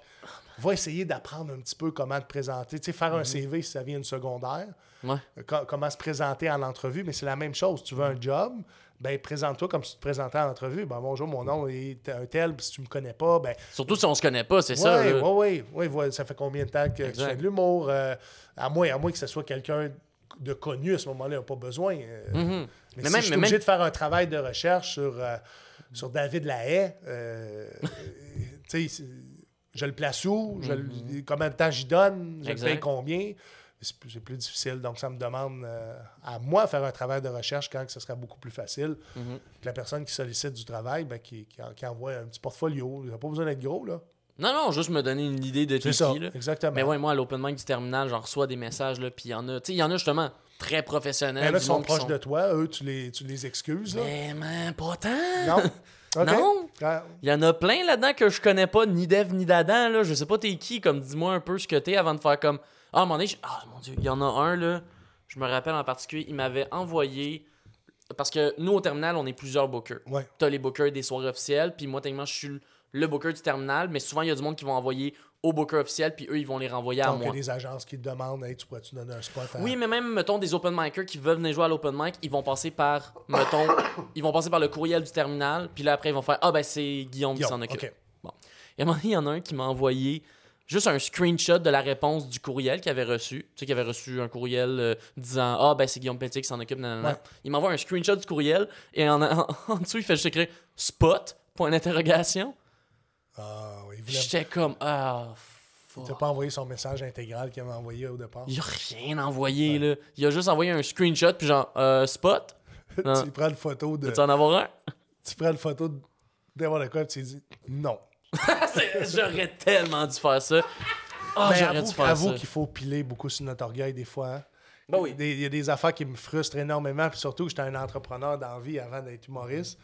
Speaker 2: va essayer d'apprendre un petit peu comment te présenter. Tu sais, faire
Speaker 1: Mhm.
Speaker 2: un CV si ça vient une secondaire.
Speaker 1: Ouais.
Speaker 2: Euh, co- comment se présenter en entrevue, mais c'est la même chose. Tu veux un job, ben présente-toi comme si tu te présentais en entrevue. Ben bonjour, mon nom est un tel, si tu me connais pas, ben
Speaker 1: Surtout si on se connaît pas, c'est ça.
Speaker 2: ouais, ouais, ouais, ouais, ça fait combien de temps que tu fais de l'humour? euh, à moins, à moins que ce soit quelqu'un de connu à ce moment-là, pas besoin. euh,
Speaker 1: Mhm.
Speaker 2: Mais,
Speaker 1: Mais
Speaker 2: si
Speaker 1: même-
Speaker 2: je suis obligé
Speaker 1: même-
Speaker 2: de faire un travail de recherche sur, euh, sur David Lahaye, euh, tu sais, je le place où? Je le- Combien de temps j'y donne? Je le
Speaker 1: Mhm. Exact.
Speaker 2: paye combien? C'est plus, difficile. Donc, ça me demande euh, à moi de faire un travail de recherche quand ce sera beaucoup plus facile que la personne qui sollicite du travail, ben, qui, qui, en- qui envoie un petit portfolio. Il n'a pas besoin d'être gros, là.
Speaker 1: Non, non, juste me donner une idée de
Speaker 2: C'est
Speaker 1: t'es
Speaker 2: ça,
Speaker 1: qui, là.
Speaker 2: exactement.
Speaker 1: Mais ouais, moi, à l'open mic du terminal, j'en reçois des messages, là, puis il y en a, tu sais, il y en a justement très professionnels.
Speaker 2: Il y en a
Speaker 1: du
Speaker 2: qui sont proches de toi, eux, tu les, tu les excuses. Là.
Speaker 1: Mais, man, pas tant.
Speaker 2: Non?
Speaker 1: Non.
Speaker 2: Ah,
Speaker 1: Il y en a plein là-dedans que je connais pas, ni d'Eve ni d'Adam, là. Je sais pas t'es qui, comme dis-moi un peu ce que t'es avant de faire comme. Ah, à un moment donné, je- ah mon dieu, il y en a un, là. Je me rappelle en particulier, il m'avait envoyé. Parce que nous, au terminal, on est plusieurs bookers.
Speaker 2: Ouais.
Speaker 1: T'as les bookers des soirées officielles, puis moi, techniquement, je suis le booker du terminal, mais souvent, il y a du monde qui vont envoyer au booker officiel, puis eux, ils vont les renvoyer à
Speaker 2: Donc, il y a
Speaker 1: moi.
Speaker 2: des agences qui te demandent hey, tu pourrais-tu donner un spot à...
Speaker 1: Oui, mais même, mettons, des open micers qui veulent venir jouer à l'open mic, ils vont passer par, mettons, ils vont passer par le courriel du terminal, puis là, après, ils vont faire Ah, ben, c'est Guillaume, qui s'en occupe.
Speaker 2: OK.
Speaker 1: Et à un moment donné, il y en a un qui m'a envoyé juste un screenshot de la réponse du courriel qu'il avait reçu. Tu sais, qu'il avait reçu un courriel euh, disant Ah, ben, c'est Guillaume Pelletier qui s'en occupe. nanana.
Speaker 2: Ouais.
Speaker 1: Il m'envoie un screenshot du courriel et en, en- en dessous, il fait juste écrire Spot, point d'interrogation.
Speaker 2: Ah, oui, il voulait...
Speaker 1: J'étais comme Ah,
Speaker 2: Il
Speaker 1: fuck.
Speaker 2: t'a pas envoyé son message intégral qu'il avait envoyé au départ.
Speaker 1: Il a rien envoyé, là. Il a juste envoyé un screenshot, puis genre, euh, Spot?
Speaker 2: Tu prends une photo de...
Speaker 1: Veux-tu en avoir un?
Speaker 2: Tu prends une photo de n'importe quoi et tu dis non.
Speaker 1: J'aurais tellement dû faire ça. J'aurais
Speaker 2: avoue,
Speaker 1: dû faire
Speaker 2: avoue
Speaker 1: ça.
Speaker 2: qu'il faut piler beaucoup sur notre orgueil des fois. hein.
Speaker 1: Ben oui.
Speaker 2: Il y a des affaires qui me frustrent énormément. Puis surtout, j'étais un entrepreneur dans la vie avant d'être humoriste.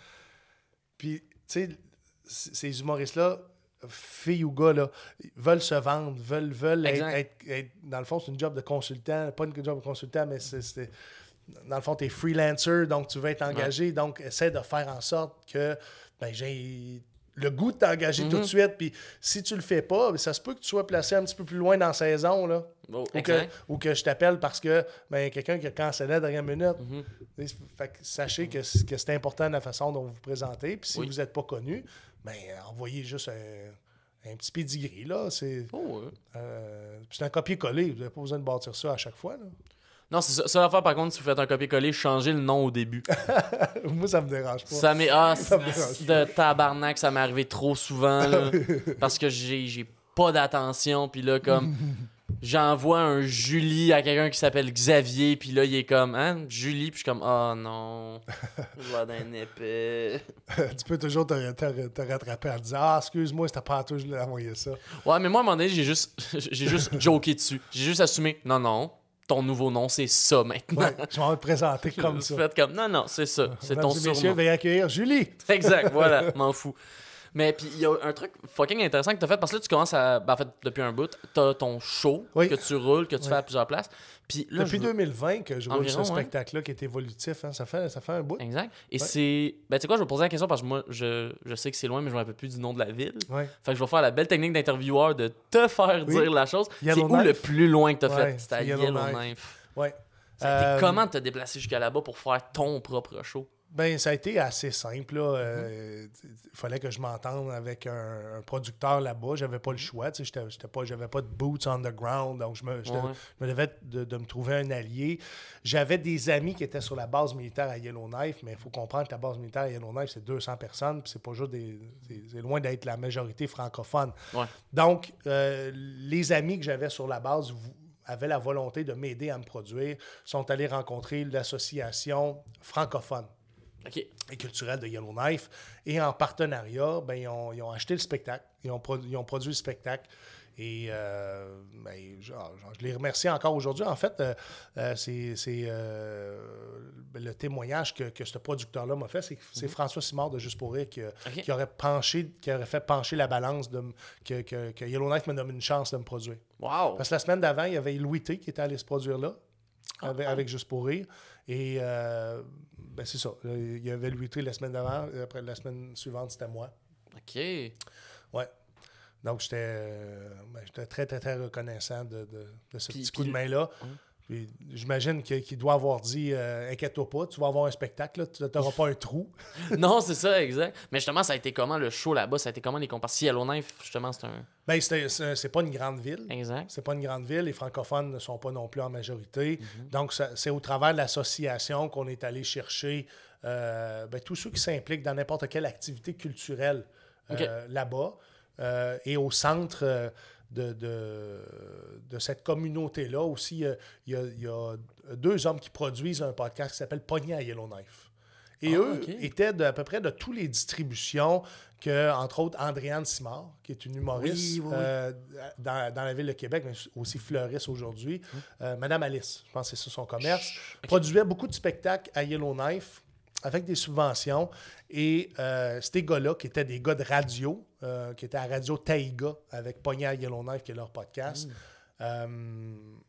Speaker 2: Puis, tu sais, ces humoristes-là, filles ou gars, là, veulent se vendre, veulent, veulent être,
Speaker 1: Exact.
Speaker 2: être- être- Dans le fond, c'est une job de consultant. Pas une job de consultant, mais c'est. c'est- dans le fond, tu es freelancer, donc tu veux être engagé. Donc, essaie de faire en sorte que ben, j'ai le goût de t'engager tout de suite. Puis si tu le fais pas, ben, ça se peut que tu sois placé un petit peu plus loin dans la saison. Là. Ou que, ou que je t'appelle parce que ben, quelqu'un qui a cancellé la dernière minute.
Speaker 1: Mhm.
Speaker 2: Fait que sachez que, c'est important la façon dont vous vous présentez. Puis si
Speaker 1: Oui.
Speaker 2: vous n'êtes pas connu, ben, envoyez juste un, un petit pedigree. Là. C'est,
Speaker 1: Oh, ouais.
Speaker 2: euh, un copier-coller. Vous n'avez pas besoin de bâtir ça à chaque fois. Là.
Speaker 1: Non, c'est ça. Ça va faire par contre, si vous faites un copier-coller, changez le nom au début.
Speaker 2: Moi, ça me dérange pas.
Speaker 1: Ça m'est. Ah,
Speaker 2: Ça me dérange
Speaker 1: c'est- de tabarnak, ça m'est arrivé trop souvent, là. parce que j'ai pas d'attention, puis là, comme. J'envoie un Julie à quelqu'un qui s'appelle Xavier, puis là, il est comme, hein, Julie, puis je suis comme, oh non, je vois d'un épais.
Speaker 2: tu peux toujours te, te- te rattraper en disant Ah, excuse-moi, c'était pas à toi, je l'ai envoyé ça.
Speaker 1: Ouais, mais moi, à un moment donné, j'ai juste, j'ai juste joké dessus. J'ai juste assumé, non, non, ton nouveau nom, c'est ça maintenant.
Speaker 2: Ouais, je vais me présenter comme ça.
Speaker 1: Comme, non, non, c'est ça, c'est ton
Speaker 2: et messieurs,
Speaker 1: surnom.
Speaker 2: veuillez accueillir Julie.
Speaker 1: Exact, voilà, m'en fous. Mais puis il y a un truc fucking intéressant que t'as fait parce que là tu commences à ben, en fait depuis un bout, t'as ton show
Speaker 2: Oui.
Speaker 1: que tu roules, que tu
Speaker 2: Oui.
Speaker 1: fais à plusieurs places. Puis là
Speaker 2: Depuis
Speaker 1: je veux-
Speaker 2: 2020 que je
Speaker 1: Environ,
Speaker 2: ce
Speaker 1: ouais.
Speaker 2: spectacle-là qui est évolutif. hein. Ça, fait, ça fait un bout.
Speaker 1: Exact. Et
Speaker 2: Ouais.
Speaker 1: c'est ben tu sais quoi, je vais poser la question parce que moi je, je sais que c'est loin mais je me rappelle plus du nom de la ville.
Speaker 2: Ouais.
Speaker 1: Fait que je vais faire la belle technique d'intervieweur de te faire
Speaker 2: Oui.
Speaker 1: dire la chose. C'est où le plus loin que t'as
Speaker 2: Ouais,
Speaker 1: fait? C'était à
Speaker 2: Yellowknife.
Speaker 1: Yellowknife.
Speaker 2: Ouais. Euh,
Speaker 1: comment te déplacer jusqu'à là-bas pour faire ton propre show?
Speaker 2: Ben, ça a été assez simple. là. Euh, Il fallait que je m'entende avec un, un producteur là-bas. J'avais pas le choix. tu sais, J'étais j'étais pas, j'avais pas de boots on the ground. Donc, je me, je
Speaker 1: Ouais.
Speaker 2: je me devais de, de me trouver un allié. J'avais des amis qui étaient sur la base militaire à Yellowknife, mais il faut comprendre que la base militaire à Yellowknife, c'est 200 personnes. C'est pas juste des. c'est- loin d'être la majorité francophone.
Speaker 1: Ouais.
Speaker 2: Donc, euh, les amis que j'avais sur la base avaient la volonté de m'aider à me produire, sont allés rencontrer l'association francophone Et culturelle de Yellowknife. Et en partenariat, ben, ils, ont, ils ont acheté le spectacle, ils ont, produ- ils ont produit le spectacle. Et euh, ben, genre, genre, je les remercie encore aujourd'hui. En fait, euh, euh, c'est le témoignage que, que ce producteur-là m'a fait. C'est c'est François Simard de Juste pour rire qui, qui aurait penché, qui aurait fait pencher la balance de, m- que, que, que Yellowknife me donne une chance de me produire.
Speaker 1: Wow.
Speaker 2: Parce que la semaine d'avant, il y avait Louis T qui était allé se produire là, avec, avec Juste pour rire. Et euh, ben c'est ça. Il y avait Louis la semaine d'avant. Après, la semaine suivante, c'était moi.
Speaker 1: OK.
Speaker 2: Ouais. Donc, j'étais euh, ben, très, très, très reconnaissant de, de- de ce
Speaker 1: Puis-
Speaker 2: petit
Speaker 1: puis
Speaker 2: coup de main-là. J'imagine qu'il doit avoir dit euh, Inquiète-toi pas, tu vas avoir un spectacle, là, tu n'auras pas un trou.
Speaker 1: non, c'est ça, exact. Mais justement, ça a été comment le show là-bas? Ça a été comment les comparaisons? Si Yellowknife, justement, c'est un.
Speaker 2: Ben, c'est pas une grande ville.
Speaker 1: Exact.
Speaker 2: C'est pas une grande ville. Les francophones ne sont pas non plus en majorité.
Speaker 1: Mhm.
Speaker 2: Donc, c'est au travers de l'association qu'on est allé chercher euh, ben, tous ceux qui s'impliquent dans n'importe quelle activité culturelle euh, là-bas. Et au centre de, de, de cette communauté-là aussi, euh, il y, a, il y a deux hommes qui produisent un podcast qui s'appelle Pogné à Yellowknife. Et
Speaker 1: Ah,
Speaker 2: eux étaient de, à peu près de toutes les distributions que, entre autres, Andréane Simard, qui est une humoriste
Speaker 1: Oui, oui, oui.
Speaker 2: euh, dans, dans la ville de Québec, mais aussi fleuriste aujourd'hui.
Speaker 1: Hum.
Speaker 2: Euh, Madame Alice, je pense que c'est ça son commerce, produisait beaucoup de spectacles à Yellowknife avec des subventions. Et euh, ces gars-là, qui étaient des gars de radio, euh, qui étaient à Radio Taïga avec Pogné à Yellowknife, qui est leur podcast,
Speaker 1: Hum.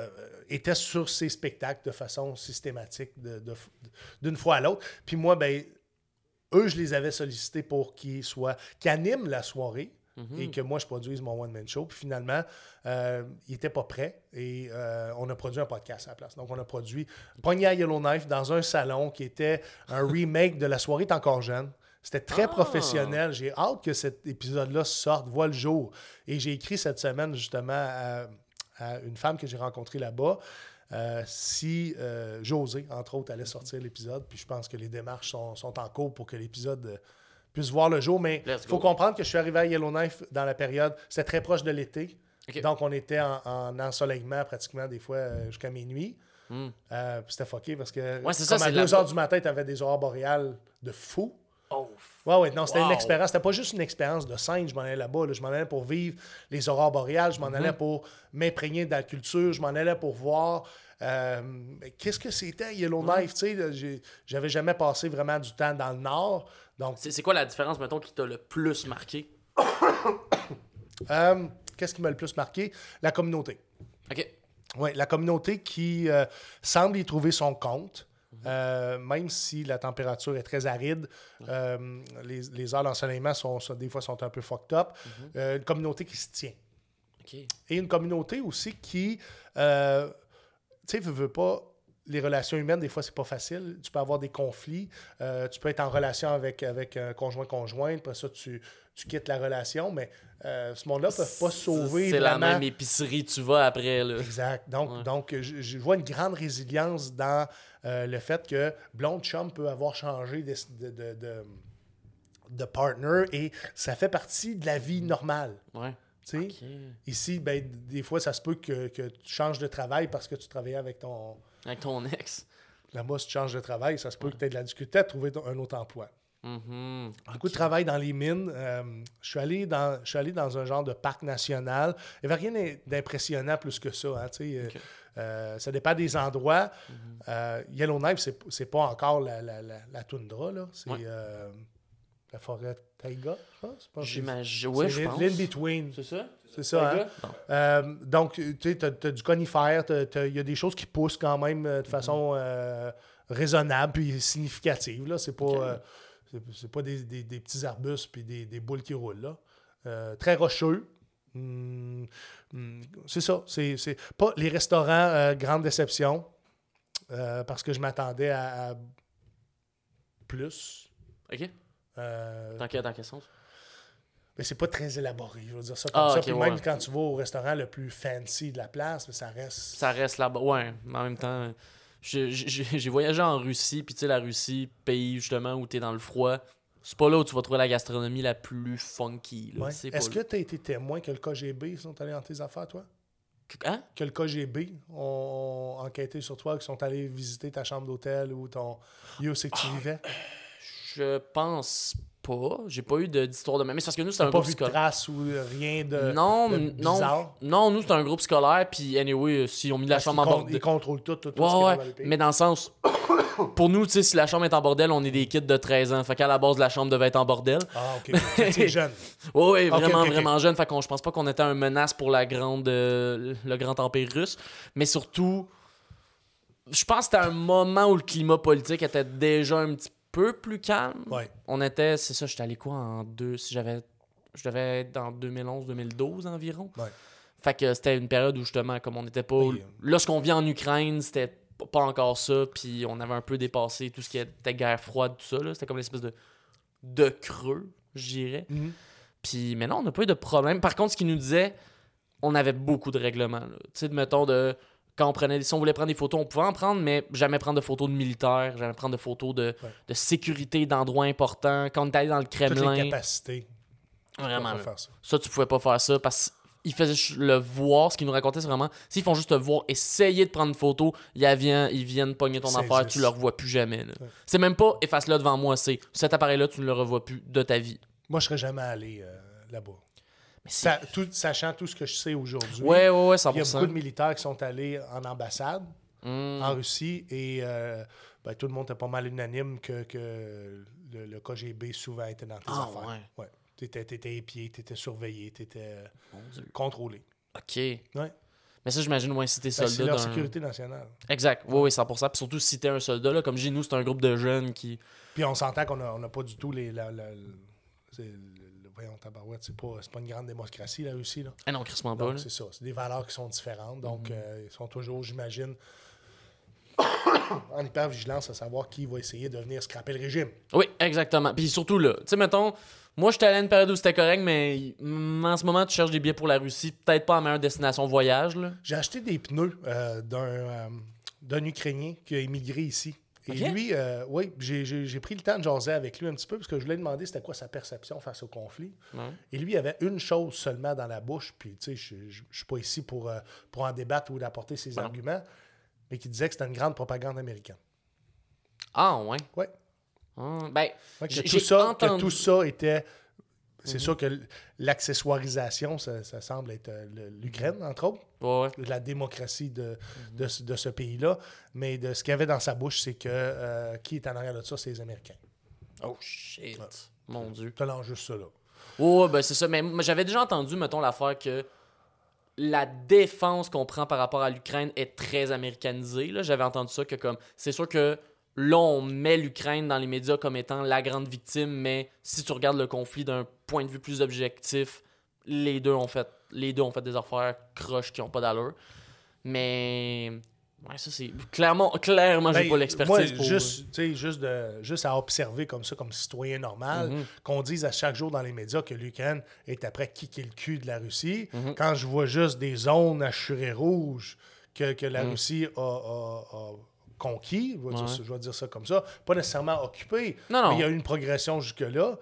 Speaker 2: euh, étaient sur ces spectacles de façon systématique d'une fois à l'autre. Puis moi, ben, eux, je les avais sollicités pour qu'ils soient, qu'ils animent la soirée
Speaker 1: Mhm.
Speaker 2: et que moi, je produise mon one-man show. Puis finalement, euh, ils n'étaient pas prêts et euh, on a produit un podcast à la place. Donc, on a produit Pogné à Yellowknife dans un salon qui était un remake de La soirée est encore jeune. C'était très
Speaker 1: Ah!
Speaker 2: professionnel. J'ai hâte que cet épisode-là sorte, voit le jour. Et j'ai écrit cette semaine justement à, à une femme que j'ai rencontrée là-bas. euh, si José, entre autres, allait sortir l'épisode. Puis je pense que les démarches sont, sont en cours pour que l'épisode puisse voir le jour. Mais il faut comprendre que je suis arrivé à Yellowknife dans la période, c'était très proche de l'été. Donc on était en, en ensoleillement pratiquement des fois euh, jusqu'à minuit.
Speaker 1: Hmm.
Speaker 2: Euh, c'était fucké parce que
Speaker 1: Ouais, c'est ça,
Speaker 2: comme à
Speaker 1: c'est
Speaker 2: 2
Speaker 1: là-bas.
Speaker 2: heures du matin, tu avais des aurores boréales de fou.
Speaker 1: Oh,
Speaker 2: Ouais, ouais, non, c'était
Speaker 1: Wow.
Speaker 2: une expérience. C'était pas juste une expérience de scène. Je m'en allais là-bas. là. Je m'en allais pour vivre les aurores boréales. Je m'en
Speaker 1: Mhm.
Speaker 2: allais pour m'imprégner de la culture. Je m'en allais pour voir euh, qu'est-ce que c'était Yellowknife? tu sais, là, j'ai- J'avais jamais passé vraiment du temps dans le nord. Donc,
Speaker 1: c'est quoi la différence, mettons, qui t'a le plus marqué?
Speaker 2: euh, qu'est-ce qui m'a le plus marqué? La communauté.
Speaker 1: Ok.
Speaker 2: Oui, la communauté qui euh, semble y trouver son compte. euh, même si la température est très aride, euh, les, les heures d'ensoleillement sont, sont- des fois sont un peu fucked up. Euh, une communauté qui se tient. Et une communauté aussi qui, tu sais, veut, veut pas, les relations humaines, des fois, c'est pas facile. Tu peux avoir des conflits. Euh, tu peux être en relation avec, avec un conjoint-conjointe. Après ça, tu, tu quittes la relation. Mais euh, ce monde-là ne peut pas sauver
Speaker 1: C'est la même épicerie, tu vas après, là.
Speaker 2: Exact. Donc,
Speaker 1: Ouais.
Speaker 2: donc je, je vois une grande résilience dans euh, le fait que Blonde Chum peut avoir changé de, de, de, de- de partner et ça fait partie de la vie normale.
Speaker 1: Ouais.
Speaker 2: Ici, ben, des fois, ça se peut que, que tu changes de travail parce que tu travaillais avec ton.
Speaker 1: Avec ton ex.
Speaker 2: Là-bas, si tu changes de travail, ça se peut que tu aies de la difficulté à trouver un autre emploi.
Speaker 1: Mhm.
Speaker 2: Beaucoup de travail dans les mines. Euh, je, suis allé dans, je suis allé dans un genre de parc national. Il n'y avait rien d'impressionnant plus que ça. hein, euh, euh, ça dépend des endroits. Euh, Yellowknife, c'est, c'est pas encore la, la, la, la toundra. Là. C'est
Speaker 1: Ouais.
Speaker 2: La forêt taïga, je pense.
Speaker 1: J'imagine.
Speaker 2: C'est
Speaker 1: je pense.
Speaker 2: l'in-between.
Speaker 1: C'est ça?
Speaker 2: C'est ça. hein? Euh, donc, tu sais, tu as, du conifère, il y a des choses qui poussent quand même euh, de façon euh, raisonnable puis significative. Là. C'est pas, euh, pas des, des- des petits arbustes puis des, des boules qui roulent. Là. Très rocheux. Hum, hum, c'est ça. C'est, c'est pas les restaurants, grande déception. parce que je m'attendais à, à plus.
Speaker 1: Ok.
Speaker 2: Euh,
Speaker 1: Dans quel, dans quel sens?
Speaker 2: mais c'est pas très élaboré, je veux dire ça comme
Speaker 1: Ah,
Speaker 2: ça. Puis
Speaker 1: ouais.
Speaker 2: même quand tu vas au restaurant le plus fancy de la place, mais ça reste.
Speaker 1: Ça reste là-bas. Ouais, mais en même temps, j'ai- voyagé en Russie, puis tu sais, la Russie, pays justement où t'es dans le froid, c'est pas là où tu vas trouver la gastronomie la plus funky.
Speaker 2: Ouais. Est-ce que tu as été témoin que le KGB sont allés dans tes affaires, toi?
Speaker 1: Hein?
Speaker 2: Que le KGB ont enquêté sur toi, qu'ils sont allés visiter ta chambre d'hôtel ou ton lieu où c'est que tu
Speaker 1: Ah,
Speaker 2: vivais?
Speaker 1: Je pense pas. J'ai pas eu de- d'histoire de même. Mais c'est parce que nous, c'est un
Speaker 2: Pas
Speaker 1: groupe
Speaker 2: vu de
Speaker 1: scolaire.
Speaker 2: traces ou rien de,
Speaker 1: non,
Speaker 2: de
Speaker 1: n- non,
Speaker 2: bizarre?
Speaker 1: non, nous, c'est un groupe scolaire, puis anyway, euh, si on mis la
Speaker 2: Parce
Speaker 1: chambre en
Speaker 2: con-
Speaker 1: bordel.
Speaker 2: Ils contrôlent tout, tout,
Speaker 1: Ouais,
Speaker 2: ce
Speaker 1: ouais, mais dans le sens. Pour nous, tu sais, si la chambre est en bordel, on est des kids de 13 ans. Fait qu'à la base, la chambre devait être en bordel.
Speaker 2: Ah, OK. C'est jeune.
Speaker 1: Ouais, ouais,
Speaker 2: Ok,
Speaker 1: vraiment, vraiment jeune. Fait qu'on, je pense pas qu'on était une menace pour la grande, euh, le grand empire russe. Mais surtout, je pense que c'était un moment où le climat politique était déjà un petit peu plus calme.
Speaker 2: Ouais.
Speaker 1: On était, c'est ça, j'étais allé quoi en deux, si j'avais, je devais être dans 2011-2012 environ.
Speaker 2: Ouais.
Speaker 1: Fait que c'était une période où justement, comme on n'était pas,
Speaker 2: Oui.
Speaker 1: là ce qu'on vit en Ukraine, c'était pas encore ça, puis on avait un peu dépassé tout ce qui était guerre froide, tout ça. là. C'était comme l'espèce de, de creux, je dirais.
Speaker 2: Mhm.
Speaker 1: Puis, mais non, on n'a pas eu de problème. Par contre, ce qu'il nous disait, on avait beaucoup de règlements. Tu sais, mettons, de, quand on prenait, si on voulait prendre des photos, on pouvait en prendre, mais jamais prendre de photos de militaires, jamais prendre de photos de,
Speaker 2: Ouais.
Speaker 1: de sécurité d'endroits importants. Quand on est allé dans le
Speaker 2: Toutes les
Speaker 1: Kremlin,
Speaker 2: capacités.
Speaker 1: vraiment,
Speaker 2: faire ça.
Speaker 1: ça, tu pouvais pas faire ça parce que ils faisaient le voir, ce qu'ils nous racontaient, c'est vraiment, s'ils font juste te voir, essayer de prendre une photo, ils viennent, ils viennent pogner ton affaire,
Speaker 2: existe.
Speaker 1: tu le revois plus jamais. C'est même pas efface-le devant moi, c'est cet appareil-là, tu ne le revois plus de ta vie.
Speaker 2: Moi, je serais jamais allé euh, là-bas.
Speaker 1: C'est-
Speaker 2: tout- sachant tout ce que je sais aujourd'hui.
Speaker 1: Ouais, ouais, ouais,
Speaker 2: Il y a
Speaker 1: 100%.
Speaker 2: beaucoup de militaires qui sont allés en ambassade
Speaker 1: Mm.
Speaker 2: en Russie et euh, ben, tout le monde était pas mal unanime que, que le, le KGB souvent était dans tes
Speaker 1: Ah,
Speaker 2: affaires. Ouais. Tu étais, épié, tu étais surveillé, tu étais
Speaker 1: Dieu.
Speaker 2: contrôlé.
Speaker 1: Ok.
Speaker 2: Ouais.
Speaker 1: Mais ça, j'imagine, ouais, si t'es
Speaker 2: Ben, c'est
Speaker 1: soldat.
Speaker 2: leur
Speaker 1: d'un-
Speaker 2: sécurité nationale.
Speaker 1: Exact. Oui, oui, 100%. Puis surtout si t'es un soldat, là, comme j'ai nous, c'est un groupe de jeunes qui.
Speaker 2: Puis on s'entend qu'on n'a on a pas du tout les. La, la- c'est voyons, tabarouette, c'est pas, une grande démocratie, la Russie. Là.
Speaker 1: Ah non, crissement pas.
Speaker 2: C'est ça. C'est des valeurs qui sont différentes. Donc, euh, ils sont toujours, j'imagine, en hyper-vigilance à savoir qui va essayer de venir scraper le régime.
Speaker 1: Oui, exactement. Puis surtout là, tu sais, mettons, moi, j'étais allé à une période où c'était correct, mais en ce moment, tu cherches des billets pour la Russie, peut-être pas en meilleure destination voyage.
Speaker 2: J'ai acheté des pneus euh, d'un, euh, d'un Ukrainien qui a émigré ici. Et lui, euh, oui, j'ai, pris le temps de jaser avec lui un petit peu parce que je lui ai demandé c'était quoi sa perception face au conflit. Et lui, il avait une chose seulement dans la bouche, puis tu sais, je ne suis pas ici pour, euh, pour en débattre ou d'apporter ses arguments, mais qui disait que c'était une grande propagande américaine.
Speaker 1: Ah, ouais.
Speaker 2: Ouais.
Speaker 1: Ah, ben,
Speaker 2: Ouais, que tout ça, que
Speaker 1: entendu-
Speaker 2: tout ça était. C'est sûr que l'accessoirisation, ça, ça semble être euh, l'Ukraine, entre autres,
Speaker 1: ouais, ouais.
Speaker 2: de la démocratie de, ce- de ce pays-là. Mais de ce qu'il y avait dans sa bouche, c'est que euh, qui est en arrière de ça, c'est les Américains.
Speaker 1: Oh, shit. Mon Dieu.
Speaker 2: Tu juste ça là.
Speaker 1: Ben c'est ça. Mais j'avais déjà entendu, mettons, l'affaire que la défense qu'on prend par rapport à l'Ukraine est très américanisée. là. J'avais entendu ça que comme c'est sûr que là on met l'Ukraine dans les médias comme étant la grande victime, mais si tu regardes le conflit d'un point de vue plus objectif, les deux ont fait les deux ont fait des affaires croches qui ont pas d'allure. Mais ouais, ça c'est clairement clairement j'ai
Speaker 2: Ben,
Speaker 1: pas l'expertise pour
Speaker 2: juste, sais, juste, de, juste à observer comme ça, comme citoyen normal,
Speaker 1: Mhm.
Speaker 2: qu'on dise à chaque jour dans les médias que l'Ukraine est après kicker le cul de la Russie.
Speaker 1: Mhm.
Speaker 2: Quand je vois juste des zones assurées rouges que, que la
Speaker 1: Mhm.
Speaker 2: Russie a, a- a conquis, je vais, dire,
Speaker 1: Ouais.
Speaker 2: ça- je vais dire ça comme ça, pas nécessairement occupé,
Speaker 1: Non, non.
Speaker 2: mais il y a eu une progression jusque-là,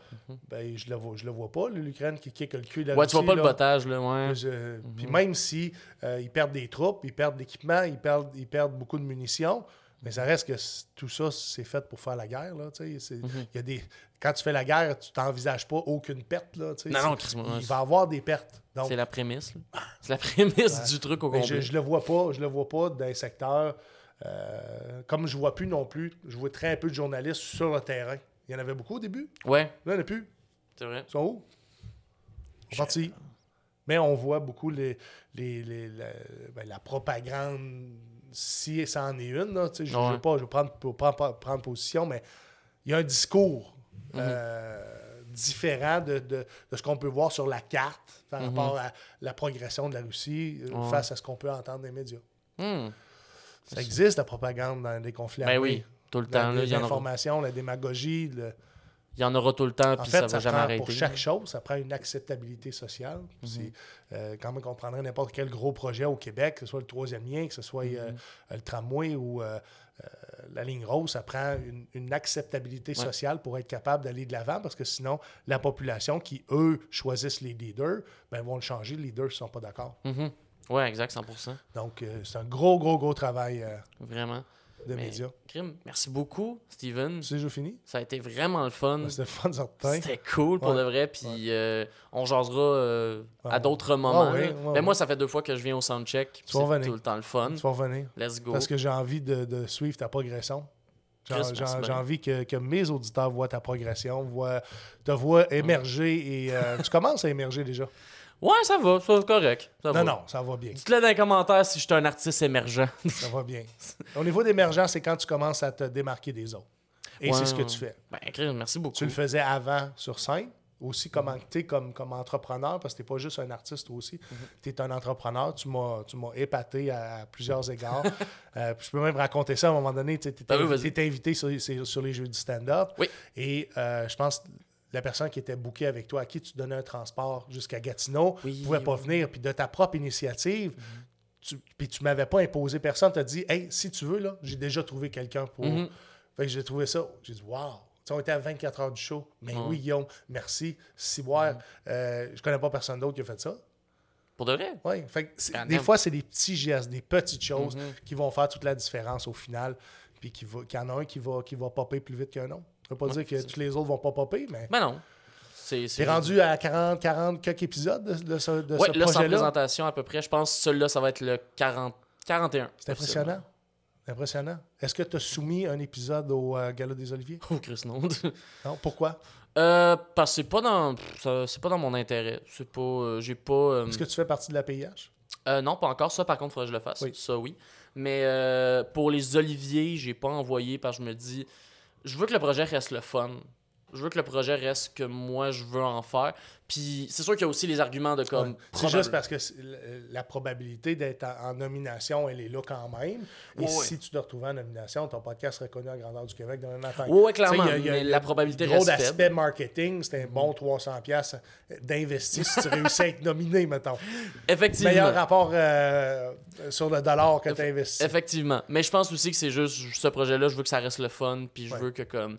Speaker 2: ben, je le vois, je le vois pas, l'Ukraine qui kick le cul de la
Speaker 1: Ouais, tu vois pas le bottage là, ouais.
Speaker 2: Je- Puis même si euh, ils perdent des troupes, ils perdent de l'équipement, ils perdent, ils perdent beaucoup de munitions, mais ça reste que tout ça, c'est fait pour faire la guerre. Là, tu sais. C'est-
Speaker 1: Mhm.
Speaker 2: y a des... Quand tu fais la guerre, tu t'envisages pas aucune perte. Là, tu sais.
Speaker 1: Non, non,
Speaker 2: il va y avoir des pertes. Donc,
Speaker 1: C'est la prémisse. C'est la prémisse du truc au complet.
Speaker 2: je, je le vois pas, je le vois pas dans les secteurs. Euh, comme je vois plus non plus, je vois très peu de journalistes sur le terrain. Il y en avait beaucoup au début.
Speaker 1: Ouais,
Speaker 2: Là, il n'y en a plus.
Speaker 1: c'est vrai.
Speaker 2: Ils sont où? Ils sont partis. Mais on voit beaucoup les, les, les- la, ben, la propagande, si ça en est une. là, je ne
Speaker 1: Ouais.
Speaker 2: veux pas, je veux prendre, pour prendre, prendre position, mais il y a un discours
Speaker 1: Mhm.
Speaker 2: euh, différent de, de- de ce qu'on peut voir sur la carte par rapport à la progression de la Russie euh,
Speaker 1: Mhm. Ouais.
Speaker 2: face à ce qu'on peut entendre dans les médias.
Speaker 1: Hmm.
Speaker 2: Ça existe, la propagande dans des conflits
Speaker 1: Ben
Speaker 2: armés.
Speaker 1: oui, tout le temps. en aura,
Speaker 2: L'information, la démagogie, le-
Speaker 1: il y en aura tout le temps,
Speaker 2: En
Speaker 1: puis
Speaker 2: fait,
Speaker 1: ça va jamais
Speaker 2: prend
Speaker 1: arrêter.
Speaker 2: pour chaque chose, ça prend une acceptabilité sociale. Euh, quand même qu'on prendrait n'importe quel gros projet au Québec, que ce soit le troisième lien, que ce soit euh,
Speaker 1: Mhm.
Speaker 2: le tramway ou euh, euh, la ligne rose, ça prend une, une acceptabilité
Speaker 1: Ouais.
Speaker 2: sociale pour être capable d'aller de l'avant, parce que sinon, la population qui, eux, choisissent les leaders, ben, vont le changer. Les leaders ne sont pas d'accord.
Speaker 1: Mhm. Ouais, exact, 100%.
Speaker 2: Donc, euh, c'est un gros, gros, gros travail euh,
Speaker 1: Vraiment.
Speaker 2: de
Speaker 1: Mais-
Speaker 2: médias.
Speaker 1: Crime, merci beaucoup, Steven.
Speaker 2: C'est déjà fini?
Speaker 1: Ça a été vraiment le fun.
Speaker 2: C'était le fun, certain.
Speaker 1: C'était cool pour
Speaker 2: Ouais.
Speaker 1: de vrai. Puis euh, on jasera à d'autres moments.
Speaker 2: Ah
Speaker 1: Ben,
Speaker 2: ouais.
Speaker 1: Moi, ça fait deux fois que je viens au soundcheck. C'est tout le temps le fun.
Speaker 2: Tu vas revenir.
Speaker 1: Let's go.
Speaker 2: Parce que j'ai envie de, de suivre ta progression. J'ai envie que, que mes auditeurs voient ta progression, voient, te voient émerger et euh, tu commences à émerger déjà.
Speaker 1: Ouais, ça va. C'est correct. Ça va.
Speaker 2: Non, non, ça va bien.
Speaker 1: Dites-le dans les commentaires si je suis un artiste émergent.
Speaker 2: Ça va bien. Au niveau d'émergence, c'est quand tu commences à te démarquer des autres. Et
Speaker 1: Ouais,
Speaker 2: c'est ce que tu fais.
Speaker 1: ben, merci beaucoup.
Speaker 2: Tu le faisais avant sur scène, aussi comme, t'es comme, comme entrepreneur, parce que tu n'es pas juste un artiste toi aussi.
Speaker 1: Mhm.
Speaker 2: Tu es un entrepreneur. Tu m'as épaté à, à plusieurs égards. Euh, je peux même raconter ça à un moment donné. Tu étais
Speaker 1: Ben oui,
Speaker 2: invité sur, les jeux du stand-up.
Speaker 1: Oui.
Speaker 2: Et euh, je pense la personne qui était bookée avec toi, à qui tu donnais un transport jusqu'à Gatineau,
Speaker 1: Oui,
Speaker 2: ne pouvait pas
Speaker 1: oui. Mhm.
Speaker 2: venir. Puis de ta propre initiative, tu, puis tu m'avais pas imposé personne. Tu as dit, hey, si tu veux, là, j'ai déjà trouvé quelqu'un pour.
Speaker 1: Mhm.
Speaker 2: Fait que j'ai trouvé ça. J'ai dit, wow. Tu sais, on était à 24 heures du show. Mais oui, Guillaume, merci. Ciboire,
Speaker 1: Mhm.
Speaker 2: euh, je connais pas personne d'autre qui a fait ça.
Speaker 1: Pour de vrai?
Speaker 2: Oui, fait que des fois, c'est des petits gestes, des petites choses
Speaker 1: Mhm.
Speaker 2: qui vont faire toute la différence au final. Puis qu'il va- qu'il y en a un qui va, qui va popper plus vite qu'un autre. Ça veut pas dire que tous les autres vont pas popper, mais
Speaker 1: Ben non. C'est
Speaker 2: rendu à 40, 40 quelques épisodes de, de ce, de
Speaker 1: Ouais,
Speaker 2: ce
Speaker 1: là, sans
Speaker 2: projet-là?
Speaker 1: présentation à peu près. Je pense que celui-là, ça va être le 40... 41.
Speaker 2: C'est impressionnant. C'est impressionnant. Est-ce que tu as soumis un épisode au euh, Gala des Oliviers?
Speaker 1: Oh, Chris, non.
Speaker 2: Non? Pourquoi?
Speaker 1: euh, parce que c'est pas dans... C'est pas dans mon intérêt. C'est pas... euh, J'ai pas... euh,
Speaker 2: Est-ce que tu fais partie de la PIH?
Speaker 1: Euh, non, pas encore. Ça, par contre, il faudrait que je le fasse.
Speaker 2: Oui.
Speaker 1: Ça, oui. Mais pour les oliviers, j'ai pas envoyé parce que je me dis, je veux que le projet reste le fun. Je veux que le projet reste ce que moi, je veux en faire. Puis c'est sûr qu'il y a aussi les arguments de comme...
Speaker 2: Ouais. C'est juste parce que c'est- la- probabilité d'être en, en nomination, elle est là quand même. Et
Speaker 1: Ouais,
Speaker 2: si tu te retrouves en nomination, ton podcast serait connu à grandeur du Québec demain matin.
Speaker 1: Ouais, ouais, clairement,
Speaker 2: y a- y a-
Speaker 1: mais la probabilité
Speaker 2: gros
Speaker 1: reste faible.
Speaker 2: marketing, c'était un bon 300$ piastres d'investir si tu réussis à être nominé, mettons.
Speaker 1: Effectivement.
Speaker 2: Meilleur rapport euh, sur le dollar que tu as investi.
Speaker 1: Effectivement. Mais je pense aussi que c'est juste ce projet-là, je veux que ça reste le fun, puis je
Speaker 2: Ouais.
Speaker 1: veux que comme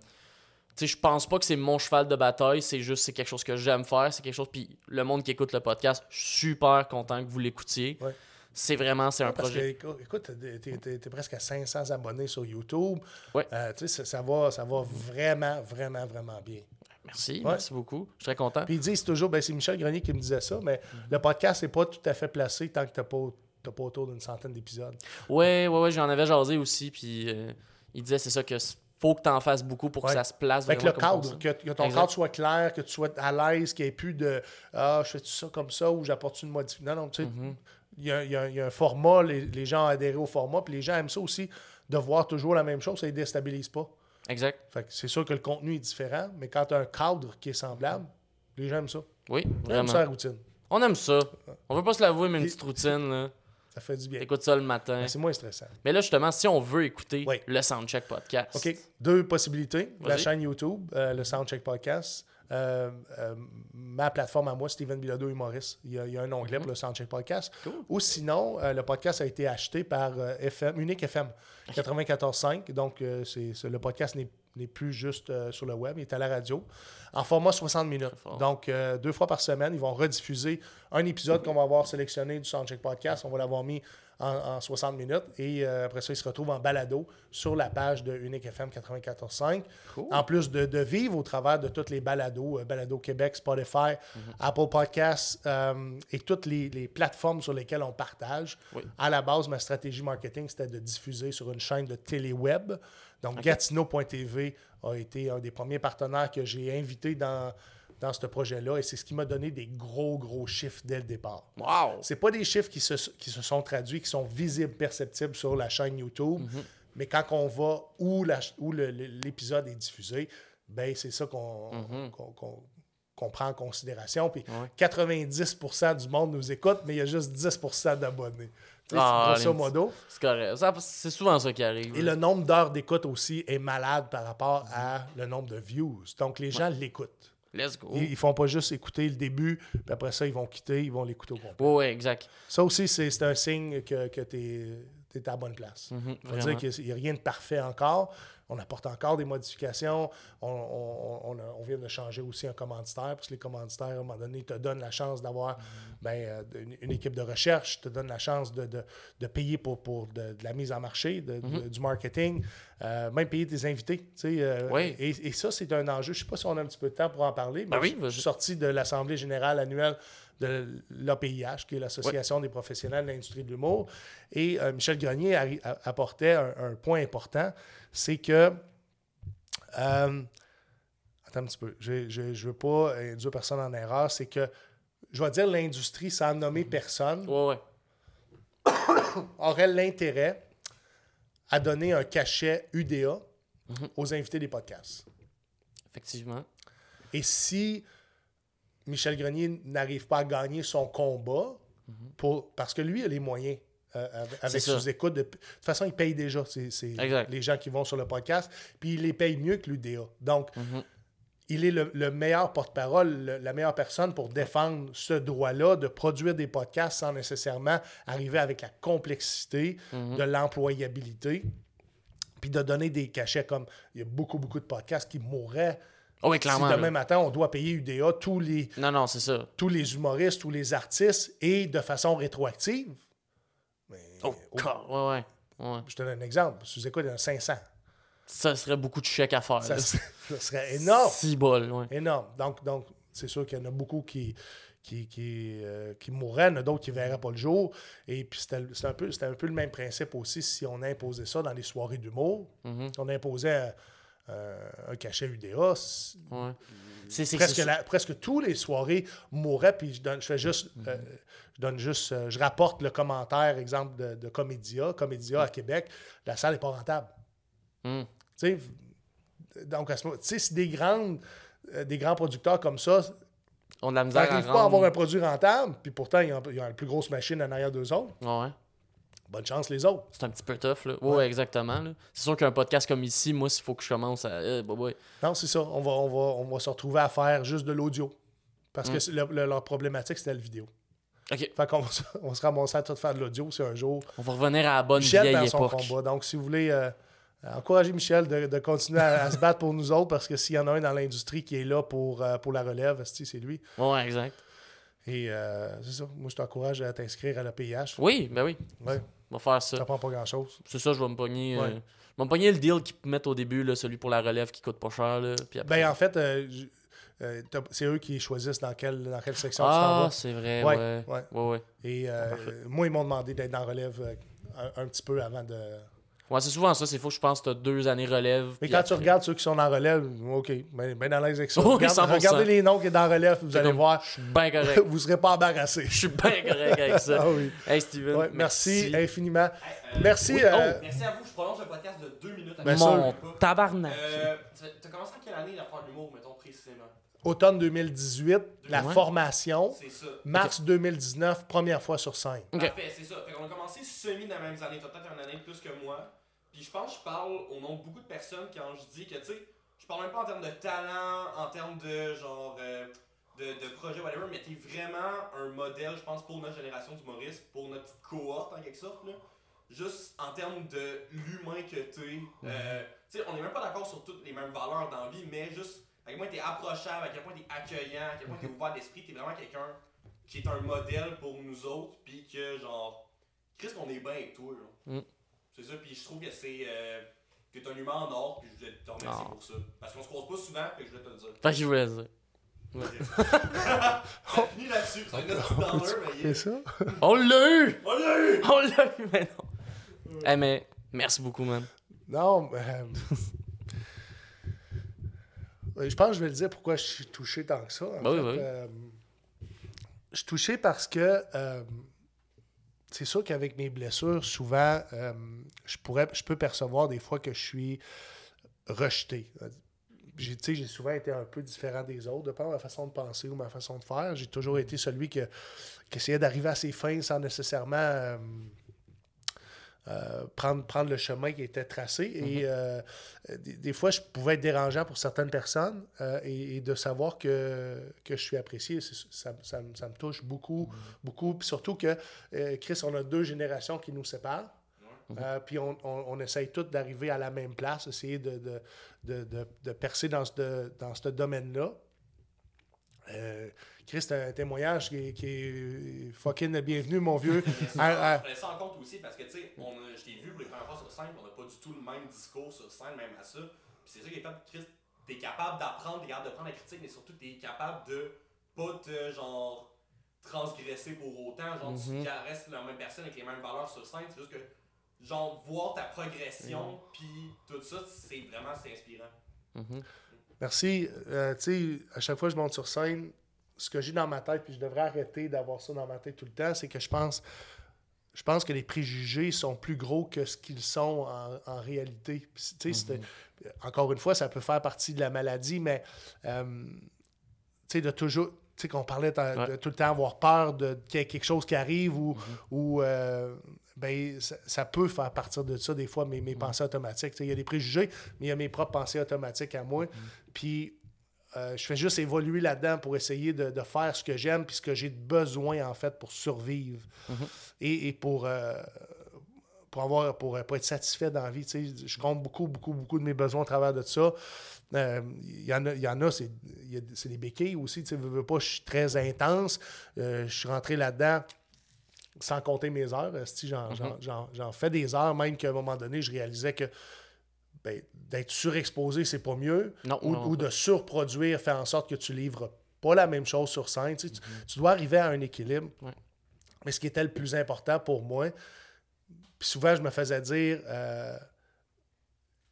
Speaker 1: sais, je pense pas que c'est mon cheval de bataille, c'est juste c'est quelque chose que j'aime faire, c'est quelque chose puis le monde qui écoute le podcast, je suis super content que vous l'écoutiez.
Speaker 2: Ouais.
Speaker 1: C'est vraiment c'est un
Speaker 2: Parce
Speaker 1: projet.
Speaker 2: que, écoute, t'es- t'es presque à 500 abonnés sur YouTube.
Speaker 1: Ouais.
Speaker 2: Euh, tu sais, ça, ça va, ça va vraiment, vraiment, vraiment bien.
Speaker 1: Merci,
Speaker 2: Ouais.
Speaker 1: merci beaucoup. Je suis très content.
Speaker 2: Puis ils disent toujours, ben c'est Michel Grenier qui me disait ça, mais le podcast n'est pas tout à fait placé tant que tu n'as pas, t'as pas autour d'une centaine d'épisodes.
Speaker 1: Ouais, ouais, ouais, j'en avais jasé aussi puis euh, il disait c'est ça que faut que tu en fasses beaucoup pour
Speaker 2: Ouais.
Speaker 1: que ça se place
Speaker 2: Fait que
Speaker 1: vraiment
Speaker 2: le cadre, que, que ton
Speaker 1: Exact.
Speaker 2: cadre soit clair, que tu sois à l'aise, qu'il n'y ait plus de Ah, je fais ça comme ça ou j'apporte une modification. Non, non, tu sais,
Speaker 1: Mm-hmm.
Speaker 2: il y, a, y y un format, les, les gens ont adhéré au format, puis les gens aiment ça aussi, de voir toujours la même chose, ça ne les déstabilise pas.
Speaker 1: Exact.
Speaker 2: Fait que c'est sûr que le contenu est différent, mais quand tu as un cadre qui est semblable, les gens aiment ça.
Speaker 1: Oui,
Speaker 2: Ils aiment
Speaker 1: vraiment.
Speaker 2: ça la routine.
Speaker 1: On aime ça. On veut pas se l'avouer mais une
Speaker 2: Et-
Speaker 1: petite routine là.
Speaker 2: Ça fait du bien.
Speaker 1: Écoute ça le matin.
Speaker 2: Ben, C'est moins stressant.
Speaker 1: Mais là, justement, si on veut écouter
Speaker 2: Oui.
Speaker 1: le Soundcheck Podcast,
Speaker 2: OK. Deux possibilités. La chaîne YouTube, euh, le Soundcheck Podcast. euh, euh, ma plateforme à moi, Steven Bilodeau et Maurice. Il y a, il y a un onglet pour le Soundcheck Podcast.
Speaker 1: Cool.
Speaker 2: Ou sinon, euh, le podcast a été acheté par FM, Unique FM 94.5. Donc, c'est- le podcast n'est, n'est plus juste euh, sur le web, il est à la radio. En format 60 minutes. Donc, euh, deux fois par semaine, ils vont rediffuser un épisode qu'on va avoir sélectionné du Soundcheck Podcast. On va l'avoir mis en, en 60 minutes. Et euh, après ça, il se retrouve en balado sur la page de Unique FM 94.5.
Speaker 1: Cool.
Speaker 2: En plus de, de vivre au travers de toutes les balados, euh, Balado Québec, Spotify, Apple Podcasts euh, et toutes les, les plateformes sur lesquelles on partage.
Speaker 1: Oui.
Speaker 2: À la base, ma stratégie marketing, c'était de diffuser sur une chaîne de télé-web. Donc, Gatineau.tv a été un des premiers partenaires que j'ai invité dans, dans ce projet-là et c'est ce qui m'a donné des gros, gros chiffres dès le départ.
Speaker 1: Wow!
Speaker 2: C'est pas des chiffres qui se, qui se sont traduits, qui sont visibles, perceptibles sur la chaîne YouTube,
Speaker 1: Mhm.
Speaker 2: mais quand on va où, l'épisode est diffusé, ben c'est ça qu'on qu'on- qu'on- qu'on prend en considération. Puis
Speaker 1: Mhm. Ouais.
Speaker 2: 90% du monde nous écoute, mais il y a juste 10% d'abonnés.
Speaker 1: Ah,
Speaker 2: grosso
Speaker 1: les-
Speaker 2: modo.
Speaker 1: C'est correct. C'est souvent ça qui arrive.
Speaker 2: Et le nombre d'heures d'écoute aussi est malade par rapport à le nombre de views. Donc les gens l'écoutent.
Speaker 1: Let's go.
Speaker 2: Ils, ils font pas juste écouter le début, puis après ça, ils vont quitter, ils vont l'écouter au complet.
Speaker 1: Ouais, exact.
Speaker 2: Ça aussi, c'est un signe que, que tu es, à la bonne place. Ça veut
Speaker 1: vraiment.
Speaker 2: dire qu'il n'y a rien de parfait encore. On apporte encore des modifications. On, on- on a- on vient de changer aussi un commanditaire, parce que les commanditaires, à un moment donné, te donnent la chance d'avoir ben, euh, une, une équipe de recherche, te donnent la chance de, de- de payer pour, pour de, de la mise en marché, de- de- du marketing, euh, même payer tes invités. euh,
Speaker 1: Oui.
Speaker 2: et, et ça, c'est un enjeu. Je ne sais pas si on a un petit peu de temps pour en parler, mais
Speaker 1: Ben oui,
Speaker 2: je- suis sorti de l'Assemblée générale annuelle de l'APIH, qui est l'Association des professionnels de l'industrie de l'humour. Et euh, Michel Grenier a- apportait un, un point important, c'est que... euh, attends un petit peu, je je veux pas induire personne en erreur, c'est que, je vais dire l'industrie, sans nommer personne,
Speaker 1: Ouais, ouais.
Speaker 2: aurait l'intérêt à donner un cachet UDA aux invités des podcasts.
Speaker 1: Effectivement.
Speaker 2: Et si Michel Grenier n'arrive pas à gagner son combat, pour, parce que lui il a les moyens euh, avec-
Speaker 1: ça.
Speaker 2: sous-écoute, de, de toute façon, il paye déjà les gens qui vont sur le podcast, puis il les paye mieux que l'UDA. Donc,
Speaker 1: Mhm.
Speaker 2: il est le, le meilleur porte-parole, le- la meilleure personne pour défendre ce droit-là de produire des podcasts sans nécessairement arriver avec la complexité
Speaker 1: Mhm.
Speaker 2: de l'employabilité, puis de donner des cachets comme il y a beaucoup, beaucoup de podcasts qui mourraient
Speaker 1: Oh, oui,
Speaker 2: Si
Speaker 1: clairement.
Speaker 2: demain
Speaker 1: là.
Speaker 2: matin, on doit payer UDA tous les,
Speaker 1: Non, non, c'est ça.
Speaker 2: tous les humoristes, tous les artistes, et de façon rétroactive, mais,
Speaker 1: Oh,
Speaker 2: oh,
Speaker 1: ouais, ouais. ouais.
Speaker 2: je te donne un exemple. Si vous écoutez, il y en a 500.
Speaker 1: Ça serait beaucoup de chèques à faire.
Speaker 2: Ça, serait- ça serait énorme.
Speaker 1: Six bols, ouais.
Speaker 2: Énorme. Donc, donc c'est sûr qu'il y en a beaucoup qui, qui, qui, euh, qui mourraient, il y en a d'autres qui ne verraient pas le jour. Et puis, c'était un, peu- un peu le même principe aussi si on imposait ça dans les soirées d'humour. Si on imposait euh, un cachet UDA, c'est-
Speaker 1: Ouais. C'est c'est-
Speaker 2: presque,
Speaker 1: c'est-
Speaker 2: la- presque tous les soirées mourraient. Puis, je, donne, je fais juste. euh, je donne juste. euh, je rapporte le commentaire, exemple, de, de Comédia. Comédia à Québec, la salle n'est pas rentable.
Speaker 1: Hmm.
Speaker 2: Tu sais, donc, à ce moment- tu sais, si des, grandes, des grands producteurs comme ça
Speaker 1: On a de la misère à
Speaker 2: n'arrivent pas à avoir un produit rentable, puis pourtant, ils ont, ils ont la plus grosse machine en arrière d'eux autres,
Speaker 1: Ouais.
Speaker 2: Bonne chance les autres.
Speaker 1: C'est un petit peu tough, là. Ouais, exactement. C'est sûr qu'un podcast comme ici, moi, s'il faut que je commence à. Eh, bah, ouais.
Speaker 2: Non, c'est ça. On va, on, va, on va se retrouver à faire juste de l'audio. Parce
Speaker 1: Mm.
Speaker 2: que le- le- leur problématique, c'était le vidéo.
Speaker 1: Ok.
Speaker 2: Fait qu'on va, on se ramasser à tout faire de l'audio si un jour.
Speaker 1: On va revenir à la bonne
Speaker 2: Michel
Speaker 1: vieille
Speaker 2: dans son
Speaker 1: époque.
Speaker 2: combat. Donc, si vous voulez euh, encourager Michel de, de continuer à, à se battre pour nous autres, parce que s'il y en a un dans l'industrie qui est là pour, euh, pour la relève, c'est lui.
Speaker 1: Ouais, exact.
Speaker 2: Et euh, c'est ça. Moi, je t'encourage à t'inscrire à l'APIH.
Speaker 1: Oui, ben oui.
Speaker 2: Ouais,
Speaker 1: On va faire ça.
Speaker 2: ça prend pas grand-chose.
Speaker 1: C'est ça, je vais me pogner. euh, je vais me pogner le deal qu'ils mettent au début, là, celui pour la relève qui coûte pas cher. Là, puis après...
Speaker 2: Ben, en fait, euh, euh, c'est eux qui choisissent dans quelle, dans quelle section tu t'en
Speaker 1: ah,
Speaker 2: vas.
Speaker 1: c'est vrai,
Speaker 2: Ouais,
Speaker 1: ouais.
Speaker 2: ouais.
Speaker 1: Ouais.
Speaker 2: Et euh,
Speaker 1: Parfait.
Speaker 2: moi, ils m'ont demandé d'être dans relève un, un petit peu avant de.
Speaker 1: Ouais, c'est souvent ça. C'est faux, je pense que t'as deux années relève.
Speaker 2: Mais quand
Speaker 1: après-
Speaker 2: tu regardes ceux qui sont dans relève, OK, ben, ben dans l'aise avec ça.
Speaker 1: Oui,
Speaker 2: Regarde-
Speaker 1: 100%.
Speaker 2: regardez les noms qui sont dans relève, vous allez
Speaker 1: comme-
Speaker 2: voir,
Speaker 1: Je suis bien correct.
Speaker 2: vous ne serez pas embarrassés.
Speaker 1: Je suis bien correct avec ça.
Speaker 2: Ah oui.
Speaker 1: Hey, Steven.
Speaker 2: Ouais, merci,
Speaker 1: merci.
Speaker 2: infiniment.
Speaker 4: Hey, euh,
Speaker 2: Merci.
Speaker 1: oui,
Speaker 2: euh,
Speaker 4: Merci à vous. Je prolonge le podcast de deux minutes.
Speaker 2: Ben,
Speaker 4: avec
Speaker 2: sûr.
Speaker 1: Mon tabarnak.
Speaker 4: Euh, t'as t'as commencé en quelle année à faire de l'humour, mettons précisément?
Speaker 2: Automne 2018, la
Speaker 1: Ouais.
Speaker 2: formation.
Speaker 4: C'est ça.
Speaker 2: Mars 2019, première fois sur scène.
Speaker 1: Ok.
Speaker 4: Parfait, c'est ça. Fait qu'on a commencé semi dans les mêmes années. T'as peut-être une année de plus que moi. Puis je pense que je parle au nom de beaucoup de personnes quand je dis que, tu sais, je parle même pas en termes de talent, en termes de genre. euh, de, de projet, whatever, mais t'es vraiment un modèle, je pense, pour notre génération d'humoristes, pour notre petite cohorte en quelque sorte. Là. Juste en termes de l'humain que t'es. Euh, tu sais, on est même pas d'accord sur toutes les mêmes valeurs dans la vie, mais juste à quel point t'es approchable, à quel point t'es accueillant, à quel point t'es ouvert d'esprit, t'es vraiment quelqu'un qui est un modèle pour nous autres, puis que genre, Chris, qu'on est bien avec toi. là.
Speaker 1: Mm.
Speaker 4: C'est ça, puis je trouve que c'est. Euh, que t'es un humain en or, puis je voulais te remercier pour ça. Parce qu'on se croise pas souvent, puis je voulais te le dire.
Speaker 1: Fait que je voulais dire.
Speaker 4: Ça finit là-dessus, c'est mais
Speaker 2: C'est ça?
Speaker 1: On l'a eu!
Speaker 4: On l'a eu!
Speaker 1: On l'a eu, mais non. Eh, mais merci beaucoup, man.
Speaker 2: Non, euh, ouais, je pense que je vais le dire pourquoi je suis touché tant que ça. en
Speaker 1: Bah oui,
Speaker 2: fait.
Speaker 1: bah oui.
Speaker 2: Euh, je suis touché parce que euh, c'est sûr qu'avec mes blessures, souvent, euh, je, pourrais, je peux percevoir des fois que je suis rejeté. J'ai, j'ai souvent été un peu différent des autres, de par ma façon de penser ou ma façon de faire. J'ai toujours été celui qui essayait d'arriver à ses fins sans nécessairement euh, euh, prendre, prendre le chemin qui était tracé. Et euh, des, des fois, je pouvais être dérangeant pour certaines personnes euh, et, et de savoir que, que je suis apprécié, ça, ça me- ça me touche beaucoup, beaucoup. Puis surtout que, Chris, on a deux générations qui nous séparent. Puis on, on, on essaye tous d'arriver à la même place, essayer de, de, de, de- de percer dans ce, dans ce domaine-là. Chris, c'est un témoignage qui est, qui est fucking bienvenu, mon vieux. À- à-
Speaker 4: ça en compte aussi parce que, tu sais, je t'ai vu pour les premières fois sur scène, on n'a pas du tout le même discours sur scène, même à ça. Puis c'est ça qui est fait, Chris, t'es capable d'apprendre, t'es capable de prendre la critique, mais surtout t'es capable de pas te, genre, transgresser pour autant. Genre,
Speaker 1: Mhm.
Speaker 4: tu restes la même personne avec les mêmes valeurs sur scène, c'est juste que, genre, voir ta progression, puis tout ça, c'est vraiment, c'est inspirant.
Speaker 1: Mhm.
Speaker 2: Merci. Euh, tu sais, à chaque fois que je monte sur scène, ce que j'ai dans ma tête, puis je devrais arrêter d'avoir ça dans ma tête tout le temps, c'est que je pense, je pense que les préjugés sont plus gros que ce qu'ils sont en, en réalité. Puis, c'est- Encore une fois, ça peut faire partie de la maladie, mais euh, tu sais, de toujours. Tu sais, qu'on parlait de,
Speaker 1: Ouais.
Speaker 2: tout le temps avoir peur de qu'il y ait quelque chose qui arrive ou, ou euh, ben, ça, ça peut faire partir de ça des fois mes, mes pensées automatiques. Tu sais, Il y a des préjugés, mais il y a mes propres pensées automatiques à moi. Puis euh, je fais juste évoluer là-dedans pour essayer de, de faire ce que j'aime puis ce que j'ai besoin en fait pour survivre et, et pour, euh, pour avoir pour, pour être satisfait dans la vie. tu sais. Je compte beaucoup, beaucoup, beaucoup de mes besoins au travers de ça. Euh, Il y en a, il y en a c'est y a- c'est des béquilles aussi. Tu sais, veux, veux pas, je suis très intense. Euh, je suis rentré là-dedans sans compter mes heures. J'en j'en- j'en- j'en fais des heures, même qu'à un moment donné, je réalisais que ben, d'être surexposé, c'est pas mieux.
Speaker 1: Non,
Speaker 2: ou,
Speaker 1: non.
Speaker 2: ou de surproduire, faire en sorte que tu livres pas la même chose sur scène. Tu, sais, tu- tu dois arriver à un équilibre.
Speaker 1: Ouais.
Speaker 2: Mais ce qui était le plus important pour moi, puis souvent je me faisais dire, euh,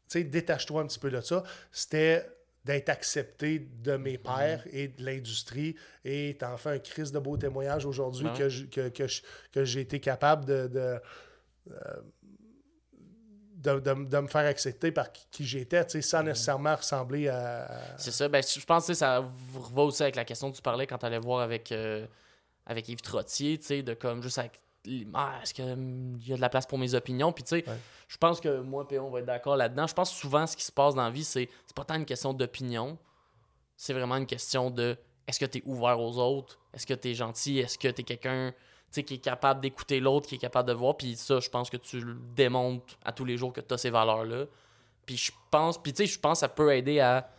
Speaker 2: tu sais, détache-toi un petit peu de ça, c'était d'être accepté de mes
Speaker 1: Mm-hmm.
Speaker 2: pairs et de l'industrie. Et t'en fais un crise de beau témoignage aujourd'hui que, je- que, que je- que j'ai été capable de, de, euh, de, de- de me faire accepter par qui, qui j'étais, tu sais, sans nécessairement ressembler à...
Speaker 1: C'est ça. Ben, je pense que ça va aussi avec la question que tu parlais quand tu allais voir avec, euh, avec Yves Trottier, tu sais, de comme juste avec. Ah, est-ce qu'il y a de la place pour mes opinions? Puis, tu sais,
Speaker 2: Ouais.
Speaker 1: je pense que moi et on va être d'accord là-dedans. Je pense que souvent, ce qui se passe dans la vie, c'est c'est pas tant une question d'opinion, c'est vraiment une question de est-ce que tu es ouvert aux autres? Est-ce que tu es gentil? Est-ce que tu es quelqu'un sais, qui est capable d'écouter l'autre, qui est capable de voir? Puis ça, je pense que tu le démontres à tous les jours que tu as ces valeurs-là. Puis je pense, puis tu sais, je pense que ça peut aider à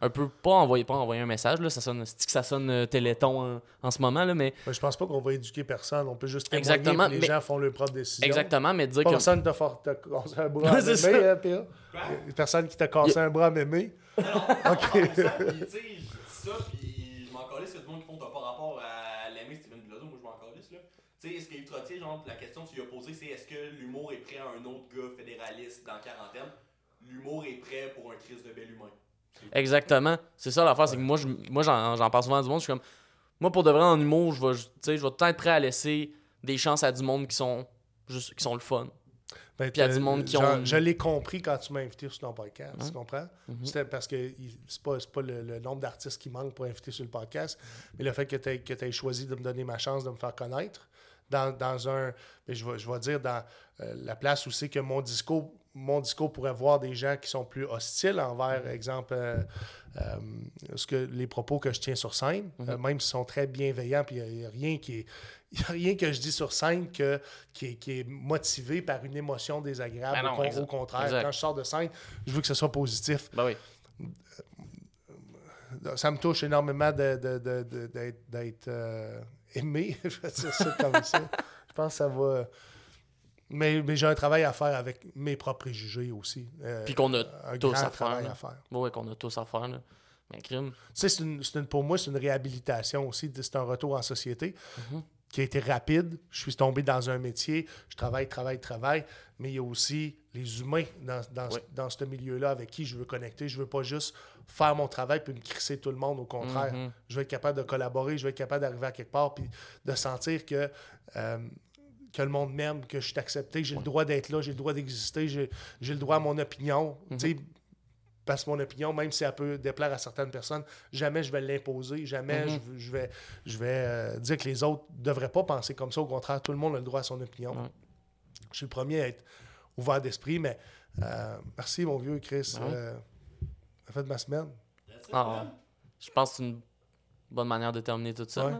Speaker 1: un peu pas envoyer pas envoyer un message là, ça sonne c'est que ça sonne euh, téléthon en, en ce moment là, mais
Speaker 2: je pense pas qu'on va éduquer personne. On peut juste
Speaker 1: Exactement,
Speaker 2: les
Speaker 1: mais-
Speaker 2: gens font leur propre décision.
Speaker 1: exactement, mais dire que
Speaker 2: Personne t'a for- t'a cassé un bras à
Speaker 1: ça.
Speaker 2: mémé, hein, Pierre?
Speaker 4: Quoi?
Speaker 2: Personne qui t'a cassé un bras à mémé?
Speaker 4: Ok. Puis, ça, puis Tu sais, est-ce qu'Yves Trottier, genre, la question que tu lui as posée, c'est est-ce que l'humour est prêt à un autre gars fédéraliste dans la quarantaine? L'humour est prêt pour un crise de bel humain.
Speaker 1: exactement, c'est ça l'affaire, c'est que moi je moi j'en j'en parle souvent à du monde, je suis comme moi pour de vrai en humour, je vais tu sais, je vais tout le temps être prêt à laisser des chances à du monde qui sont juste qui sont le fun.
Speaker 2: Ben,
Speaker 1: Puis il y a du monde qui
Speaker 2: genre,
Speaker 1: ont-
Speaker 2: Je l'ai compris quand tu m'as invité sur ton podcast.
Speaker 1: Ouais.
Speaker 2: Tu comprends?
Speaker 1: Mhm.
Speaker 2: C'était parce que c'est pas, c'est pas le, le nombre d'artistes qui manque pour inviter sur le podcast, mais le fait que tu aies, choisi de me donner ma chance de me faire connaître dans, dans un. je, vais, je vais dire dans euh, la place où c'est que mon discours. Mon discours pourrait voir des gens qui sont plus hostiles envers, exemple, euh, euh, ce que, les propos que je tiens sur scène,
Speaker 1: Mhm.
Speaker 2: même s'ils sont très bienveillants, puis il n'y a, rien qui est, il y a rien que je dis sur scène que, qui, est, qui est motivé par une émotion désagréable.
Speaker 1: Ben non,
Speaker 2: au, contraire,
Speaker 1: Exact.
Speaker 2: quand je sors de scène, je veux que ce soit positif.
Speaker 1: Ben oui.
Speaker 2: Ça me touche énormément de- de- de- de- d'être d'être, euh, aimé, je vais dire ça comme ça. Je pense que ça va... Mais, mais j'ai un travail à faire avec mes propres préjugés aussi. Euh,
Speaker 1: Puis qu'on a
Speaker 2: un
Speaker 1: tous à faire, ouais, qu'on a tous à faire là. Mais crime.
Speaker 2: Tu sais, c'est une- pour moi, c'est une réhabilitation aussi. C'est un retour en société
Speaker 1: Mhm.
Speaker 2: qui a été rapide. Je suis tombé dans un métier, je travaille, travaille, travaille, mais il y a aussi les humains dans, dans, dans ce milieu-là avec qui je veux connecter. Je veux pas juste faire mon travail puis me crisser tout le monde. Au contraire,
Speaker 1: Mhm.
Speaker 2: je veux être capable de collaborer, je veux être capable d'arriver à quelque part puis de sentir que. euh, que le monde m'aime, que je suis accepté, j'ai le droit d'être là, j'ai le droit d'exister, j'ai le droit à mon opinion. Tu sais, parce que mon opinion, même si elle peut déplaire à certaines personnes, jamais je vais l'imposer, jamais
Speaker 1: Mhm.
Speaker 2: je, je vais, je vais euh, dire que les autres ne devraient pas penser comme ça. Au contraire, tout le monde a le droit à son opinion. Je suis le premier à être ouvert d'esprit, mais euh, merci, mon vieux Chris.
Speaker 1: Ouais.
Speaker 2: Euh, ça fait de ma semaine.
Speaker 1: Ah. Je pense que c'est une bonne manière de terminer tout ça.
Speaker 2: Ouais.